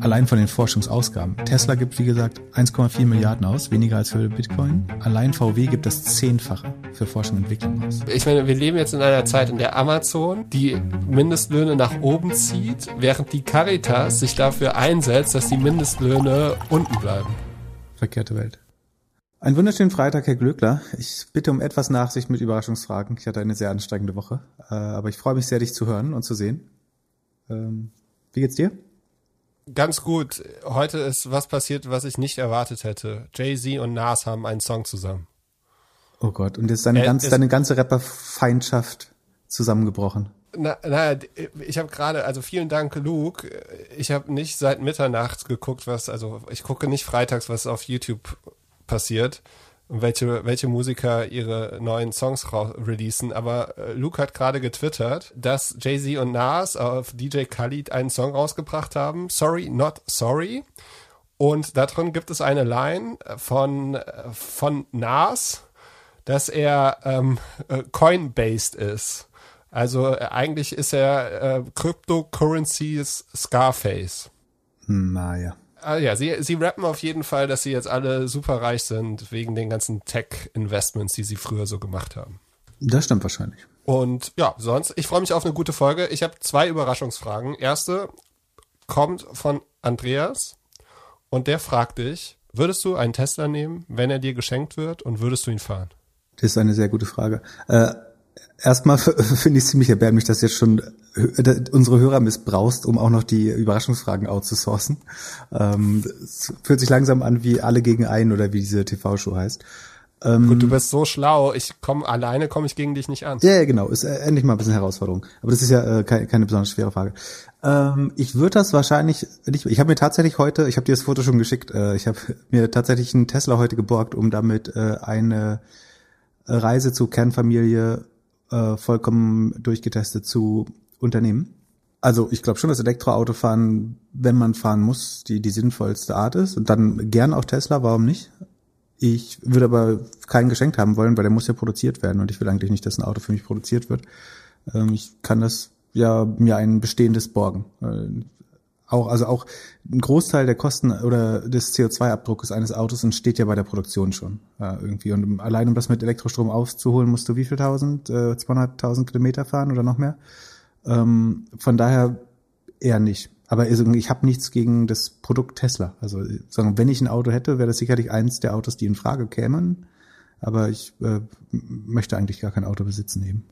Allein von den Forschungsausgaben. Tesla gibt, wie gesagt, 1,4 Milliarden aus, weniger als für Bitcoin. Allein VW gibt das Zehnfache für Forschung und Entwicklung aus. Ich meine, wir leben jetzt in einer Zeit, in der Amazon die Mindestlöhne nach oben zieht, während die Caritas sich dafür einsetzt, dass die Mindestlöhne unten bleiben. Verkehrte Welt. Einen wunderschönen Freitag, Herr Glöckler. Ich bitte um etwas Nachsicht mit Überraschungsfragen. Ich hatte eine sehr anstrengende Woche, äh, aber ich freue mich sehr, dich zu hören und zu sehen. Ähm, wie geht's dir? Ganz gut. Heute ist was passiert, was ich nicht erwartet hätte. Jay-Z und Nas haben einen Song zusammen. Oh Gott, und jetzt deine, äh, ganz, deine ganze Rapper-Feindschaft zusammengebrochen. Na, naja, ich habe gerade, also vielen Dank, Luke. Ich habe nicht seit Mitternacht geguckt, was, also ich gucke nicht freitags, was auf YouTube passiert welche, welche Musiker ihre neuen Songs releasen. Aber äh, Luke hat gerade getwittert, dass Jay-Z und Nas auf DJ Khalid einen Song rausgebracht haben. Sorry, not sorry. Und darin gibt es eine Line von, von Nas, dass er ähm, äh, coin-based ist. Also äh, eigentlich ist er äh, Cryptocurrencies Scarface. Naja. Ah, ja, sie, sie rappen auf jeden Fall, dass sie jetzt alle super reich sind wegen den ganzen Tech-Investments, die sie früher so gemacht haben. Das stimmt wahrscheinlich. Und ja, sonst, ich freue mich auf eine gute Folge. Ich habe zwei Überraschungsfragen. Erste kommt von Andreas und der fragt dich, würdest du einen Tesla nehmen, wenn er dir geschenkt wird und würdest du ihn fahren? Das ist eine sehr gute Frage. Äh, erstmal finde ich es ziemlich erbärmlich, dass jetzt schon äh, unsere Hörer missbrauchst, um auch noch die Überraschungsfragen outzusourcen. Ähm, es fühlt sich langsam an wie alle gegen einen oder wie diese TV-Show heißt. Ähm, Gut, du bist so schlau. Ich komme alleine komme ich gegen dich nicht an. Ja, ja genau. Ist äh, endlich mal ein bisschen Herausforderung. Aber das ist ja äh, keine, keine besonders schwere Frage. Ähm, ich würde das wahrscheinlich nicht. Ich habe mir tatsächlich heute, ich habe dir das Foto schon geschickt. Äh, ich habe mir tatsächlich einen Tesla heute geborgt, um damit äh, eine Reise zur Kernfamilie äh, vollkommen durchgetestet zu unternehmen. Also ich glaube schon, dass Elektroautofahren, wenn man fahren muss, die die sinnvollste Art ist. Und dann gern auch Tesla, warum nicht? Ich würde aber keinen geschenkt haben wollen, weil der muss ja produziert werden und ich will eigentlich nicht, dass ein Auto für mich produziert wird. Ähm, ich kann das ja mir ein bestehendes borgen. Auch, also auch ein Großteil der Kosten oder des CO2-Abdrucks eines Autos entsteht ja bei der Produktion schon äh, irgendwie. Und allein um das mit Elektrostrom aufzuholen, musst du wie viel tausend, äh, zweieinhalbtausend Kilometer fahren oder noch mehr. Ähm, von daher eher nicht. Aber ich habe nichts gegen das Produkt Tesla. Also sagen, wenn ich ein Auto hätte, wäre das sicherlich eins der Autos, die in Frage kämen. Aber ich äh, möchte eigentlich gar kein Auto besitzen eben.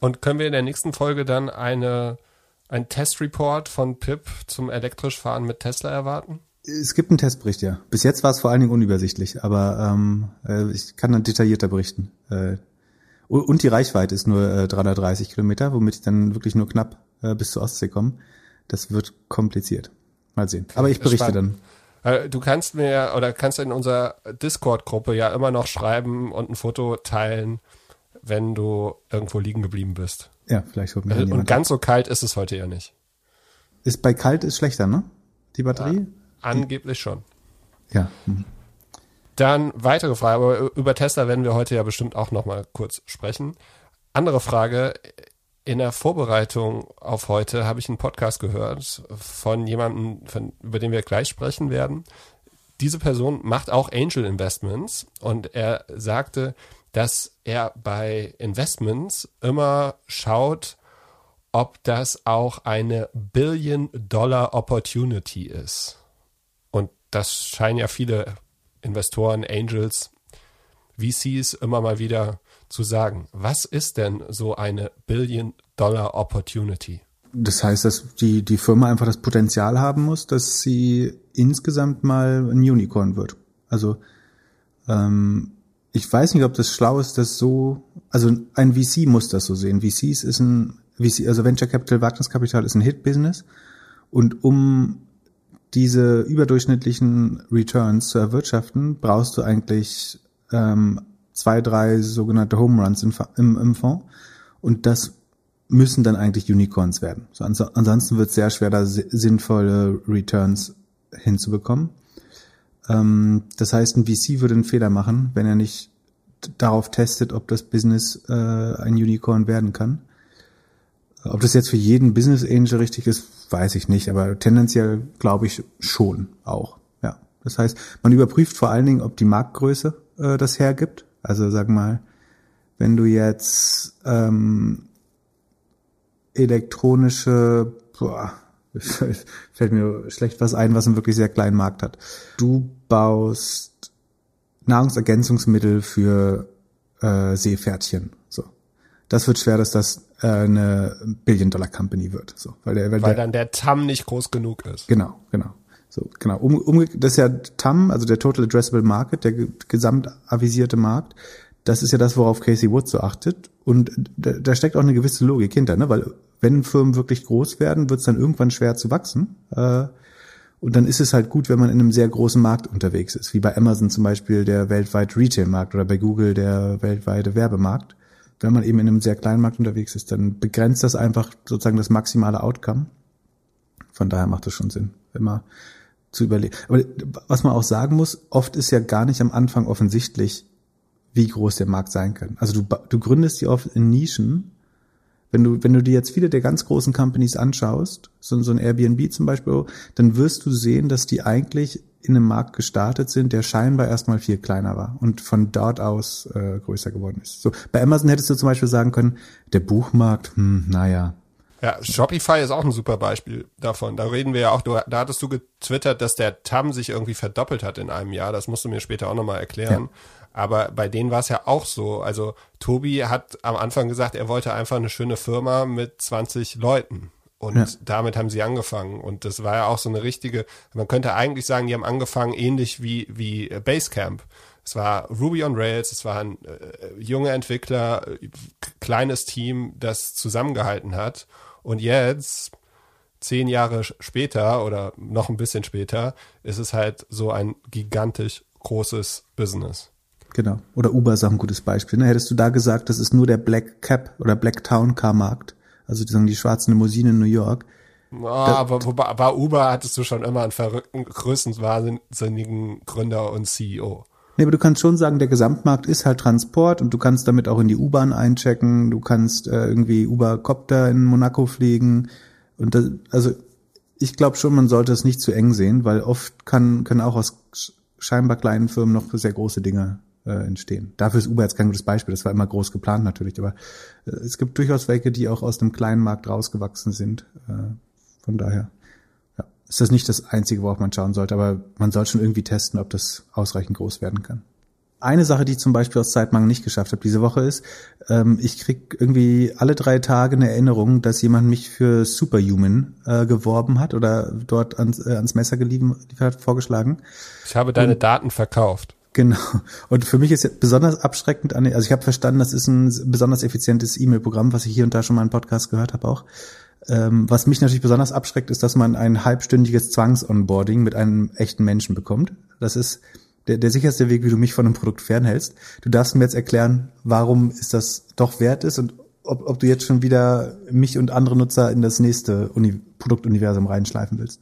Und können wir in der nächsten Folge dann eine ein Testreport von Pip zum elektrisch fahren mit Tesla erwarten? Es gibt einen Testbericht, ja. Bis jetzt war es vor allen Dingen unübersichtlich, aber ähm, äh, ich kann dann detaillierter berichten. Äh, und die Reichweite ist nur äh, 330 Kilometer, womit ich dann wirklich nur knapp äh, bis zur Ostsee komme. Das wird kompliziert. Mal sehen. Aber ich berichte Spannend. dann. Äh, du kannst mir oder kannst in unserer Discord-Gruppe ja immer noch schreiben und ein Foto teilen, wenn du irgendwo liegen geblieben bist. Ja, vielleicht holt mir Und jemand ganz ab. so kalt ist es heute ja nicht. Ist bei kalt ist schlechter, ne? Die Batterie? Ja, angeblich schon. Ja. Hm. Dann weitere Frage, aber über Tesla werden wir heute ja bestimmt auch noch mal kurz sprechen. Andere Frage, in der Vorbereitung auf heute habe ich einen Podcast gehört von jemandem, von, über den wir gleich sprechen werden. Diese Person macht auch Angel Investments und er sagte, dass er bei Investments immer schaut, ob das auch eine Billion-Dollar-Opportunity ist. Und das scheinen ja viele Investoren, Angels, VCs immer mal wieder zu sagen. Was ist denn so eine Billion-Dollar-Opportunity? Das heißt, dass die, die Firma einfach das Potenzial haben muss, dass sie insgesamt mal ein Unicorn wird. Also ähm, ich weiß nicht, ob das schlau ist, das so, also ein VC muss das so sehen. VCs ist ein, VC, also Venture Capital, Wagniskapital ist ein Hit-Business. Und um diese überdurchschnittlichen Returns zu erwirtschaften, brauchst du eigentlich ähm, zwei, drei sogenannte Home Runs im, im, im Fonds. Und das müssen dann eigentlich Unicorns werden. So, ansonsten wird es sehr schwer, da sinnvolle Returns hinzubekommen. Ähm, das heißt, ein VC würde einen Fehler machen, wenn er nicht darauf testet, ob das Business äh, ein Unicorn werden kann. Ob das jetzt für jeden Business Angel richtig ist, weiß ich nicht, aber tendenziell glaube ich schon auch. Ja, das heißt, man überprüft vor allen Dingen, ob die Marktgröße äh, das hergibt. Also sag mal, wenn du jetzt ähm, elektronische, boah, fällt mir schlecht was ein, was einen wirklich sehr kleinen Markt hat. Du baust Nahrungsergänzungsmittel für äh, Seepferdchen. So, das wird schwer, dass das äh, eine Billion-Dollar-Company wird. So, weil, der, weil, weil der, dann der TAM nicht groß genug ist. Genau, genau. So, genau. Um, um, das ist ja TAM, also der Total Addressable Market, der gesamt avisierte Markt. Das ist ja das, worauf Casey Wood so achtet. Und da, da steckt auch eine gewisse Logik hinter, ne? Weil wenn Firmen wirklich groß werden, wird es dann irgendwann schwer zu wachsen. Äh, und dann ist es halt gut, wenn man in einem sehr großen Markt unterwegs ist, wie bei Amazon zum Beispiel der weltweite Retail-Markt oder bei Google der weltweite Werbemarkt. Wenn man eben in einem sehr kleinen Markt unterwegs ist, dann begrenzt das einfach sozusagen das maximale Outcome. Von daher macht es schon Sinn, immer zu überlegen. Aber was man auch sagen muss, oft ist ja gar nicht am Anfang offensichtlich, wie groß der Markt sein kann. Also du, du gründest die oft in Nischen, wenn du, wenn du dir jetzt viele der ganz großen Companies anschaust, so, so ein Airbnb zum Beispiel, dann wirst du sehen, dass die eigentlich in einem Markt gestartet sind, der scheinbar erstmal viel kleiner war und von dort aus äh, größer geworden ist. So, bei Amazon hättest du zum Beispiel sagen können, der Buchmarkt, hm, naja. Ja, Shopify ist auch ein super Beispiel davon. Da reden wir ja auch, du, da hattest du getwittert, dass der TAM sich irgendwie verdoppelt hat in einem Jahr. Das musst du mir später auch nochmal erklären. Ja. Aber bei denen war es ja auch so. Also Tobi hat am Anfang gesagt, er wollte einfach eine schöne Firma mit 20 Leuten. Und ja. damit haben sie angefangen. Und das war ja auch so eine richtige, man könnte eigentlich sagen, die haben angefangen ähnlich wie, wie Basecamp. Es war Ruby on Rails, es waren äh, junge Entwickler, äh, kleines Team, das zusammengehalten hat. Und jetzt, zehn Jahre später oder noch ein bisschen später, ist es halt so ein gigantisch großes Business. Genau. Oder Uber ist auch ein gutes Beispiel. Ne? Hättest du da gesagt, das ist nur der Black Cap oder Black Town Car Markt, also die, sagen die schwarzen Limousinen in New York. Oh, aber bei Uber hattest du schon immer einen verrückten, größenwahnsinnigen Gründer und CEO. Nee, aber du kannst schon sagen, der Gesamtmarkt ist halt Transport und du kannst damit auch in die U-Bahn einchecken, du kannst äh, irgendwie Uber-Copter in Monaco fliegen und das, also ich glaube schon, man sollte es nicht zu eng sehen, weil oft kann, können auch aus scheinbar kleinen Firmen noch sehr große Dinge äh, entstehen. Dafür ist Uber jetzt kein gutes Beispiel, das war immer groß geplant natürlich, aber äh, es gibt durchaus welche, die auch aus dem kleinen Markt rausgewachsen sind. Äh, von daher ja, ist das nicht das Einzige, worauf man schauen sollte, aber man soll schon irgendwie testen, ob das ausreichend groß werden kann. Eine Sache, die ich zum Beispiel aus Zeitmangel nicht geschafft habe diese Woche ist, ähm, ich krieg irgendwie alle drei Tage eine Erinnerung, dass jemand mich für Superhuman äh, geworben hat oder dort ans, äh, ans Messer geliefert hat, vorgeschlagen. Ich habe deine Und, Daten verkauft. Genau. Und für mich ist besonders abschreckend an, also ich habe verstanden, das ist ein besonders effizientes E-Mail-Programm, was ich hier und da schon mal im Podcast gehört habe auch. Ähm, was mich natürlich besonders abschreckt, ist, dass man ein halbstündiges Zwangs-Onboarding mit einem echten Menschen bekommt. Das ist der, der sicherste Weg, wie du mich von einem Produkt fernhältst. Du darfst mir jetzt erklären, warum ist das doch wert ist und ob, ob du jetzt schon wieder mich und andere Nutzer in das nächste Uni Produktuniversum reinschleifen willst.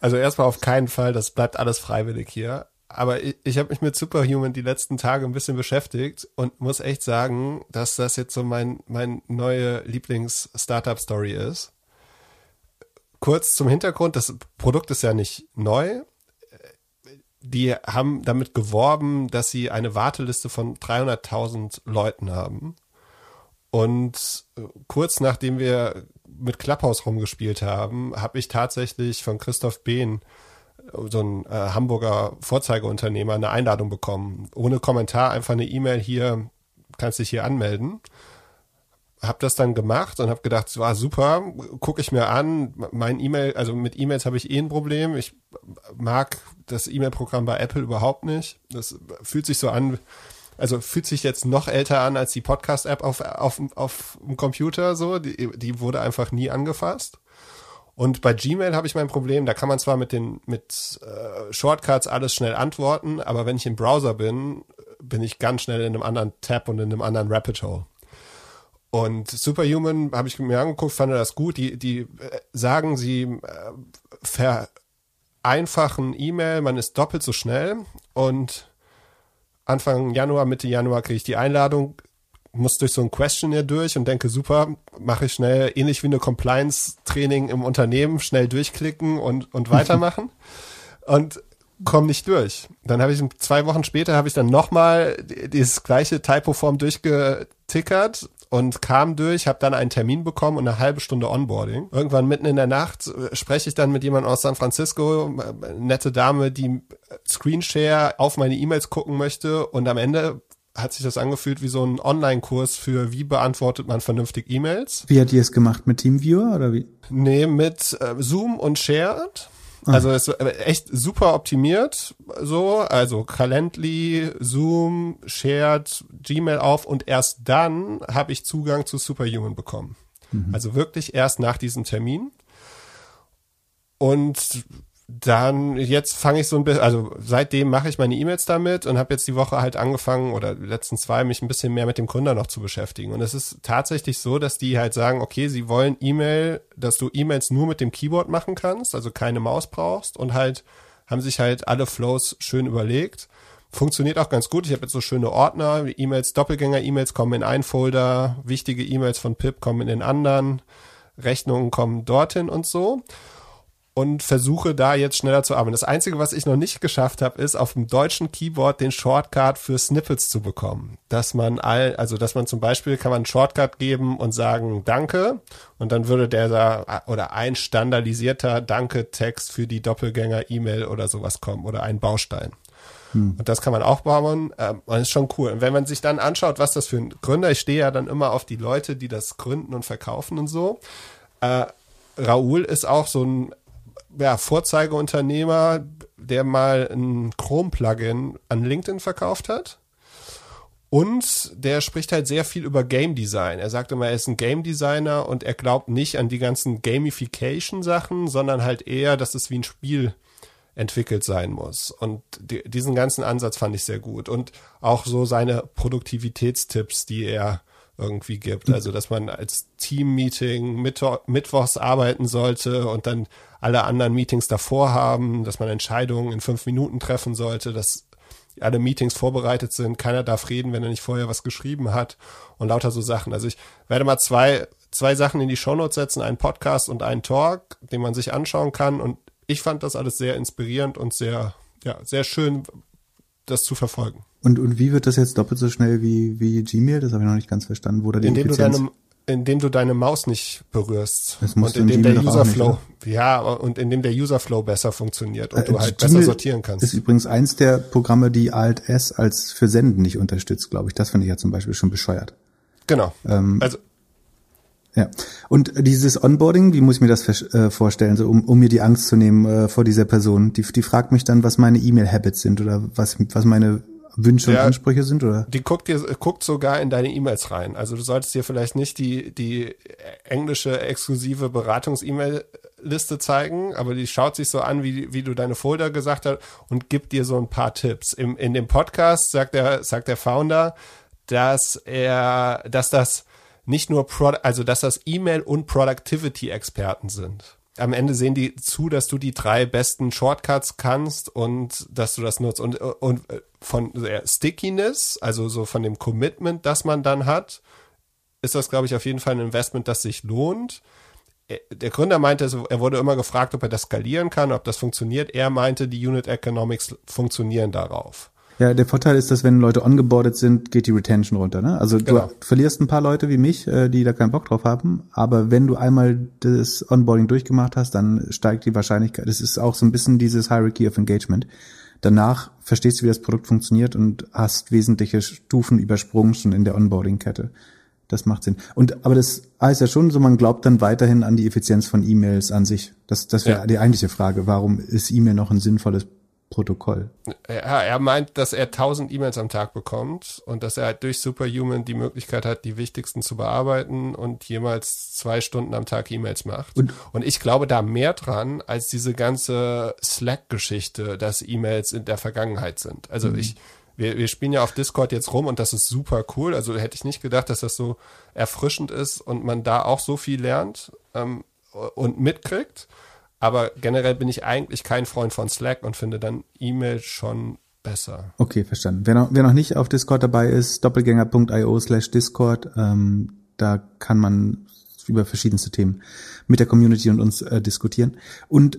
Also erstmal auf keinen Fall, das bleibt alles freiwillig hier aber ich, ich habe mich mit Superhuman die letzten Tage ein bisschen beschäftigt und muss echt sagen, dass das jetzt so mein, mein neue Lieblings-Startup-Story ist. Kurz zum Hintergrund, das Produkt ist ja nicht neu. Die haben damit geworben, dass sie eine Warteliste von 300.000 Leuten haben. Und kurz nachdem wir mit Clubhouse rumgespielt haben, habe ich tatsächlich von Christoph Behn so ein äh, Hamburger Vorzeigeunternehmer eine Einladung bekommen. Ohne Kommentar einfach eine E-Mail hier, kannst dich hier anmelden. Hab das dann gemacht und habe gedacht, war super, gucke ich mir an. Mein E-Mail, also mit E-Mails habe ich eh ein Problem. Ich mag das E-Mail-Programm bei Apple überhaupt nicht. Das fühlt sich so an, also fühlt sich jetzt noch älter an als die Podcast-App auf, auf, auf dem Computer so. Die, die wurde einfach nie angefasst. Und bei Gmail habe ich mein Problem, da kann man zwar mit den mit äh, Shortcuts alles schnell antworten, aber wenn ich im Browser bin, bin ich ganz schnell in einem anderen Tab und in einem anderen Rapid Hole. Und Superhuman habe ich mir angeguckt, fand das gut. Die, die äh, sagen, sie äh, vereinfachen E-Mail, man ist doppelt so schnell. Und Anfang Januar, Mitte Januar kriege ich die Einladung, muss durch so ein Questionnaire durch und denke, super, mache ich schnell, ähnlich wie eine Compliance-Training im Unternehmen, schnell durchklicken und, und weitermachen. und komme nicht durch. Dann habe ich zwei Wochen später habe ich dann nochmal dieses gleiche Typoform durchgetickert und kam durch, habe dann einen Termin bekommen und eine halbe Stunde Onboarding. Irgendwann mitten in der Nacht äh, spreche ich dann mit jemandem aus San Francisco, äh, nette Dame, die Screenshare auf meine E-Mails gucken möchte und am Ende hat sich das angefühlt wie so ein Online-Kurs für wie beantwortet man vernünftig E-Mails. Wie hat die es gemacht mit Teamviewer oder wie? Nee, mit äh, Zoom und Shared. Ah. Also es ist echt super optimiert, so, also Calendly, Zoom, Shared, Gmail auf und erst dann habe ich Zugang zu Superhuman bekommen. Mhm. Also wirklich erst nach diesem Termin. Und dann jetzt fange ich so ein bisschen, also seitdem mache ich meine E-Mails damit und habe jetzt die Woche halt angefangen oder letzten zwei mich ein bisschen mehr mit dem Gründer noch zu beschäftigen. Und es ist tatsächlich so, dass die halt sagen, okay, sie wollen E-Mail, dass du E-Mails nur mit dem Keyboard machen kannst, also keine Maus brauchst und halt haben sich halt alle Flows schön überlegt. Funktioniert auch ganz gut. Ich habe jetzt so schöne Ordner, E-Mails, Doppelgänger-E-Mails kommen in einen Folder, wichtige E-Mails von Pip kommen in den anderen, Rechnungen kommen dorthin und so und versuche da jetzt schneller zu arbeiten. Das Einzige, was ich noch nicht geschafft habe, ist auf dem deutschen Keyboard den Shortcut für Snippets zu bekommen. Dass man all, also dass man zum Beispiel kann man einen Shortcut geben und sagen Danke und dann würde der da oder ein standardisierter Danke-Text für die Doppelgänger-E-Mail oder sowas kommen oder ein Baustein. Hm. Und das kann man auch bauen. Ähm, und ist schon cool. Und wenn man sich dann anschaut, was das für ein Gründer, ich stehe ja dann immer auf die Leute, die das gründen und verkaufen und so. Äh, Raoul ist auch so ein ja, Vorzeigeunternehmer, der mal ein Chrome-Plugin an LinkedIn verkauft hat. Und der spricht halt sehr viel über Game Design. Er sagt immer, er ist ein Game Designer und er glaubt nicht an die ganzen Gamification-Sachen, sondern halt eher, dass es wie ein Spiel entwickelt sein muss. Und die, diesen ganzen Ansatz fand ich sehr gut. Und auch so seine Produktivitätstipps, die er irgendwie gibt. Also, dass man als Team-Meeting mittwochs arbeiten sollte und dann alle anderen Meetings davor haben, dass man Entscheidungen in fünf Minuten treffen sollte, dass alle Meetings vorbereitet sind, keiner darf reden, wenn er nicht vorher was geschrieben hat und lauter so Sachen. Also ich werde mal zwei, zwei Sachen in die Shownotes setzen, einen Podcast und einen Talk, den man sich anschauen kann und ich fand das alles sehr inspirierend und sehr, ja, sehr schön, das zu verfolgen. Und, und wie wird das jetzt doppelt so schnell wie, wie Gmail? Das habe ich noch nicht ganz verstanden. Wo da die indem Effizienz du deine, indem du deine Maus nicht berührst. Das und indem der Userflow, ja, und indem der Userflow besser funktioniert und äh, du halt Gmail besser sortieren kannst. Ist übrigens eins der Programme, die Alt S als für Senden nicht unterstützt, glaube ich. Das finde ich ja zum Beispiel schon bescheuert. Genau. Ähm, also ja. Und dieses Onboarding, wie muss ich mir das äh, vorstellen, so um, um mir die Angst zu nehmen äh, vor dieser Person? Die, die fragt mich dann, was meine E-Mail-Habits sind oder was, was meine Wünsche ja, und Ansprüche sind, oder? Die guckt dir, guckt sogar in deine E-Mails rein. Also du solltest dir vielleicht nicht die, die englische exklusive Beratungs-E-Mail-Liste zeigen, aber die schaut sich so an, wie, wie du deine Folder gesagt hast und gibt dir so ein paar Tipps. Im, in dem Podcast sagt der, sagt der Founder, dass er, dass das nicht nur, Pro, also dass das E-Mail- und Productivity-Experten sind am Ende sehen die zu, dass du die drei besten Shortcuts kannst und dass du das nutzt. Und, und von der Stickiness, also so von dem Commitment, das man dann hat, ist das, glaube ich, auf jeden Fall ein Investment, das sich lohnt. Der Gründer meinte, er wurde immer gefragt, ob er das skalieren kann, ob das funktioniert. Er meinte, die Unit Economics funktionieren darauf. Ja, der Vorteil ist, dass wenn Leute ongeboardet sind, geht die Retention runter. Ne? Also genau. du verlierst ein paar Leute wie mich, äh, die da keinen Bock drauf haben, aber wenn du einmal das Onboarding durchgemacht hast, dann steigt die Wahrscheinlichkeit. Das ist auch so ein bisschen dieses Hierarchy of Engagement. Danach verstehst du, wie das Produkt funktioniert und hast wesentliche Stufen übersprungen schon in der Onboarding-Kette. Das macht Sinn. Und aber das heißt ja schon so, man glaubt dann weiterhin an die Effizienz von E-Mails an sich. Das, das wäre ja. die eigentliche Frage. Warum ist E-Mail noch ein sinnvolles Protokoll. Ja, er meint, dass er 1000 E-Mails am Tag bekommt und dass er halt durch Superhuman die Möglichkeit hat, die wichtigsten zu bearbeiten und jemals zwei Stunden am Tag E-Mails macht. Und, und ich glaube da mehr dran als diese ganze Slack-Geschichte, dass E-Mails in der Vergangenheit sind. Also mhm. ich, wir, wir spielen ja auf Discord jetzt rum und das ist super cool. Also hätte ich nicht gedacht, dass das so erfrischend ist und man da auch so viel lernt ähm, und mitkriegt. Aber generell bin ich eigentlich kein Freund von Slack und finde dann E-Mail schon besser. Okay, verstanden. Wer noch, wer noch nicht auf Discord dabei ist, doppelgänger.io slash Discord, ähm, da kann man über verschiedenste Themen mit der Community und uns äh, diskutieren. Und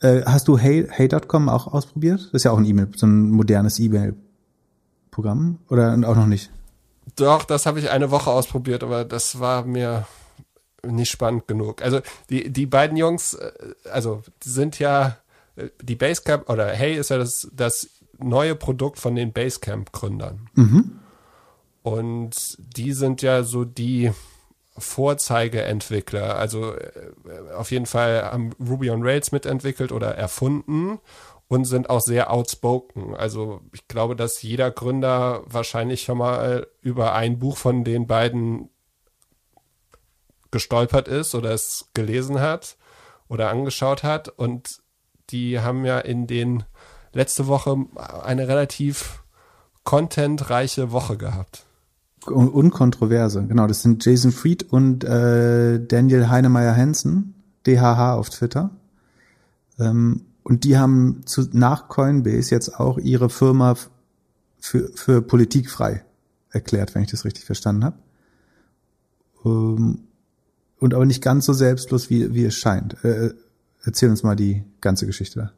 äh, hast du hey, hey.com auch ausprobiert? Das ist ja auch ein E-Mail, so ein modernes E-Mail-Programm oder auch noch nicht? Doch, das habe ich eine Woche ausprobiert, aber das war mir nicht spannend genug. Also die, die beiden Jungs, äh, also sind ja, äh, die Basecamp oder Hey ist ja das, das neue Produkt von den Basecamp-Gründern. Mhm. Und die sind ja so die Vorzeigeentwickler. Also äh, auf jeden Fall haben Ruby on Rails mitentwickelt oder erfunden und sind auch sehr outspoken. Also ich glaube, dass jeder Gründer wahrscheinlich schon mal über ein Buch von den beiden gestolpert ist oder es gelesen hat oder angeschaut hat. Und die haben ja in den letzte Woche eine relativ contentreiche Woche gehabt. Unkontroverse, genau. Das sind Jason Fried und äh, Daniel Heinemeier Hansen, DHH auf Twitter. Ähm, und die haben zu, nach Coinbase jetzt auch ihre Firma für, für Politik frei erklärt, wenn ich das richtig verstanden habe. Ähm, und aber nicht ganz so selbstlos, wie, wie es scheint. Äh, erzähl uns mal die ganze Geschichte.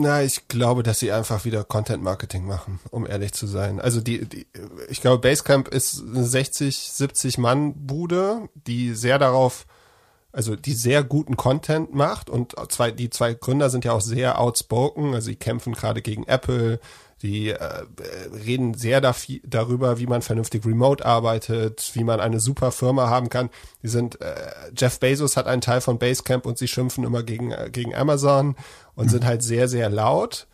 Na, ich glaube, dass sie einfach wieder Content Marketing machen, um ehrlich zu sein. Also die, die ich glaube, Basecamp ist eine 60, 70 Mann Bude, die sehr darauf, also die sehr guten Content macht und zwei, die zwei Gründer sind ja auch sehr outspoken, also sie kämpfen gerade gegen Apple, die äh, reden sehr darüber, wie man vernünftig remote arbeitet, wie man eine super Firma haben kann. Die sind, äh, Jeff Bezos hat einen Teil von Basecamp und sie schimpfen immer gegen, äh, gegen Amazon und sind halt sehr, sehr laut.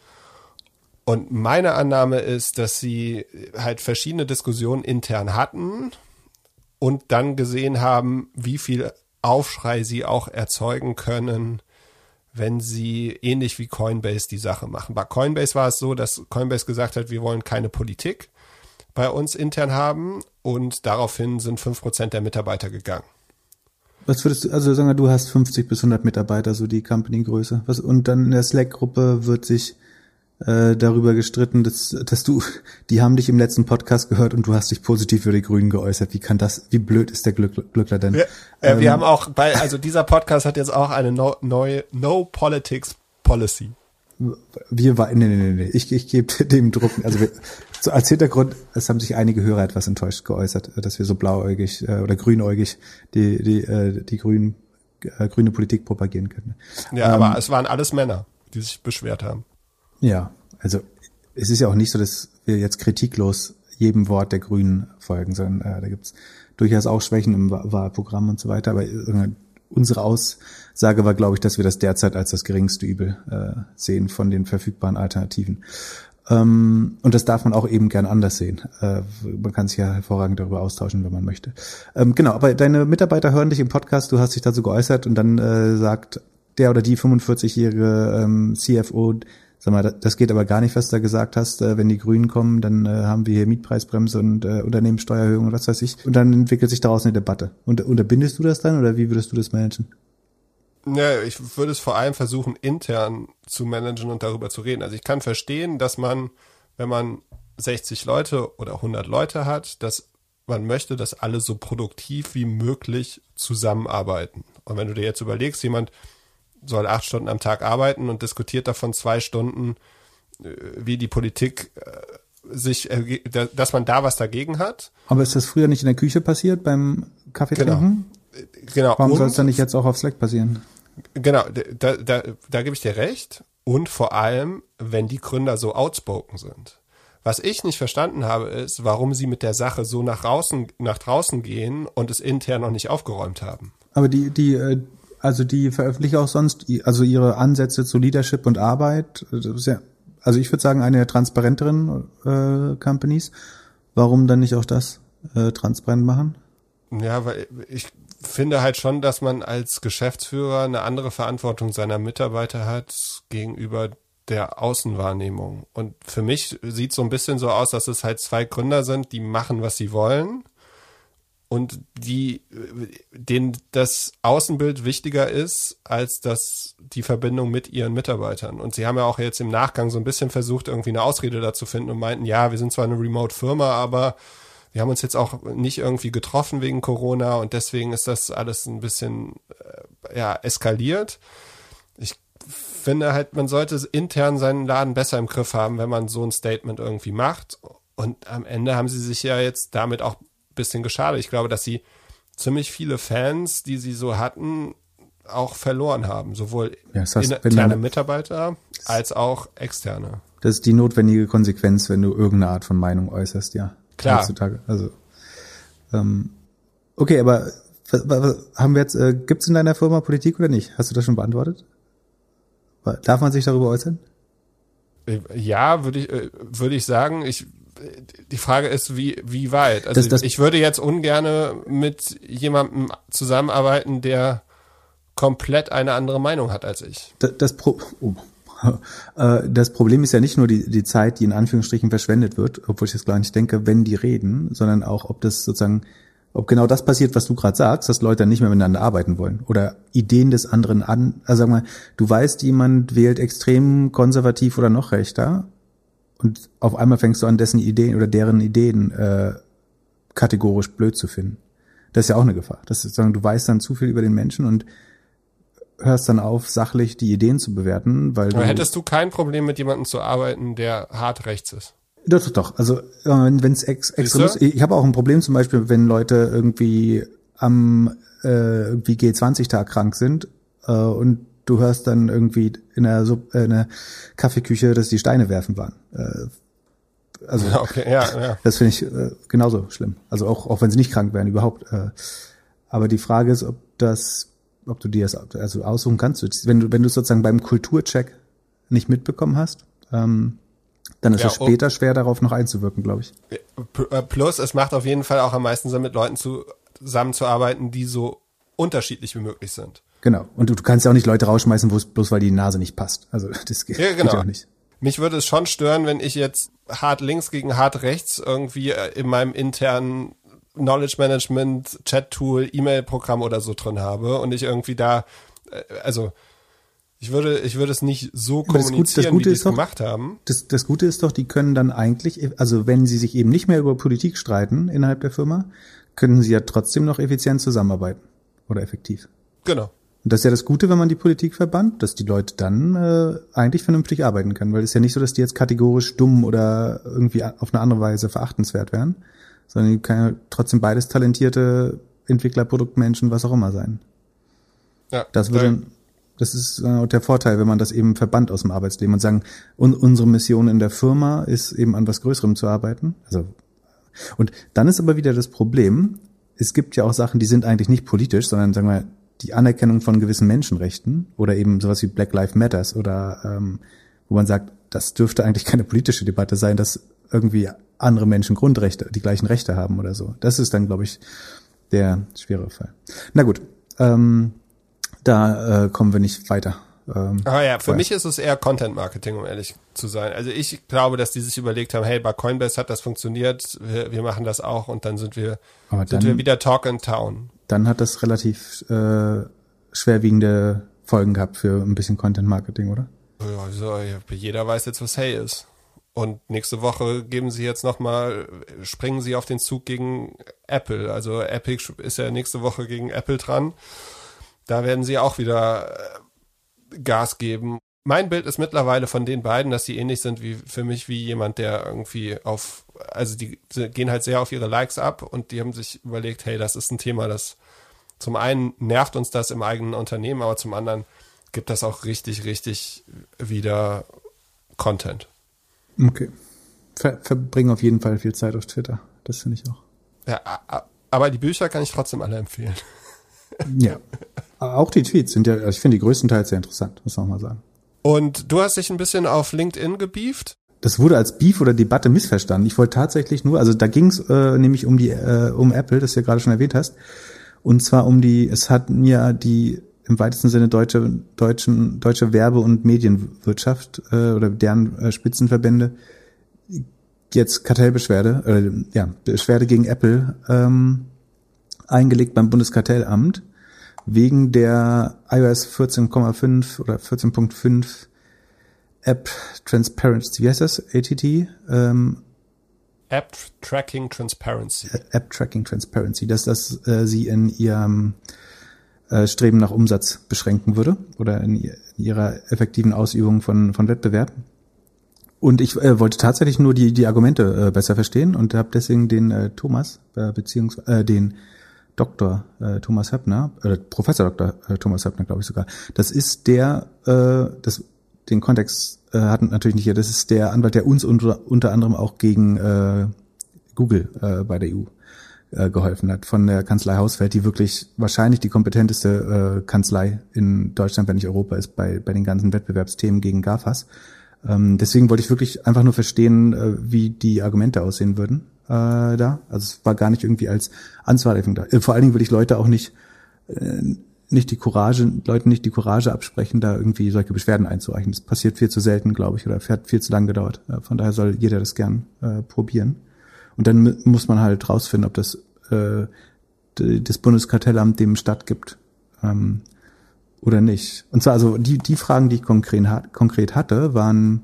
Und meine Annahme ist, dass sie halt verschiedene Diskussionen intern hatten und dann gesehen haben, wie viel Aufschrei sie auch erzeugen können, wenn sie ähnlich wie Coinbase die Sache machen. Bei Coinbase war es so, dass Coinbase gesagt hat, wir wollen keine Politik bei uns intern haben und daraufhin sind fünf Prozent der Mitarbeiter gegangen. Was würdest du, also sagen wir, du hast 50 bis 100 Mitarbeiter, so die Company-Größe. Was, und dann in der Slack-Gruppe wird sich äh, darüber gestritten, dass, dass du, die haben dich im letzten Podcast gehört und du hast dich positiv für die Grünen geäußert. Wie kann das, wie blöd ist der Glück, Glückler denn? Wir, äh, ähm, wir haben auch bei, also dieser Podcast hat jetzt auch eine no, neue No Politics Policy. Wir war, nee, nee, nee, nee. Ich, ich gebe dem Druck, also wir, so als Hintergrund, es haben sich einige Hörer etwas enttäuscht geäußert, dass wir so blauäugig äh, oder grünäugig die, die, äh, die grünen, äh, grüne Politik propagieren können. Ja, ähm, aber es waren alles Männer, die sich beschwert haben. Ja, also es ist ja auch nicht so, dass wir jetzt kritiklos jedem Wort der Grünen folgen, sondern äh, da gibt's durchaus auch Schwächen im Wahlprogramm und so weiter. Aber äh, unsere Aussage war, glaube ich, dass wir das derzeit als das geringste Übel äh, sehen von den verfügbaren Alternativen. Ähm, und das darf man auch eben gern anders sehen. Äh, man kann sich ja hervorragend darüber austauschen, wenn man möchte. Ähm, genau, aber deine Mitarbeiter hören dich im Podcast, du hast dich dazu geäußert und dann äh, sagt der oder die 45-jährige ähm, CFO, Sag mal, das geht aber gar nicht, was du da gesagt hast. Äh, wenn die Grünen kommen, dann äh, haben wir hier Mietpreisbremse und äh, Unternehmenssteuererhöhung und was weiß ich. Und dann entwickelt sich daraus eine Debatte. Und unterbindest du das dann oder wie würdest du das managen? Ja, ich würde es vor allem versuchen, intern zu managen und darüber zu reden. Also ich kann verstehen, dass man, wenn man 60 Leute oder 100 Leute hat, dass man möchte, dass alle so produktiv wie möglich zusammenarbeiten. Und wenn du dir jetzt überlegst, jemand soll acht Stunden am Tag arbeiten und diskutiert davon zwei Stunden, äh, wie die Politik äh, sich, dass man da was dagegen hat. Aber ist das früher nicht in der Küche passiert beim Kaffee genau. trinken? Genau. Warum soll es dann nicht jetzt auch auf Slack passieren? Genau, da, da, da gebe ich dir recht. Und vor allem, wenn die Gründer so outspoken sind. Was ich nicht verstanden habe, ist, warum sie mit der Sache so nach draußen, nach draußen gehen und es intern noch nicht aufgeräumt haben. Aber die, die, äh, also die veröffentlichen auch sonst, also ihre Ansätze zu Leadership und Arbeit. Ja, also ich würde sagen, eine der transparenteren äh, Companies. Warum dann nicht auch das äh, transparent machen? Ja, weil ich finde halt schon, dass man als Geschäftsführer eine andere Verantwortung seiner Mitarbeiter hat gegenüber der Außenwahrnehmung. Und für mich sieht so ein bisschen so aus, dass es halt zwei Gründer sind, die machen, was sie wollen und die, denen das Außenbild wichtiger ist als das, die Verbindung mit ihren Mitarbeitern. Und sie haben ja auch jetzt im Nachgang so ein bisschen versucht, irgendwie eine Ausrede dazu finden und meinten, ja, wir sind zwar eine Remote-Firma, aber wir haben uns jetzt auch nicht irgendwie getroffen wegen Corona und deswegen ist das alles ein bisschen, äh, ja, eskaliert. Ich finde halt, man sollte intern seinen Laden besser im Griff haben, wenn man so ein Statement irgendwie macht. Und am Ende haben sie sich ja jetzt damit auch bisschen geschadet. Ich glaube, dass sie ziemlich viele Fans, die sie so hatten, auch verloren haben. Sowohl ja, das heißt, interne Mitarbeiter als auch externe. Das ist die notwendige Konsequenz, wenn du irgendeine Art von Meinung äußerst, ja. Klar. Heutzutage. Also, ähm, okay, aber haben wir jetzt, äh, gibt es in deiner Firma Politik oder nicht? Hast du das schon beantwortet? Darf man sich darüber äußern? Äh, ja, würde ich, äh, würde ich sagen. Ich die Frage ist, wie, wie weit? Also das, das, ich würde jetzt ungerne mit jemandem zusammenarbeiten, der komplett eine andere Meinung hat als ich. Das, das, Pro oh. Äh, das Problem ist ja nicht nur die, die Zeit, die in Anführungsstrichen verschwendet wird, obwohl ich das gar nicht denke, wenn die reden, sondern auch, ob das sozusagen, ob genau das passiert, was du gerade sagst, dass Leute dann nicht mehr miteinander arbeiten wollen oder Ideen des anderen an, also sag mal, du weißt, jemand wählt extrem konservativ oder noch rechter und auf einmal fängst du an, dessen Ideen oder deren Ideen äh, kategorisch blöd zu finden. Das ist ja auch eine Gefahr. Das ist sagen, du weißt dann zu viel über den Menschen und hörst dann auf, sachlich die Ideen zu bewerten, weil Aber hättest du kein Problem mit jemandem zu arbeiten, der hart rechts ist? Doch, doch, doch. Also wenn es ex Extremist, ich habe auch ein Problem zum Beispiel, wenn Leute irgendwie am äh, irgendwie G20-Tag krank sind äh, und du hörst dann irgendwie in der, Sub, äh, in der Kaffeeküche, dass die Steine werfen waren. Äh, also okay, ja, ja. das finde ich äh, genauso schlimm. Also auch, auch wenn sie nicht krank wären, überhaupt. Äh, aber die Frage ist, ob das, ob du dir das also aussuchen kannst. Wenn du, wenn du sozusagen beim Kulturcheck nicht mitbekommen hast, ähm, dann ist ja, es später schwer darauf noch einzuwirken, glaube ich. Äh, plus, es macht auf jeden Fall auch am meisten Sinn, mit Leuten zusammenzuarbeiten, die so unterschiedlich wie möglich sind. Genau. Und du, kannst ja auch nicht Leute rausschmeißen, bloß weil die Nase nicht passt. Also das geht, ja, genau. geht auch nicht. Mich würde es schon stören, wenn ich jetzt hart links gegen hart rechts irgendwie äh, in meinem internen Knowledge Management, Chat Tool, E-Mail-Programm oder so drin habe und ich irgendwie da, äh, also ich würde, ich würde es nicht so kommunizieren, das Gute, das Gute wie die es gemacht haben. Das, das Gute ist doch, die können dann eigentlich, also wenn sie sich eben nicht mehr über Politik streiten innerhalb der Firma, können sie ja trotzdem noch effizient zusammenarbeiten oder effektiv. Genau. Und das ist ja das Gute, wenn man die Politik verbannt, dass die Leute dann äh, eigentlich vernünftig arbeiten können, weil es ist ja nicht so, dass die jetzt kategorisch dumm oder irgendwie auf eine andere Weise verachtenswert wären, sondern die können ja trotzdem beides talentierte Entwickler, Produktmenschen, was auch immer sein. Ja, das würde, das ist äh, der Vorteil, wenn man das eben verbannt aus dem Arbeitsleben und sagen, un unsere Mission in der Firma ist eben an was Größerem zu arbeiten. Also und dann ist aber wieder das Problem, es gibt ja auch Sachen, die sind eigentlich nicht politisch, sondern sagen wir die Anerkennung von gewissen Menschenrechten oder eben sowas wie Black Lives Matters oder ähm, wo man sagt, das dürfte eigentlich keine politische Debatte sein, dass irgendwie andere Menschen Grundrechte, die gleichen Rechte haben oder so. Das ist dann, glaube ich, der schwere Fall. Na gut, ähm, da äh, kommen wir nicht weiter. Ähm, ah ja, für mich ist es eher Content Marketing, um ehrlich zu sein. Also ich glaube, dass die sich überlegt haben, hey, bei Coinbase hat das funktioniert, wir, wir machen das auch und dann sind wir, dann, sind wir wieder Talk in Town dann hat das relativ äh, schwerwiegende Folgen gehabt für ein bisschen Content Marketing, oder? Ja, so, jeder weiß jetzt, was Hey ist. Und nächste Woche geben sie jetzt nochmal, springen sie auf den Zug gegen Apple. Also Epic ist ja nächste Woche gegen Apple dran. Da werden sie auch wieder äh, Gas geben. Mein Bild ist mittlerweile von den beiden, dass sie ähnlich sind wie für mich wie jemand, der irgendwie auf also die, die gehen halt sehr auf ihre Likes ab und die haben sich überlegt, hey, das ist ein Thema, das zum einen nervt uns das im eigenen Unternehmen, aber zum anderen gibt das auch richtig, richtig wieder Content. Okay. Ver verbringen auf jeden Fall viel Zeit auf Twitter. Das finde ich auch. Ja, aber die Bücher kann ich trotzdem alle empfehlen. Ja. Auch die Tweets sind ja, ich finde die größtenteils sehr interessant, muss man mal sagen. Und du hast dich ein bisschen auf LinkedIn gebieft? das wurde als Beef oder Debatte missverstanden. Ich wollte tatsächlich nur, also da ging es äh, nämlich um die äh, um Apple, das du ja gerade schon erwähnt hast, und zwar um die, es hat mir die im weitesten Sinne deutsche deutschen deutsche Werbe- und Medienwirtschaft äh, oder deren äh, Spitzenverbände jetzt Kartellbeschwerde, äh, ja Beschwerde gegen Apple ähm, eingelegt beim Bundeskartellamt wegen der iOS 14,5 oder 14.5 App Transparency, wie heißt das? ATT? Ähm, App Tracking Transparency. App Tracking Transparency, dass das äh, sie in ihrem äh, Streben nach Umsatz beschränken würde oder in, in ihrer effektiven Ausübung von, von Wettbewerb. Und ich äh, wollte tatsächlich nur die, die Argumente äh, besser verstehen und habe deswegen den äh, Thomas, äh, beziehungsweise äh, den Dr. Äh, Thomas Höppner, äh, Professor Dr. Äh, Thomas Höppner, glaube ich sogar. Das ist der, äh, das, den Kontext äh, hatten natürlich nicht hier, das ist der Anwalt, der uns unter, unter anderem auch gegen äh, Google äh, bei der EU äh, geholfen hat, von der Kanzlei Hausfeld, die wirklich wahrscheinlich die kompetenteste äh, Kanzlei in Deutschland, wenn nicht Europa ist, bei, bei den ganzen Wettbewerbsthemen gegen GAFAs. Ähm, deswegen wollte ich wirklich einfach nur verstehen, äh, wie die Argumente aussehen würden äh, da. Also es war gar nicht irgendwie als Anzahlung da. Äh, vor allen Dingen würde ich Leute auch nicht äh, nicht die Courage, Leuten nicht die Courage absprechen, da irgendwie solche Beschwerden einzureichen. Das passiert viel zu selten, glaube ich, oder hat viel zu lang gedauert. Äh, von daher soll jeder das gern äh, probieren. Und dann muss man halt rausfinden, ob das äh, das Bundeskartellamt dem stattgibt ähm, oder nicht. Und zwar also die die Fragen, die ich konkret, konkret hatte, waren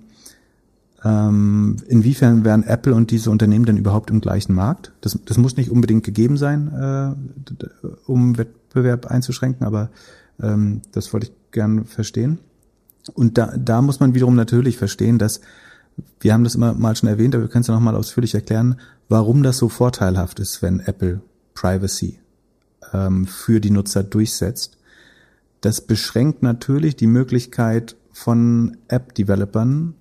ähm, inwiefern wären Apple und diese Unternehmen denn überhaupt im gleichen Markt? Das, das muss nicht unbedingt gegeben sein, äh, um Wettbewerb einzuschränken, aber ähm, das wollte ich gern verstehen. Und da, da muss man wiederum natürlich verstehen, dass wir haben das immer mal schon erwähnt, aber wir können es ja nochmal ausführlich erklären, warum das so vorteilhaft ist, wenn Apple Privacy ähm, für die Nutzer durchsetzt. Das beschränkt natürlich die Möglichkeit von App-Developern,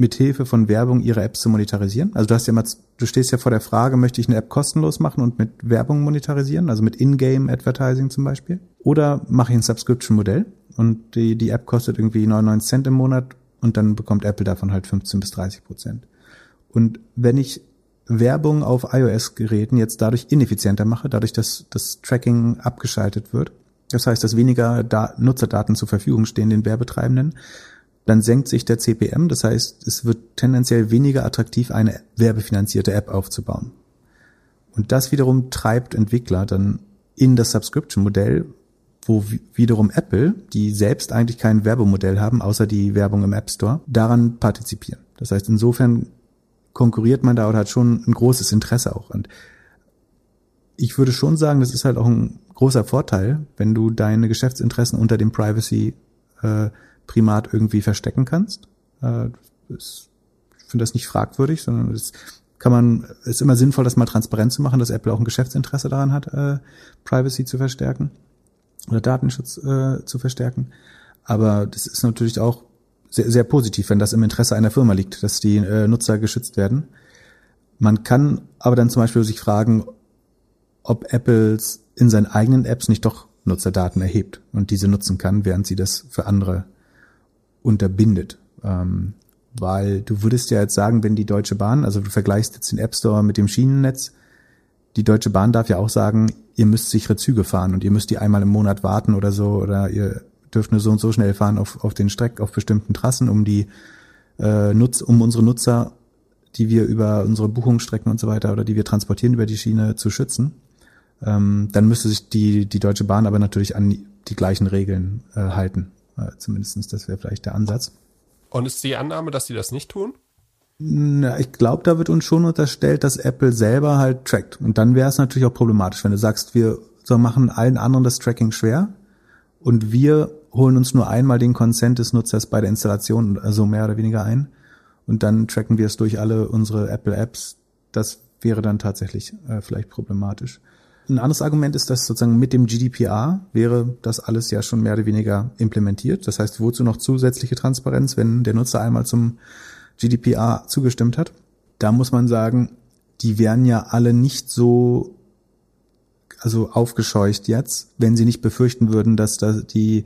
mithilfe von Werbung ihre Apps zu monetarisieren? Also du hast ja mal, du stehst ja vor der Frage, möchte ich eine App kostenlos machen und mit Werbung monetarisieren, also mit Ingame Advertising zum Beispiel? Oder mache ich ein Subscription-Modell und die, die App kostet irgendwie 99 Cent im Monat und dann bekommt Apple davon halt 15 bis 30 Prozent. Und wenn ich Werbung auf iOS-Geräten jetzt dadurch ineffizienter mache, dadurch, dass das Tracking abgeschaltet wird, das heißt, dass weniger da Nutzerdaten zur Verfügung stehen den Werbetreibenden, dann senkt sich der CPM. Das heißt, es wird tendenziell weniger attraktiv, eine werbefinanzierte App aufzubauen. Und das wiederum treibt Entwickler dann in das Subscription-Modell, wo wiederum Apple, die selbst eigentlich kein Werbemodell haben, außer die Werbung im App Store, daran partizipieren. Das heißt, insofern konkurriert man da oder hat schon ein großes Interesse auch. Und ich würde schon sagen, das ist halt auch ein großer Vorteil, wenn du deine Geschäftsinteressen unter dem Privacy äh, Primat irgendwie verstecken kannst. Äh, ich finde das nicht fragwürdig, sondern es kann man, ist immer sinnvoll, das mal transparent zu machen, dass Apple auch ein Geschäftsinteresse daran hat, äh, Privacy zu verstärken oder Datenschutz äh, zu verstärken. Aber das ist natürlich auch sehr, sehr positiv, wenn das im Interesse einer Firma liegt, dass die äh, Nutzer geschützt werden. Man kann aber dann zum Beispiel sich fragen, ob Apples in seinen eigenen Apps nicht doch Nutzerdaten erhebt und diese nutzen kann, während sie das für andere unterbindet. Ähm, weil du würdest ja jetzt sagen, wenn die Deutsche Bahn, also du vergleichst jetzt den App Store mit dem Schienennetz, die Deutsche Bahn darf ja auch sagen, ihr müsst sichere Züge fahren und ihr müsst die einmal im Monat warten oder so oder ihr dürft nur so und so schnell fahren auf, auf den Strecken, auf bestimmten Trassen, um die äh, Nutz, um unsere Nutzer, die wir über unsere Buchungsstrecken und so weiter oder die wir transportieren über die Schiene zu schützen. Ähm, dann müsste sich die, die Deutsche Bahn aber natürlich an die gleichen Regeln äh, halten. Äh, zumindestens, das wäre vielleicht der Ansatz. Und ist die Annahme, dass sie das nicht tun? Na, ich glaube, da wird uns schon unterstellt, dass Apple selber halt trackt. Und dann wäre es natürlich auch problematisch, wenn du sagst, wir so machen allen anderen das Tracking schwer und wir holen uns nur einmal den Consent des Nutzers bei der Installation, also mehr oder weniger ein. Und dann tracken wir es durch alle unsere Apple Apps. Das wäre dann tatsächlich äh, vielleicht problematisch. Ein anderes Argument ist, dass sozusagen mit dem GDPR wäre das alles ja schon mehr oder weniger implementiert. Das heißt, wozu noch zusätzliche Transparenz, wenn der Nutzer einmal zum GDPR zugestimmt hat? Da muss man sagen, die wären ja alle nicht so also aufgescheucht jetzt, wenn sie nicht befürchten würden, dass da die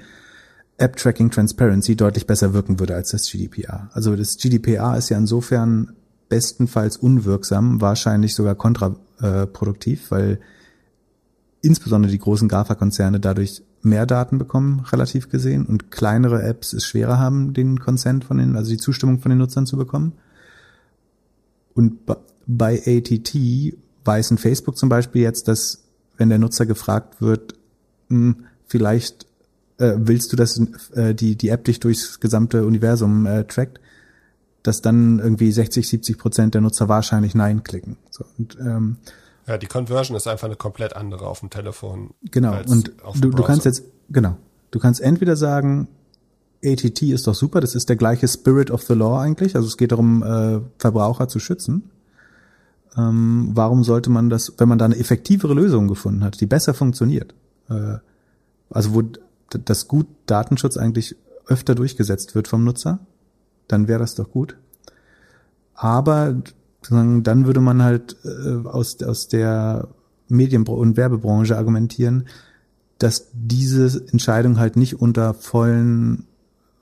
App Tracking Transparency deutlich besser wirken würde als das GDPR. Also das GDPR ist ja insofern bestenfalls unwirksam, wahrscheinlich sogar kontraproduktiv, weil insbesondere die großen GAFA-Konzerne dadurch mehr Daten bekommen, relativ gesehen, und kleinere Apps es schwerer haben, den Consent von den, also die Zustimmung von den Nutzern zu bekommen. Und bei ATT weiß ein Facebook zum Beispiel jetzt, dass wenn der Nutzer gefragt wird, hm, vielleicht äh, willst du, dass äh, die, die App dich durchs gesamte Universum äh, trackt, dass dann irgendwie 60, 70 Prozent der Nutzer wahrscheinlich Nein klicken. So, und, ähm, ja, die Conversion ist einfach eine komplett andere auf dem Telefon. Genau, und du, du kannst jetzt, genau, du kannst entweder sagen, ATT ist doch super, das ist der gleiche Spirit of the Law eigentlich, also es geht darum, äh, Verbraucher zu schützen. Ähm, warum sollte man das, wenn man da eine effektivere Lösung gefunden hat, die besser funktioniert, äh, also wo das gut Datenschutz eigentlich öfter durchgesetzt wird vom Nutzer, dann wäre das doch gut. Aber dann würde man halt äh, aus, aus der Medien- und Werbebranche argumentieren, dass diese Entscheidung halt nicht unter vollen,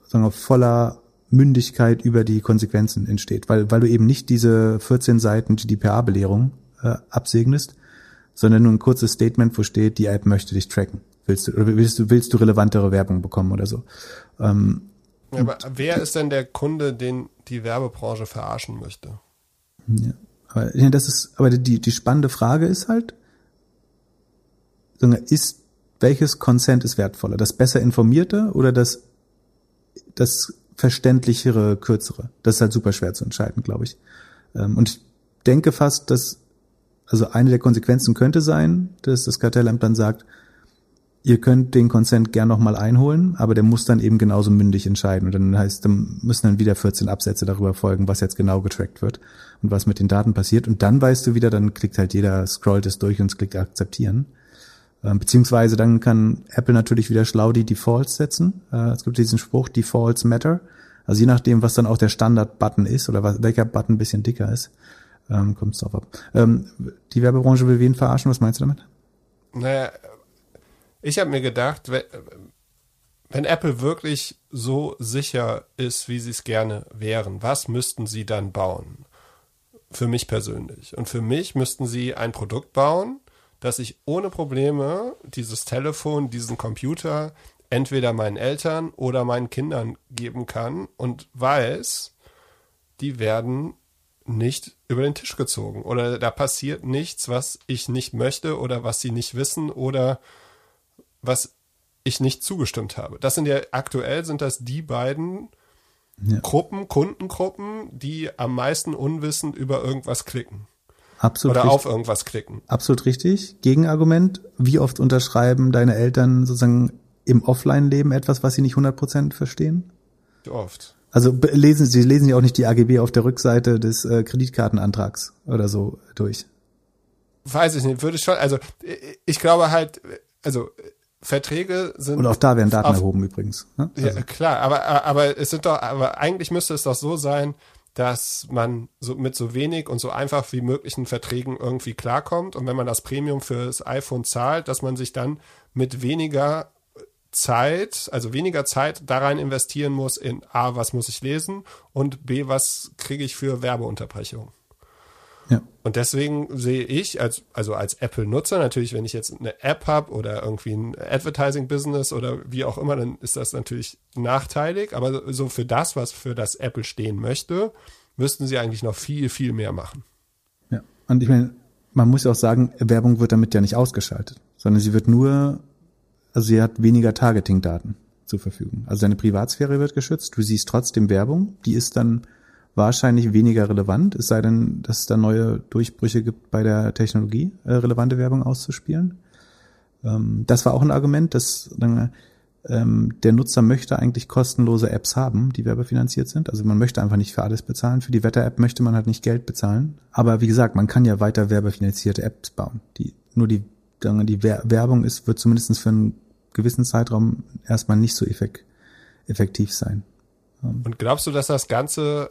sagen wir, voller Mündigkeit über die Konsequenzen entsteht, weil, weil du eben nicht diese 14 Seiten GDPR-Belehrung äh, absegnest, sondern nur ein kurzes Statement, wo steht, die App möchte dich tracken. Willst du, oder willst du, willst du relevantere Werbung bekommen oder so? Ähm, ja, aber wer ist denn der Kunde, den die Werbebranche verarschen möchte? Ja, aber ja, das ist, aber die, die spannende Frage ist halt, ist, welches Consent ist wertvoller? Das besser informierte oder das, das verständlichere, kürzere? Das ist halt super schwer zu entscheiden, glaube ich. Ähm, und ich denke fast, dass, also eine der Konsequenzen könnte sein, dass das Kartellamt dann sagt, ihr könnt den Consent gern nochmal einholen, aber der muss dann eben genauso mündig entscheiden. Und dann heißt, dann müssen dann wieder 14 Absätze darüber folgen, was jetzt genau getrackt wird und was mit den Daten passiert. Und dann weißt du wieder, dann klickt halt jeder, scrollt es durch und klickt akzeptieren. Ähm, beziehungsweise dann kann Apple natürlich wieder schlau die Defaults setzen. Äh, es gibt diesen Spruch, Defaults matter. Also je nachdem, was dann auch der Standard-Button ist oder welcher Button ein bisschen dicker ist, ähm, kommt es drauf ab. Ähm, die Werbebranche will wen verarschen? Was meinst du damit? Naja, ich habe mir gedacht, wenn Apple wirklich so sicher ist, wie sie es gerne wären, was müssten sie dann bauen? Für mich persönlich. Und für mich müssten sie ein Produkt bauen, dass ich ohne Probleme dieses Telefon, diesen Computer entweder meinen Eltern oder meinen Kindern geben kann und weiß, die werden nicht über den Tisch gezogen oder da passiert nichts, was ich nicht möchte oder was sie nicht wissen oder was ich nicht zugestimmt habe. Das sind ja aktuell sind das die beiden ja. Gruppen, Kundengruppen, die am meisten unwissend über irgendwas klicken. Absolut Oder richtig. auf irgendwas klicken. Absolut richtig. Gegenargument, wie oft unterschreiben deine Eltern sozusagen im Offline-Leben etwas, was sie nicht 100% verstehen? Oft. Also lesen sie lesen ja auch nicht die AGB auf der Rückseite des äh, Kreditkartenantrags oder so durch. Weiß ich nicht, würde ich schon, also ich glaube halt, also Verträge sind. Und auch da werden Daten auf, erhoben übrigens. Ne? Also. Ja, klar, aber, aber es sind doch, aber eigentlich müsste es doch so sein, dass man so mit so wenig und so einfach wie möglichen Verträgen irgendwie klarkommt. Und wenn man das Premium fürs iPhone zahlt, dass man sich dann mit weniger Zeit, also weniger Zeit da rein investieren muss in A, was muss ich lesen und B, was kriege ich für Werbeunterbrechung. Ja. Und deswegen sehe ich als, also als Apple-Nutzer natürlich, wenn ich jetzt eine App habe oder irgendwie ein Advertising-Business oder wie auch immer, dann ist das natürlich nachteilig. Aber so für das, was für das Apple stehen möchte, müssten sie eigentlich noch viel, viel mehr machen. Ja. Und ich meine, man muss ja auch sagen, Werbung wird damit ja nicht ausgeschaltet, sondern sie wird nur, also sie hat weniger Targeting-Daten zur Verfügung. Also deine Privatsphäre wird geschützt, du siehst trotzdem Werbung, die ist dann wahrscheinlich weniger relevant, es sei denn, dass es da neue Durchbrüche gibt bei der Technologie, äh, relevante Werbung auszuspielen. Ähm, das war auch ein Argument, dass ähm, der Nutzer möchte eigentlich kostenlose Apps haben, die werbefinanziert sind. Also man möchte einfach nicht für alles bezahlen. Für die Wetter-App möchte man halt nicht Geld bezahlen. Aber wie gesagt, man kann ja weiter werbefinanzierte Apps bauen. Die, nur die, die Werbung ist, wird zumindest für einen gewissen Zeitraum erstmal nicht so effektiv sein. Und glaubst du, dass das Ganze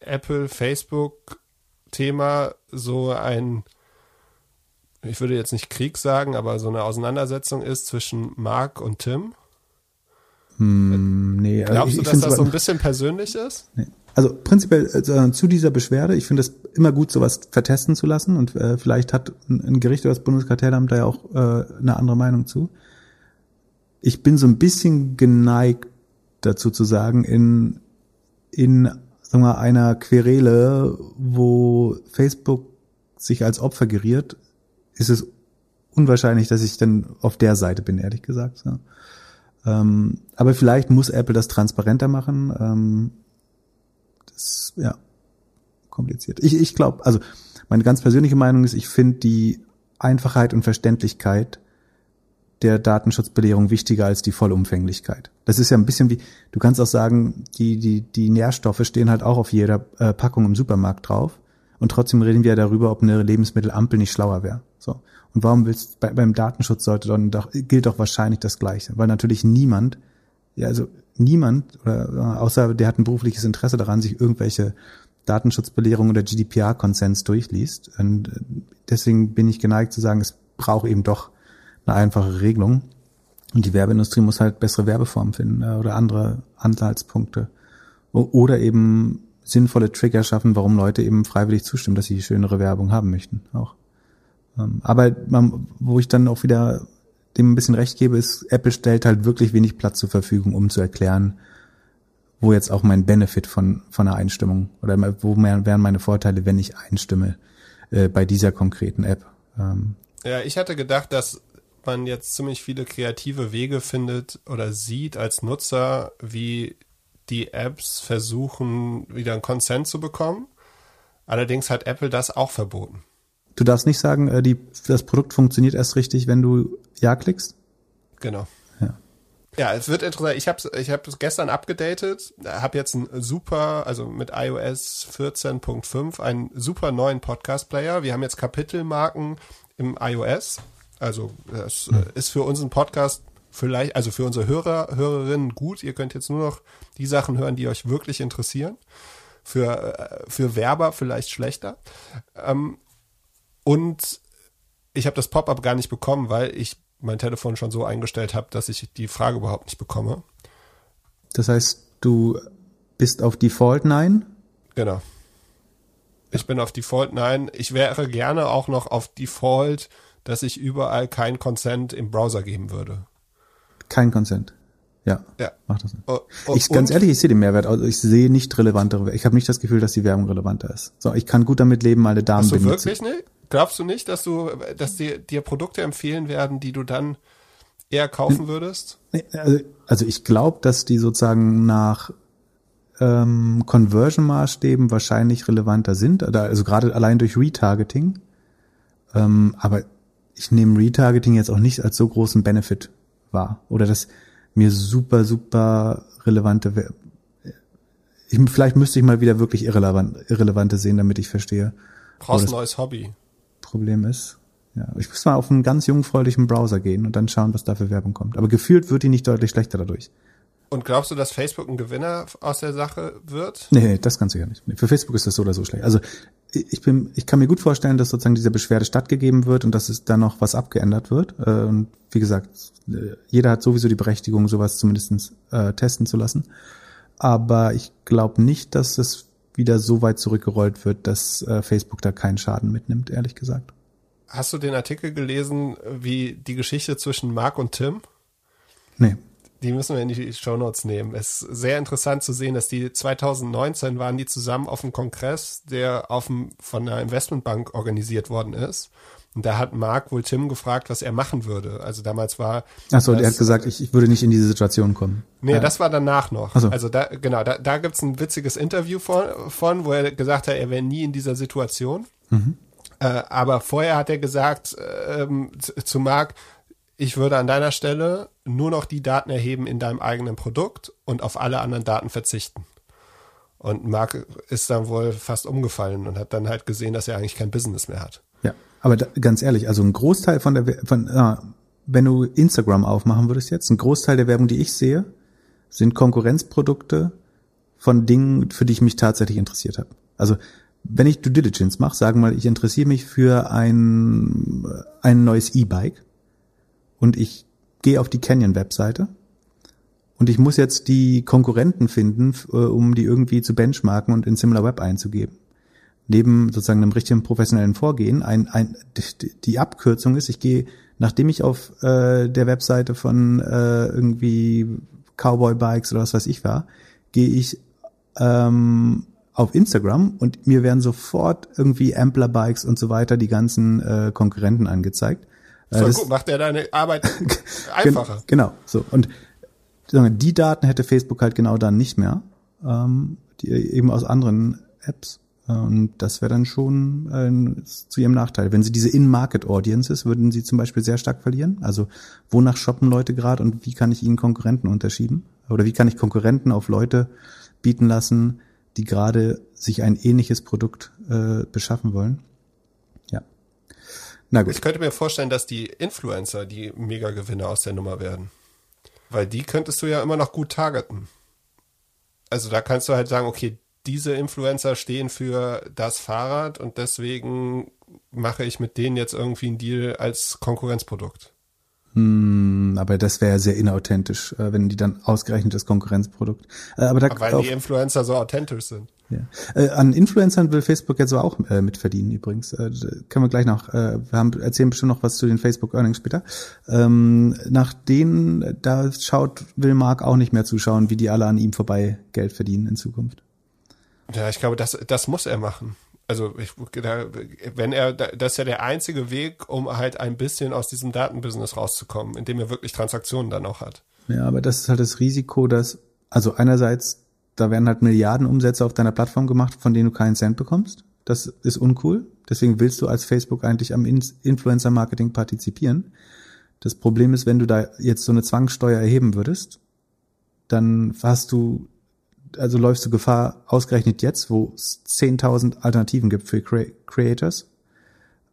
Apple, Facebook Thema so ein, ich würde jetzt nicht Krieg sagen, aber so eine Auseinandersetzung ist zwischen Mark und Tim? Hm, nee, also Glaubst du, dass das so ein bisschen persönlich ist? Nee. Also prinzipiell äh, zu dieser Beschwerde, ich finde es immer gut, sowas vertesten zu lassen und äh, vielleicht hat ein, ein Gericht oder das Bundeskartellamt da ja auch äh, eine andere Meinung zu. Ich bin so ein bisschen geneigt dazu zu sagen, in, in sagen wir, einer Querele, wo Facebook sich als Opfer geriert, ist es unwahrscheinlich, dass ich dann auf der Seite bin, ehrlich gesagt. So. Ähm, aber vielleicht muss Apple das transparenter machen. Ähm, das, ja, kompliziert. Ich, ich glaube, also meine ganz persönliche Meinung ist, ich finde die Einfachheit und Verständlichkeit der Datenschutzbelehrung wichtiger als die Vollumfänglichkeit. Das ist ja ein bisschen wie, du kannst auch sagen, die, die, die Nährstoffe stehen halt auch auf jeder äh, Packung im Supermarkt drauf. Und trotzdem reden wir ja darüber, ob eine Lebensmittelampel nicht schlauer wäre. So. Und warum willst bei, beim Datenschutz sollte dann doch, gilt doch wahrscheinlich das Gleiche. Weil natürlich niemand, ja, also niemand, oder äh, außer der hat ein berufliches Interesse daran, sich irgendwelche Datenschutzbelehrung oder GDPR-Konsens durchliest. Und äh, deswegen bin ich geneigt zu sagen, es braucht eben doch eine einfache Regelung. Und die Werbeindustrie muss halt bessere Werbeformen finden äh, oder andere Anhaltspunkte. Oder eben sinnvolle Trigger schaffen, warum Leute eben freiwillig zustimmen, dass sie schönere Werbung haben möchten. Auch. Ähm, aber wo ich dann auch wieder dem ein bisschen recht gebe, ist, Apple stellt halt wirklich wenig Platz zur Verfügung, um zu erklären, wo jetzt auch mein Benefit von, von einer Einstimmung oder wo wären meine Vorteile, wenn ich einstimme äh, bei dieser konkreten App. Ähm, ja, ich hatte gedacht, dass man jetzt ziemlich viele kreative Wege findet oder sieht als Nutzer, wie die Apps versuchen, wieder einen Consent zu bekommen. Allerdings hat Apple das auch verboten. Du darfst nicht sagen, äh, die, das Produkt funktioniert erst richtig, wenn du Ja klickst? Genau. Ja, ja es wird interessant. Ich habe ich hab gestern abgedatet, habe jetzt einen super, also mit iOS 14.5 einen super neuen Podcast-Player. Wir haben jetzt Kapitelmarken im iOS also das hm. ist für unseren Podcast vielleicht, also für unsere Hörer, Hörerinnen gut. Ihr könnt jetzt nur noch die Sachen hören, die euch wirklich interessieren. Für, äh, für Werber vielleicht schlechter. Ähm, und ich habe das Pop-up gar nicht bekommen, weil ich mein Telefon schon so eingestellt habe, dass ich die Frage überhaupt nicht bekomme. Das heißt, du bist auf Default Nein? Genau. Ich bin auf Default Nein. Ich wäre gerne auch noch auf Default dass ich überall kein Consent im Browser geben würde. Kein Consent. Ja. Ja. Mach das nicht. Oh, oh, ich, ganz ehrlich, ich sehe den Mehrwert. Also ich sehe nicht relevantere. Ich habe nicht das Gefühl, dass die Werbung relevanter ist. So, ich kann gut damit leben, meine Damen. Hast du wirklich nicht? Glaubst du nicht, dass du, dass dir, dir Produkte empfehlen werden, die du dann eher kaufen würdest? Also, also ich glaube, dass die sozusagen nach ähm, Conversion-Maßstäben wahrscheinlich relevanter sind. Also gerade allein durch Retargeting. Ähm, aber ich nehme Retargeting jetzt auch nicht als so großen Benefit wahr. Oder dass mir super, super relevante, ich, vielleicht müsste ich mal wieder wirklich irrelevant, irrelevante sehen, damit ich verstehe. Brauchst ein neues Hobby. Problem ist. Ja, ich muss mal auf einen ganz jungfräulichen Browser gehen und dann schauen, was da für Werbung kommt. Aber gefühlt wird die nicht deutlich schlechter dadurch. Und glaubst du, dass Facebook ein Gewinner aus der Sache wird? Nee, das kannst du ja nicht. Für Facebook ist das so oder so schlecht. Also ich bin, ich kann mir gut vorstellen, dass sozusagen diese Beschwerde stattgegeben wird und dass es dann noch was abgeändert wird. Äh, und wie gesagt, jeder hat sowieso die Berechtigung, sowas zumindestens äh, testen zu lassen. Aber ich glaube nicht, dass es wieder so weit zurückgerollt wird, dass äh, Facebook da keinen Schaden mitnimmt, ehrlich gesagt. Hast du den Artikel gelesen, wie die Geschichte zwischen Mark und Tim? Nee die müssen wir in die Show Notes nehmen. Es ist sehr interessant zu sehen, dass die 2019 waren die zusammen auf einem Kongress, der auf dem, von einer Investmentbank organisiert worden ist. Und da hat Mark wohl Tim gefragt, was er machen würde. Also damals war. Achso, er hat gesagt, ich, ich würde nicht in diese Situation kommen. Nee, ja. das war danach noch. So. Also da, genau, da, da gibt's ein witziges Interview von, von, wo er gesagt hat, er wäre nie in dieser Situation. Mhm. Äh, aber vorher hat er gesagt ähm, zu Mark, ich würde an deiner Stelle nur noch die Daten erheben in deinem eigenen Produkt und auf alle anderen Daten verzichten. Und Mark ist dann wohl fast umgefallen und hat dann halt gesehen, dass er eigentlich kein Business mehr hat. Ja, aber da, ganz ehrlich, also ein Großteil von der, von, äh, wenn du Instagram aufmachen würdest jetzt, ein Großteil der Werbung, die ich sehe, sind Konkurrenzprodukte von Dingen, für die ich mich tatsächlich interessiert habe. Also wenn ich Due Diligence mache, sagen wir mal, ich interessiere mich für ein, ein neues E-Bike und ich gehe auf die Canyon-Webseite. Und ich muss jetzt die Konkurrenten finden, äh, um die irgendwie zu benchmarken und in SimilarWeb einzugeben. Neben sozusagen einem richtigen professionellen Vorgehen, ein, ein, die Abkürzung ist, ich gehe, nachdem ich auf äh, der Webseite von äh, irgendwie Cowboy Bikes oder was weiß ich war, gehe ich ähm, auf Instagram und mir werden sofort irgendwie Ampler Bikes und so weiter die ganzen äh, Konkurrenten angezeigt Voll das, gut, macht er deine Arbeit einfacher. Genau, so. Und die Daten hätte Facebook halt genau dann nicht mehr, ähm, die eben aus anderen Apps. Und das wäre dann schon äh, zu ihrem Nachteil. Wenn sie diese In-Market-Audiences, würden sie zum Beispiel sehr stark verlieren. Also wonach shoppen Leute gerade und wie kann ich ihnen Konkurrenten unterschieben? Oder wie kann ich Konkurrenten auf Leute bieten lassen, die gerade sich ein ähnliches Produkt äh, beschaffen wollen? Na gut. Ich könnte mir vorstellen, dass die Influencer die Mega-Gewinner aus der Nummer werden. Weil die könntest du ja immer noch gut targeten. Also da kannst du halt sagen, okay, diese Influencer stehen für das Fahrrad und deswegen mache ich mit denen jetzt irgendwie einen Deal als Konkurrenzprodukt. Hm, aber das wäre sehr inauthentisch, äh, wenn die dann ausgerechnet das Konkurrenzprodukt. Äh, aber da Weil die Influencer so authentisch sind. Ja. Äh, an Influencern will Facebook jetzt auch äh, mitverdienen übrigens. Äh, können wir gleich noch, äh, wir haben erzählen bestimmt noch was zu den Facebook Earnings später. Ähm, nach denen, da schaut, will Mark auch nicht mehr zuschauen, wie die alle an ihm vorbei Geld verdienen in Zukunft. Ja, ich glaube, das, das muss er machen. Also ich, wenn er, das ist ja der einzige Weg, um halt ein bisschen aus diesem Datenbusiness rauszukommen, indem er wirklich Transaktionen dann auch hat. Ja, aber das ist halt das Risiko, dass, also einerseits, da werden halt Milliarden Umsätze auf deiner Plattform gemacht, von denen du keinen Cent bekommst. Das ist uncool. Deswegen willst du als Facebook eigentlich am Influencer-Marketing partizipieren. Das Problem ist, wenn du da jetzt so eine Zwangssteuer erheben würdest, dann hast du also läufst du Gefahr, ausgerechnet jetzt, wo es 10.000 Alternativen gibt für Creators,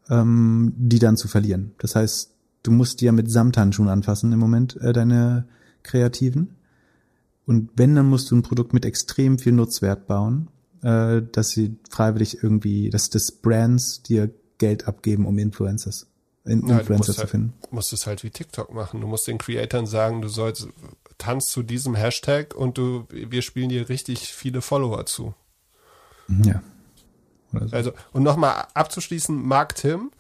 ähm, die dann zu verlieren. Das heißt, du musst dir mit Samthandschuhen anfassen im Moment, äh, deine Kreativen. Und wenn, dann musst du ein Produkt mit extrem viel Nutzwert bauen, äh, dass sie freiwillig irgendwie, dass das Brands dir Geld abgeben, um Influencers, Influencer ja, zu halt, finden. Du musst es halt wie TikTok machen. Du musst den Creatoren sagen, du sollst tanzt zu diesem Hashtag und du, wir spielen dir richtig viele Follower zu. Ja. So. Also, und nochmal abzuschließen, Mark Tim,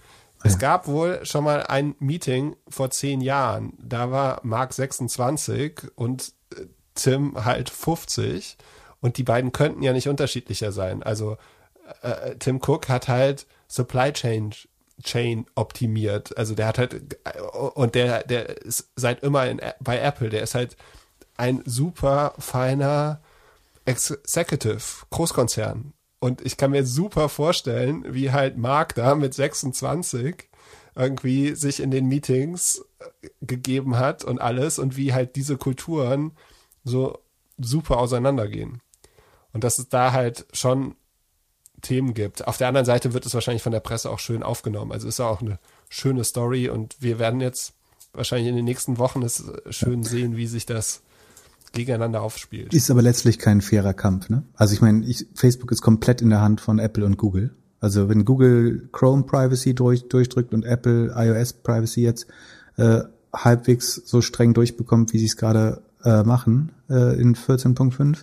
es ja. gab wohl schon mal ein Meeting vor zehn Jahren. Da war Mark 26 und Tim halt 50. Und die beiden könnten ja nicht unterschiedlicher sein. Also äh, äh, Tim Cook hat halt Supply Chain Chain optimiert. Also der hat halt und der der ist seit immer in, bei Apple. Der ist halt ein super feiner Executive Großkonzern. Und ich kann mir super vorstellen, wie halt Mark da mit 26 irgendwie sich in den Meetings äh, gegeben hat und alles und wie halt diese Kulturen so super auseinandergehen. Und dass es da halt schon Themen gibt. Auf der anderen Seite wird es wahrscheinlich von der Presse auch schön aufgenommen. Also ist auch eine schöne Story und wir werden jetzt wahrscheinlich in den nächsten Wochen es schön sehen, wie sich das gegeneinander aufspielt. Ist aber letztlich kein fairer Kampf, ne? Also ich meine, ich, Facebook ist komplett in der Hand von Apple und Google. Also wenn Google Chrome Privacy durch, durchdrückt und Apple iOS Privacy jetzt äh, halbwegs so streng durchbekommt, wie sie es gerade äh, machen äh, in 14.5,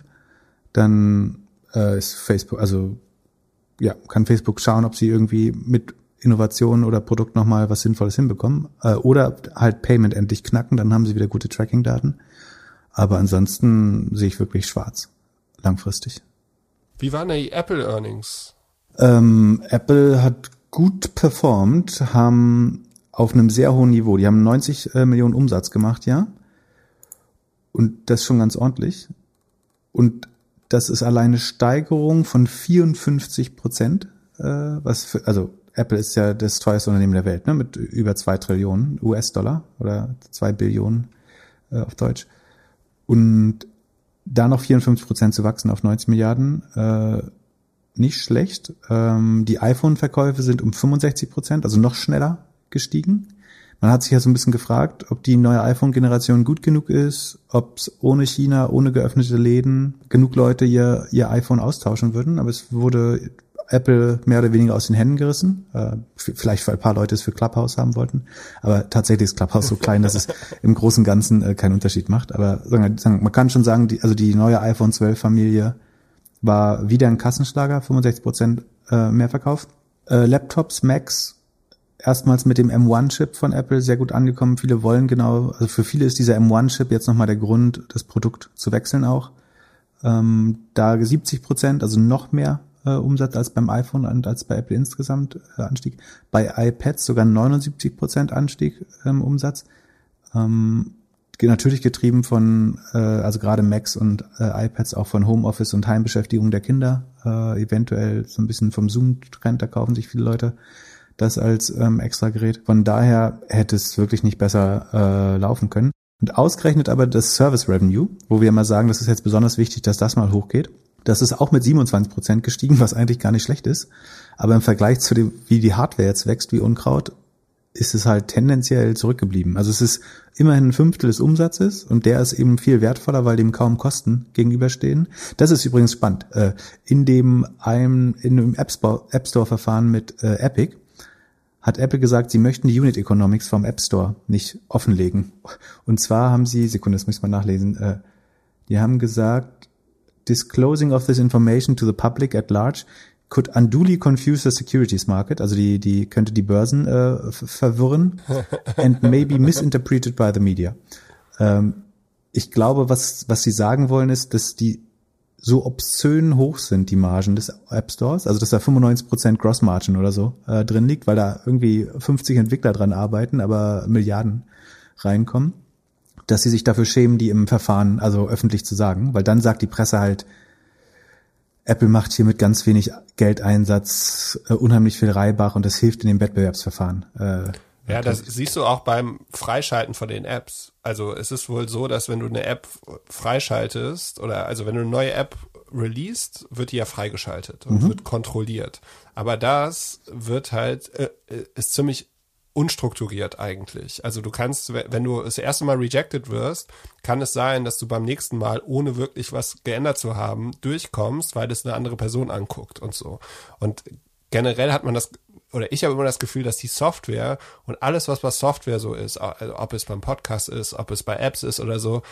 dann äh, ist Facebook, also ja, kann Facebook schauen, ob sie irgendwie mit Innovationen oder Produkt nochmal was Sinnvolles hinbekommen. Äh, oder halt Payment endlich knacken, dann haben sie wieder gute Tracking-Daten. Aber ansonsten sehe ich wirklich schwarz. Langfristig. Wie waren die Apple Earnings? Ähm, Apple hat gut performt, haben auf einem sehr hohen Niveau. Die haben 90 äh, Millionen Umsatz gemacht, ja. Und das schon ganz ordentlich. Und das ist alleine Steigerung von 54 Prozent, äh, was für, also Apple ist ja das teuerste Unternehmen der Welt, ne, mit über zwei Trillionen US-Dollar oder zwei Billionen äh, auf Deutsch. Und da noch 54 Prozent zu wachsen auf 90 Milliarden, äh, nicht schlecht. Ähm, die iPhone-Verkäufe sind um 65 Prozent, also noch schneller gestiegen. Man hat sich ja so ein bisschen gefragt, ob die neue iPhone-Generation gut genug ist, ob es ohne China, ohne geöffnete Läden genug Leute ihr, ihr iPhone austauschen würden. Aber es wurde Apple mehr oder weniger aus den Händen gerissen. Äh, vielleicht, weil ein paar Leute es für Clubhouse haben wollten. Aber tatsächlich ist Clubhouse so klein, dass es im Großen und Ganzen äh, keinen Unterschied macht. Aber sagen, sagen, man kann schon sagen, die, also die neue iPhone 12 Familie war wieder ein Kassenschlager, 65 Prozent äh, mehr verkauft. Äh, Laptops, Macs erstmals mit dem M1-Chip von Apple sehr gut angekommen. Viele wollen genau, also für viele ist dieser M1-Chip jetzt nochmal der Grund, das Produkt zu wechseln auch. Ähm, da 70 Prozent, also noch mehr äh, Umsatz als beim iPhone und als bei Apple insgesamt äh, Anstieg. Bei iPads sogar 79 Prozent Anstieg ähm, Umsatz. Ähm, natürlich getrieben von, äh, also gerade Macs und äh, iPads auch von Homeoffice und Heimbeschäftigung der Kinder, äh, eventuell so ein bisschen vom Zoom-Trend, da kaufen sich viele Leute das als ähm, extra Gerät. Von daher hätte es wirklich nicht besser äh, laufen können. Und ausgerechnet aber das Service Revenue, wo wir mal sagen, das ist jetzt besonders wichtig, dass das mal hochgeht. Das ist auch mit 27 Prozent gestiegen, was eigentlich gar nicht schlecht ist. Aber im Vergleich zu dem, wie die Hardware jetzt wächst wie Unkraut, ist es halt tendenziell zurückgeblieben. Also es ist immerhin ein Fünftel des Umsatzes und der ist eben viel wertvoller, weil dem kaum Kosten gegenüberstehen. Das ist übrigens spannend. Äh, in dem einem, in dem App Store Verfahren mit äh, Epic hat Apple gesagt, sie möchten die Unit Economics vom App Store nicht offenlegen. Und zwar haben sie, Sekunde, das muss ich mal nachlesen, äh, die haben gesagt, disclosing of this information to the public at large could unduly confuse the securities market, also die, die könnte die Börsen äh, verwirren and may be misinterpreted by the media. Ähm, ich glaube, was, was sie sagen wollen, ist, dass die so obszön hoch sind, die Margen des App Stores, also dass da 95% Gross Margin oder so äh, drin liegt, weil da irgendwie 50 Entwickler dran arbeiten, aber Milliarden reinkommen, dass sie sich dafür schämen, die im Verfahren also öffentlich zu sagen, weil dann sagt die Presse halt, Apple macht hier mit ganz wenig Geldeinsatz äh, unheimlich viel Reibach und das hilft in dem Wettbewerbsverfahren. Äh, ja, das siehst du auch beim Freischalten von den Apps. Also es ist wohl so, dass wenn du eine App freischaltest oder also wenn du eine neue App released, wird die ja freigeschaltet und mhm. wird kontrolliert. Aber das wird halt, äh, ist ziemlich unstrukturiert eigentlich. Also du kannst, wenn du das erste Mal rejected wirst, kann es sein, dass du beim nächsten Mal, ohne wirklich was geändert zu haben, durchkommst, weil es eine andere Person anguckt und so. Und generell hat man das oder ich habe immer das Gefühl, dass die Software und alles, was bei Software so ist, also ob es beim Podcast ist, ob es bei Apps ist oder so,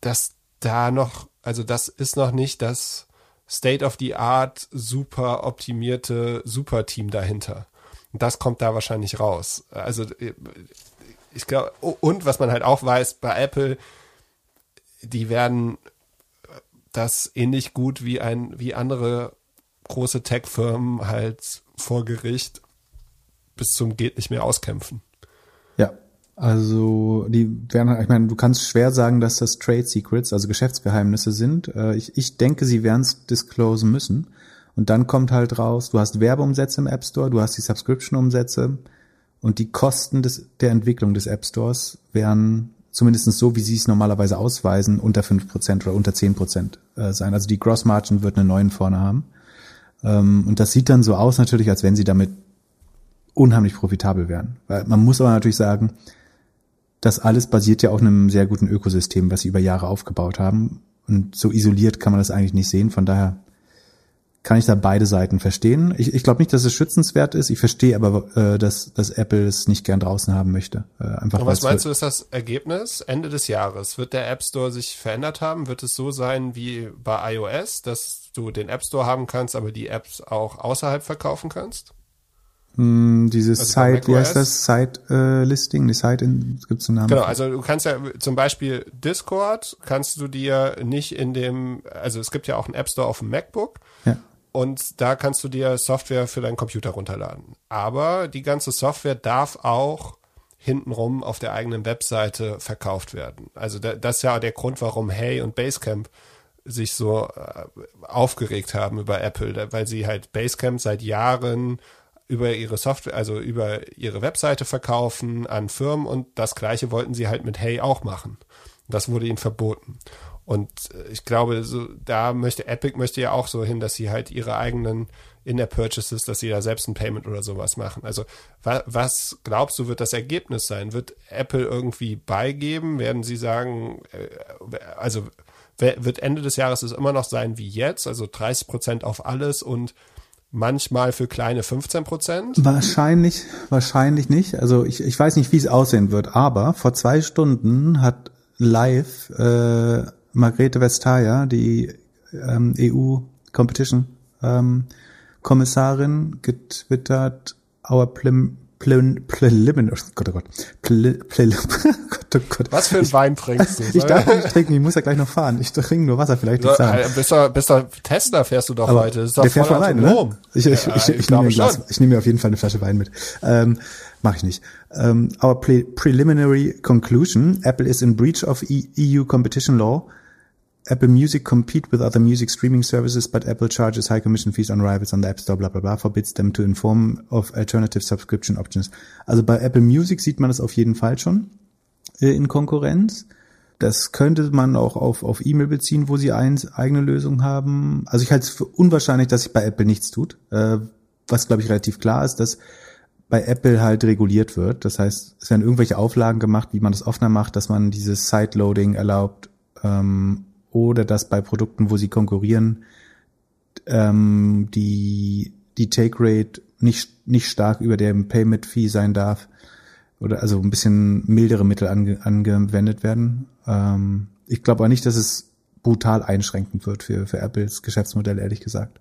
dass da noch, also das ist noch nicht das State of the Art super optimierte Superteam dahinter. Und das kommt da wahrscheinlich raus. Also ich glaube, und was man halt auch weiß, bei Apple, die werden das ähnlich gut wie ein, wie andere große Tech-Firmen halt vor Gericht bis zum geht nicht mehr auskämpfen. Ja, also die werden, ich meine, du kannst schwer sagen, dass das Trade Secrets, also Geschäftsgeheimnisse sind. Äh, ich, ich denke, sie werden es disclosen müssen. Und dann kommt halt raus, du hast Werbeumsätze im App Store, du hast die Subscription-Umsätze und die Kosten des, der Entwicklung des App Stores werden zumindest so, wie sie es normalerweise ausweisen, unter fünf Prozent oder unter zehn Prozent äh, sein. Also die Gross Margin wird eine neuen vorne haben. Ähm, und das sieht dann so aus natürlich, als wenn sie damit unheimlich profitabel wären. Weil man muss aber natürlich sagen, das alles basiert ja auf einem sehr guten Ökosystem, was sie über Jahre aufgebaut haben. Und so isoliert kann man das eigentlich nicht sehen. Von daher kann ich da beide Seiten verstehen. Ich, ich glaube nicht, dass es schützenswert ist. Ich verstehe aber, äh, dass, dass Apple es nicht gern draußen haben möchte. Äh, einfach Und was meinst du, ist das Ergebnis Ende des Jahres? Wird der App Store sich verändert haben? Wird es so sein wie bei iOS, dass du den App Store haben kannst, aber die Apps auch außerhalb verkaufen kannst? Mm, dieses also Site, wie heißt das? Site-Listing, äh, die Site, in, gibt's einen Namen? Genau, also du kannst ja zum Beispiel Discord kannst du dir nicht in dem, also es gibt ja auch einen App Store auf dem MacBook. Ja. Und da kannst du dir Software für deinen Computer runterladen. Aber die ganze Software darf auch hintenrum auf der eigenen Webseite verkauft werden. Also das ist ja der Grund, warum Hey und Basecamp sich so äh, aufgeregt haben über Apple, weil sie halt Basecamp seit Jahren über ihre Software, also über ihre Webseite verkaufen an Firmen und das gleiche wollten sie halt mit Hey auch machen. Das wurde ihnen verboten. Und äh, ich glaube, so, da möchte Epic möchte ja auch so hin, dass sie halt ihre eigenen In-App-Purchases, dass sie da selbst ein Payment oder sowas machen. Also wa was glaubst du, wird das Ergebnis sein? Wird Apple irgendwie beigeben? Werden sie sagen, äh, also wird Ende des Jahres es immer noch sein wie jetzt, also 30 Prozent auf alles und manchmal für kleine 15 Prozent? Wahrscheinlich, wahrscheinlich nicht. Also ich, ich weiß nicht, wie es aussehen wird, aber vor zwei Stunden hat live äh, Margrethe Vestager, die ähm, EU Competition ähm, Kommissarin, getwittert, our Preliminary, Gott, oh Gott, Ple, Ple, Gott, oh Gott. Was für ein Wein trinkst du? Ich darf nicht trinken, ich muss ja gleich noch fahren. Ich trinke nur Wasser, vielleicht nicht sagen. Bis der, bis der Tesla fährst du doch Aber heute. der fährt schon alleine, ne? Ich, ich, ich, ich, nehme mir Glas, ich nehme mir auf jeden Fall eine Flasche Wein mit. Ähm, Mache ich nicht. Our pre preliminary conclusion, Apple is in breach of e EU competition law Apple Music compete with other music streaming services, but Apple charges high commission fees on rivals on the App Store, bla bla bla, forbids them to inform of alternative subscription options. Also bei Apple Music sieht man das auf jeden Fall schon äh, in Konkurrenz. Das könnte man auch auf, auf E-Mail beziehen, wo sie eine eigene Lösung haben. Also ich halte es für unwahrscheinlich, dass sich bei Apple nichts tut. Äh, was, glaube ich, relativ klar ist, dass bei Apple halt reguliert wird. Das heißt, es werden irgendwelche Auflagen gemacht, wie man das offener macht, dass man dieses Sideloading erlaubt ähm, oder dass bei Produkten, wo sie konkurrieren, ähm, die, die Take Rate nicht, nicht stark über dem Payment Fee sein darf oder also ein bisschen mildere Mittel ange, angewendet werden. Ähm, ich glaube auch nicht, dass es brutal einschränkend wird für, für Apples Geschäftsmodell, ehrlich gesagt.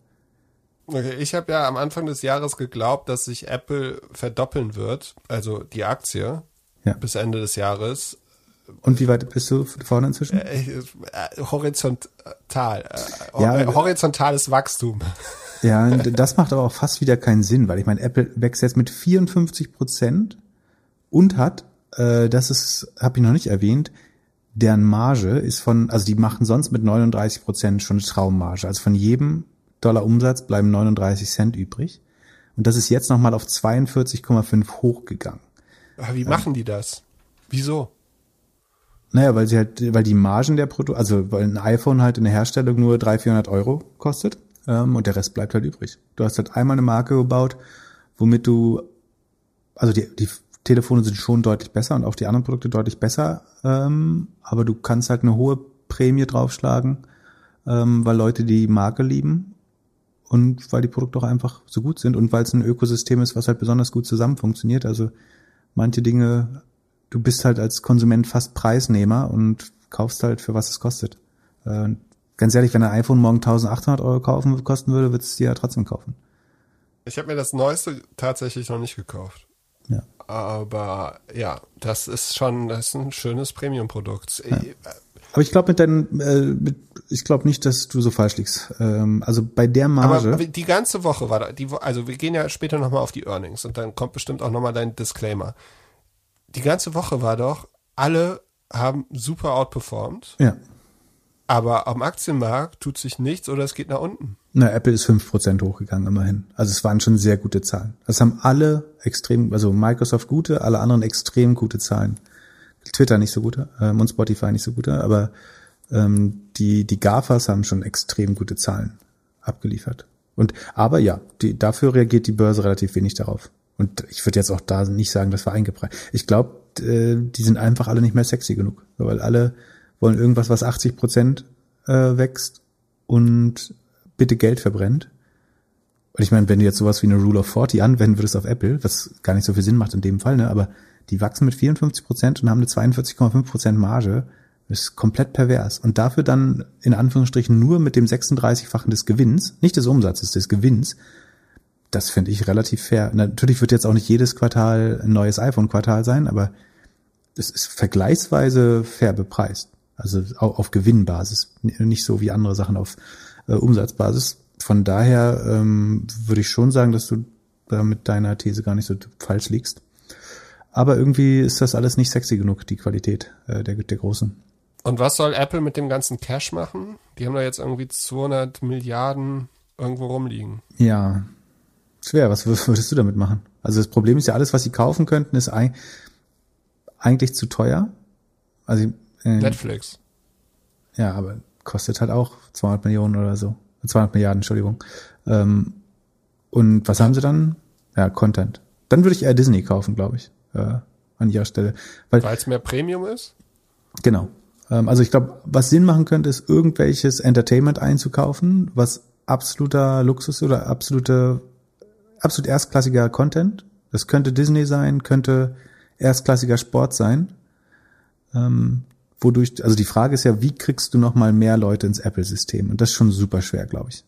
Okay, ich habe ja am Anfang des Jahres geglaubt, dass sich Apple verdoppeln wird, also die Aktie, ja. bis Ende des Jahres. Und wie weit bist du vorne inzwischen? Äh, äh, horizontal. Äh, ja, horizontales Wachstum. Ja, das macht aber auch fast wieder keinen Sinn, weil ich meine, Apple wächst jetzt mit 54 Prozent und hat, äh, das ist, habe ich noch nicht erwähnt, deren Marge ist von, also die machen sonst mit 39 Prozent schon Traummarge. Also von jedem Dollar Umsatz bleiben 39 Cent übrig. Und das ist jetzt nochmal auf 42,5 hochgegangen. Aber wie machen die das? Wieso? Naja, weil sie halt, weil die Margen der Produkte, also weil ein iPhone halt in der Herstellung nur 300, 400 Euro kostet ähm, und der Rest bleibt halt übrig. Du hast halt einmal eine Marke gebaut, womit du, also die, die Telefone sind schon deutlich besser und auch die anderen Produkte deutlich besser, ähm, aber du kannst halt eine hohe Prämie draufschlagen, ähm, weil Leute die Marke lieben und weil die Produkte auch einfach so gut sind und weil es ein Ökosystem ist, was halt besonders gut zusammen funktioniert. Also manche Dinge du bist halt als Konsument fast Preisnehmer und kaufst halt für was es kostet. Äh, ganz ehrlich, wenn ein iPhone morgen 1800 Euro kaufen, kosten würde, würdest du dir ja trotzdem kaufen. Ich habe mir das neueste tatsächlich noch nicht gekauft. Ja. Aber ja, das ist schon, das ist ein schönes Premium-Produkt. Ja. Aber ich glaube mit deinen, äh, mit, ich glaube nicht, dass du so falsch liegst. Ähm, also bei der Marge. Aber die ganze Woche war da, die, also wir gehen ja später nochmal auf die Earnings und dann kommt bestimmt auch nochmal dein Disclaimer die ganze Woche war doch, alle haben super outperformed. Ja. Aber am Aktienmarkt tut sich nichts oder es geht nach unten. Na, Apple ist fünf Prozent hochgegangen immerhin. Also es waren schon sehr gute Zahlen. Das haben alle extrem, also Microsoft gute, alle anderen extrem gute Zahlen. Twitter nicht so gute ähm, und Spotify nicht so gute, aber ähm, die, die GAFAs haben schon extrem gute Zahlen abgeliefert. Und aber ja, die, dafür reagiert die Börse relativ wenig darauf. Und ich würde jetzt auch da nicht sagen, das war eingepreist. Ich glaube, äh, die sind einfach alle nicht mehr sexy genug, weil alle wollen irgendwas, was 80 Prozent äh, wächst und bitte Geld verbrennt. Und ich meine, wenn du jetzt sowas wie eine Rule of 40 anwenden würdest auf Apple, was gar nicht so viel Sinn macht in dem Fall, ne, aber die wachsen mit 54 Prozent und haben eine 42,5 Prozent Marge, das ist komplett pervers. Und dafür dann in Anführungsstrichen nur mit dem 36-fachen des Gewinns, nicht des Umsatzes, des Gewinns, das finde ich relativ fair. Natürlich wird jetzt auch nicht jedes Quartal ein neues iPhone-Quartal sein, aber es ist vergleichsweise fair bepreist. Also auf Gewinnbasis, nicht so wie andere Sachen auf äh, Umsatzbasis. Von daher ähm, würde ich schon sagen, dass du da mit deiner These gar nicht so falsch liegst. Aber irgendwie ist das alles nicht sexy genug, die Qualität äh, der, der großen. Und was soll Apple mit dem ganzen Cash machen? Die haben da jetzt irgendwie 200 Milliarden irgendwo rumliegen. Ja, Schwer, was würdest du damit machen? Also das Problem ist ja, alles, was sie kaufen könnten, ist eigentlich zu teuer. Also äh, Netflix. Ja, aber kostet halt auch 200 Millionen oder so. 200 Milliarden, Entschuldigung. Ähm, und was haben sie dann? Ja, Content. Dann würde ich eher Disney kaufen, glaube ich, äh, an ihrer Stelle. Weil es mehr Premium ist? Genau. Ähm, also ich glaube, was Sinn machen könnte, ist irgendwelches Entertainment einzukaufen, was absoluter Luxus oder absolute absolut erstklassiger Content. Das könnte Disney sein, könnte erstklassiger Sport sein. Ähm, wodurch, also die Frage ist ja, wie kriegst du noch mal mehr Leute ins Apple-System? Und das ist schon super schwer, glaube ich.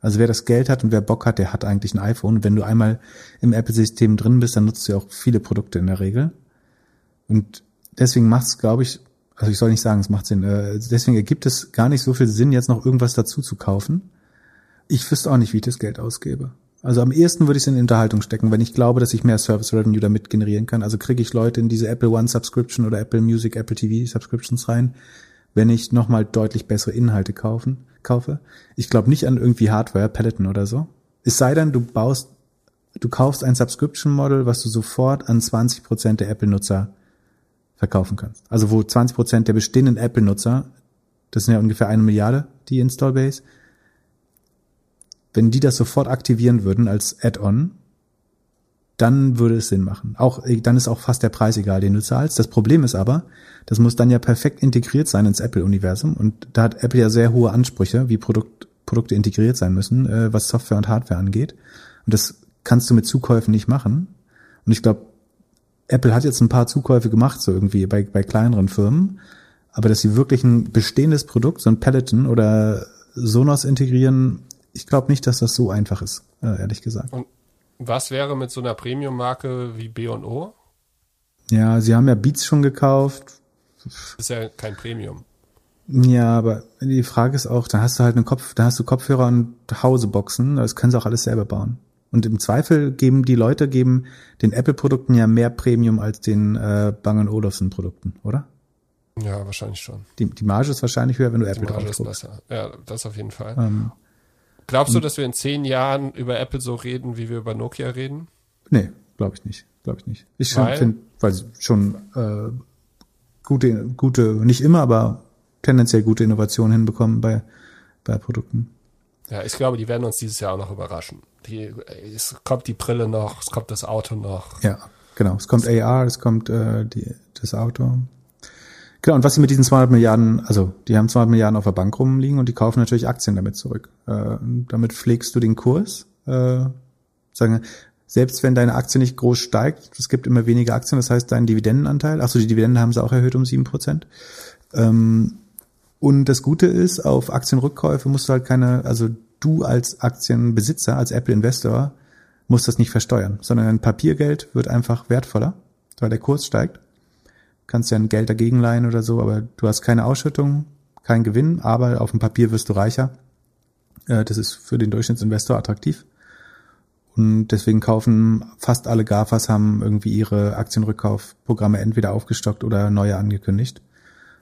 Also wer das Geld hat und wer Bock hat, der hat eigentlich ein iPhone. Und wenn du einmal im Apple-System drin bist, dann nutzt du ja auch viele Produkte in der Regel. Und deswegen macht es, glaube ich, also ich soll nicht sagen, es macht Sinn. Äh, deswegen ergibt es gar nicht so viel Sinn, jetzt noch irgendwas dazu zu kaufen. Ich wüsste auch nicht, wie ich das Geld ausgebe. Also am ehesten würde ich es in Unterhaltung stecken, wenn ich glaube, dass ich mehr Service Revenue damit generieren kann. Also kriege ich Leute in diese Apple One Subscription oder Apple Music, Apple TV Subscriptions rein, wenn ich nochmal deutlich bessere Inhalte kaufen, kaufe. Ich glaube nicht an irgendwie Hardware, Peloton oder so. Es sei denn, du baust, du kaufst ein Subscription Model, was du sofort an 20 Prozent der Apple-Nutzer verkaufen kannst. Also wo 20 Prozent der bestehenden Apple-Nutzer, das sind ja ungefähr eine Milliarde, die Install-Base, wenn die das sofort aktivieren würden als Add-on, dann würde es Sinn machen. Auch, dann ist auch fast der Preis egal, den du zahlst. Das Problem ist aber, das muss dann ja perfekt integriert sein ins Apple-Universum. Und da hat Apple ja sehr hohe Ansprüche, wie Produkt, Produkte integriert sein müssen, äh, was Software und Hardware angeht. Und das kannst du mit Zukäufen nicht machen. Und ich glaube, Apple hat jetzt ein paar Zukäufe gemacht, so irgendwie bei, bei kleineren Firmen. Aber dass sie wirklich ein bestehendes Produkt, so ein Peloton oder Sonos integrieren, ich glaube nicht, dass das so einfach ist, äh, ehrlich gesagt. Und was wäre mit so einer Premium-Marke wie B&O? Ja, sie haben ja Beats schon gekauft. Das ist ja kein Premium. Ja, aber die Frage ist auch, da hast du halt einen Kopf, da hast du Kopfhörer und Hauseboxen, das können sie auch alles selber bauen. Und im Zweifel geben die Leute geben den Apple-Produkten ja mehr Premium als den äh, Bang Olufsen-Produkten, oder? Ja, wahrscheinlich schon. Die, die Marge ist wahrscheinlich höher, wenn du Die Apple Marge drauf ist besser. Ja, das auf jeden Fall. Ähm, Glaubst du, dass wir in zehn Jahren über Apple so reden, wie wir über Nokia reden? nee, glaube ich nicht. Glaube ich nicht. Ich Weil? finde, weil sie schon äh, gute, gute, nicht immer, aber tendenziell gute Innovationen hinbekommen bei, bei Produkten. Ja, ich glaube, die werden uns dieses Jahr auch noch überraschen. Die, es kommt die Brille noch, es kommt das Auto noch. Ja, genau. Es kommt AR, es kommt äh, die, das Auto. Genau, und was sie mit diesen 200 Milliarden, also die haben 200 Milliarden auf der Bank rumliegen und die kaufen natürlich Aktien damit zurück. Äh, damit pflegst du den Kurs. Äh, sagen, selbst wenn deine Aktie nicht groß steigt, es gibt immer weniger Aktien, das heißt dein Dividendenanteil, achso, die Dividende haben sie auch erhöht um sieben Prozent. Ähm, und das Gute ist, auf Aktienrückkäufe musst du halt keine, also du als Aktienbesitzer, als Apple-Investor, musst das nicht versteuern, sondern dein Papiergeld wird einfach wertvoller, weil der Kurs steigt. Kannst ja ein Geld dagegen leihen oder so, aber du hast keine Ausschüttung, kein Gewinn, aber auf dem Papier wirst du reicher. Äh, Das ist für den Durchschnittsinvestor attraktiv. Und deswegen kaufen fast alle GAFAs haben irgendwie ihre Aktienrückkaufprogramme entweder aufgestockt oder neue angekündigt.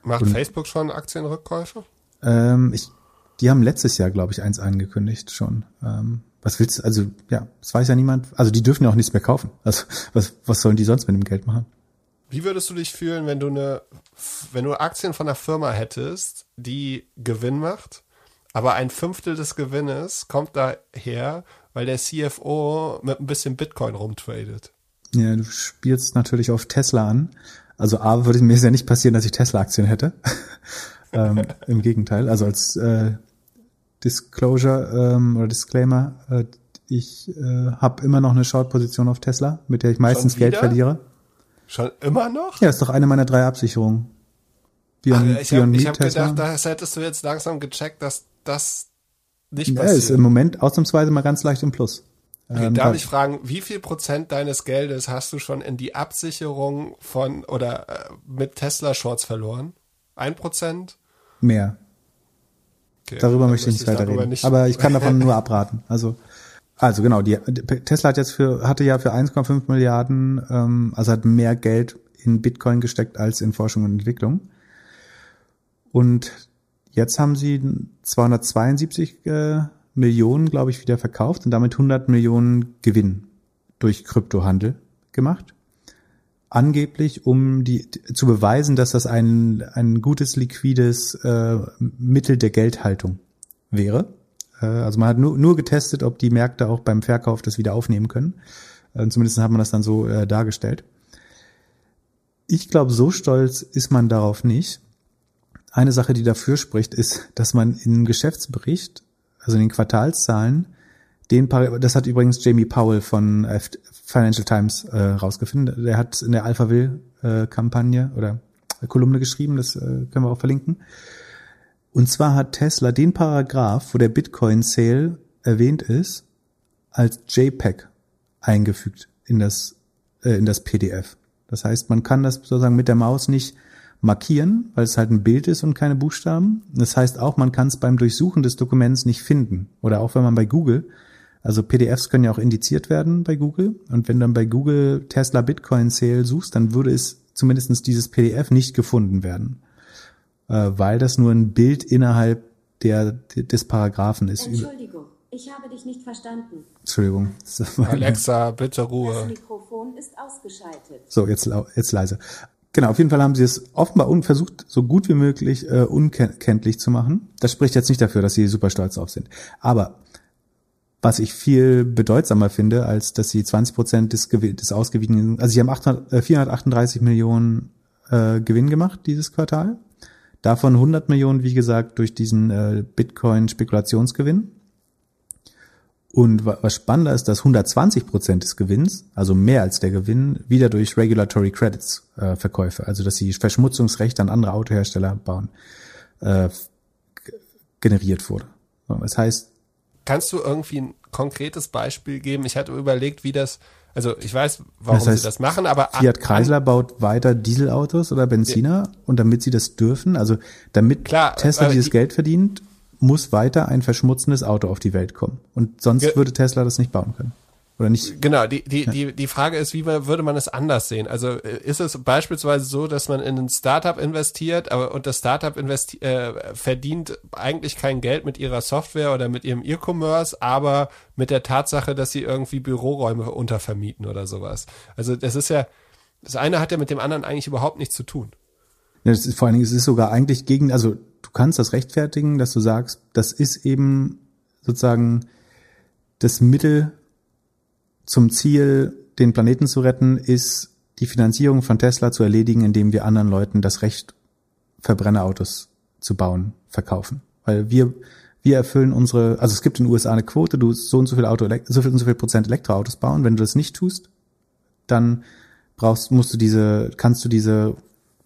Macht Und- Facebook schon Aktienrückkäufe? Ähm, ich, die haben letztes Jahr, glaube ich, eins angekündigt schon. Ähm, was willst du, also ja, das weiß ja niemand. Also die dürfen ja auch nichts mehr kaufen. Also was, was sollen die sonst mit dem Geld machen? Wie würdest du dich fühlen, wenn du eine, wenn du Aktien von einer Firma hättest, die Gewinn macht, aber ein Fünftel des Gewinnes kommt daher, weil der CFO mit ein bisschen Bitcoin rumtradet? Ja, du spielst natürlich auf Tesla an. Also A würde mir es ja nicht passieren, dass ich Tesla-Aktien hätte. ähm, Im Gegenteil, also als äh, Disclosure ähm, oder Disclaimer, äh, ich äh, habe immer noch eine Short-Position auf Tesla, mit der ich meistens Geld verliere. Schon immer noch? Ja, ist doch eine meiner drei Absicherungen. Beyond, Ach, ich habe hab gedacht, das hättest du jetzt langsam gecheckt, dass das nicht Ja, ist passiert. im Moment ausnahmsweise mal ganz leicht im Plus. Okay, Ähm, darf da- ich fragen, wie viel Prozent deines Geldes hast du schon in die Absicherung von oder äh, mit Tesla Shorts verloren? Ein Prozent? Mehr. Okay, Darüber möchte ich nicht weiter reden. nicht- Aber ich kann davon nur abraten. Also, also genau, die, Tesla hat jetzt für, hatte ja für 1,5 Milliarden, ähm, also hat mehr Geld in Bitcoin gesteckt als in Forschung und Entwicklung. Und jetzt haben sie 272 äh, Millionen, glaube ich, wieder verkauft und damit 100 Millionen Gewinn durch Kryptohandel gemacht. Angeblich, um die zu beweisen, dass das ein, ein gutes liquides äh, Mittel der Geldhaltung wäre. Äh, also man hat nur, nur getestet, ob die Märkte auch beim Verkauf das wieder aufnehmen können. Äh, zumindest hat man das dann so äh, dargestellt. Ich glaube, so stolz ist man darauf nicht. Eine Sache, die dafür spricht, ist, dass man im Geschäftsbericht, also in den Quartalszahlen, den, Par- das hat übrigens Jamie Powell von äh, Financial Times äh, rausgefunden. Der hat in der Alphaville-Kampagne oder Kolumne geschrieben, das äh, können wir auch verlinken. Und zwar hat Tesla den Paragraph, wo der Bitcoin-Sale erwähnt ist, als JPEG eingefügt in das, äh, in das PDF. Das heißt, man kann das sozusagen mit der Maus nicht markieren, weil es halt ein Bild ist und keine Buchstaben. Das heißt auch, man kann es beim Durchsuchen des Dokuments nicht finden. Oder auch wenn man bei Google, also PDFs können ja auch indiziert werden bei Google. Und wenn dann bei Google Tesla Bitcoin Sale suchst, dann würde es zumindestens dieses PDF nicht gefunden werden. Äh, weil das nur ein Bild innerhalb der, des Paragraphen ist. Entschuldigung, ich habe dich nicht verstanden. Entschuldigung. Alexa, bitte Ruhe. Das Mikrofon ist ausgeschaltet. So, jetzt, jetzt leise. Genau, auf jeden Fall haben sie es offenbar versucht, so gut wie möglich äh, unkenntlich zu machen. Das spricht jetzt nicht dafür, dass sie super stolz drauf sind. Aber was ich viel bedeutsamer finde, als dass sie 20 Prozent des, des ausgewiesenen, also sie haben 800, äh, 438 Millionen äh, Gewinn gemacht dieses Quartal. Davon 100 Millionen, wie gesagt, durch diesen äh, Bitcoin-Spekulationsgewinn. Und was spannender ist, dass 120 Prozent des Gewinns, also mehr als der Gewinn, wieder durch Regulatory Credits äh, Verkäufe, also dass sie Verschmutzungsrechte an andere Autohersteller bauen, äh, generiert wurde. Das heißt. Kannst du irgendwie ein konkretes Beispiel geben? Ich hatte überlegt, wie das, also ich weiß, warum das heißt, sie das machen, aber Fiat Chrysler baut weiter Dieselautos oder Benziner ja. und damit sie das dürfen, also damit Klar, Tesla dieses die, Geld verdient, muss weiter ein verschmutzendes Auto auf die Welt kommen. Und sonst würde Tesla das nicht bauen können. Oder nicht? Genau, die, die, die, die Frage ist, wie würde man es anders sehen? Also äh, ist es beispielsweise so, dass man in ein Startup investiert aber, und das Startup investi äh, verdient eigentlich kein Geld mit ihrer Software oder mit ihrem E-Commerce, aber mit der Tatsache, dass sie irgendwie Büroräume untervermieten oder sowas. Also das ist ja, das eine hat ja mit dem anderen eigentlich überhaupt nichts zu tun. Ja, ist, vor allen Dingen, es ist sogar eigentlich gegen, also du kannst das rechtfertigen, dass du sagst, das ist eben sozusagen das Mittel zum Ziel, den Planeten zu retten, ist die Finanzierung von Tesla zu erledigen, indem wir anderen Leuten das Recht, Verbrennerautos zu bauen, verkaufen. Weil wir, wir erfüllen unsere, also es gibt in den USA eine Quote, du so und so viel Auto, so viel und so viel Prozent Elektroautos bauen. Wenn du das nicht tust, dann brauchst, musst du diese, kannst du diese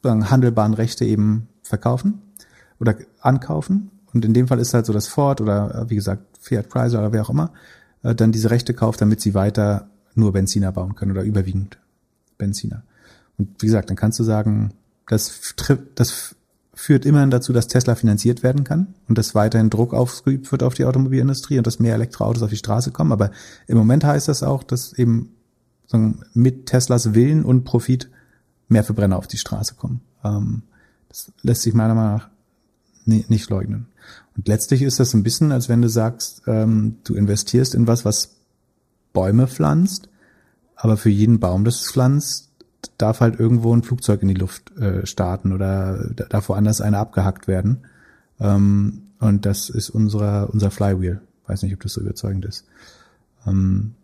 handelbaren Rechte eben verkaufen oder ankaufen. Und in dem Fall ist halt so, dass Ford oder wie gesagt Fiat Chrysler oder wer auch immer äh, dann diese Rechte kauft, damit sie weiter nur Benziner bauen können oder überwiegend Benziner. Und wie gesagt, dann kannst du sagen, das, das führt immerhin dazu, dass Tesla finanziert werden kann und dass weiterhin Druck ausgeübt wird auf die Automobilindustrie und dass mehr Elektroautos auf die Straße kommen. Aber im Moment heißt das auch, dass eben mit Teslas Willen und Profit mehr Verbrenner auf die Straße kommen. Ähm, das lässt sich meiner Meinung nach nicht leugnen. Und letztlich ist das ein bisschen, als wenn du sagst, ähm, du investierst in was, was Bäume pflanzt, aber für jeden Baum, das es pflanzt, darf halt irgendwo ein Flugzeug in die Luft äh, starten oder darf woanders einer abgehackt werden. Ähm, und das ist unser, unser Flywheel. Weiß nicht, ob das so überzeugend ist. Ähm,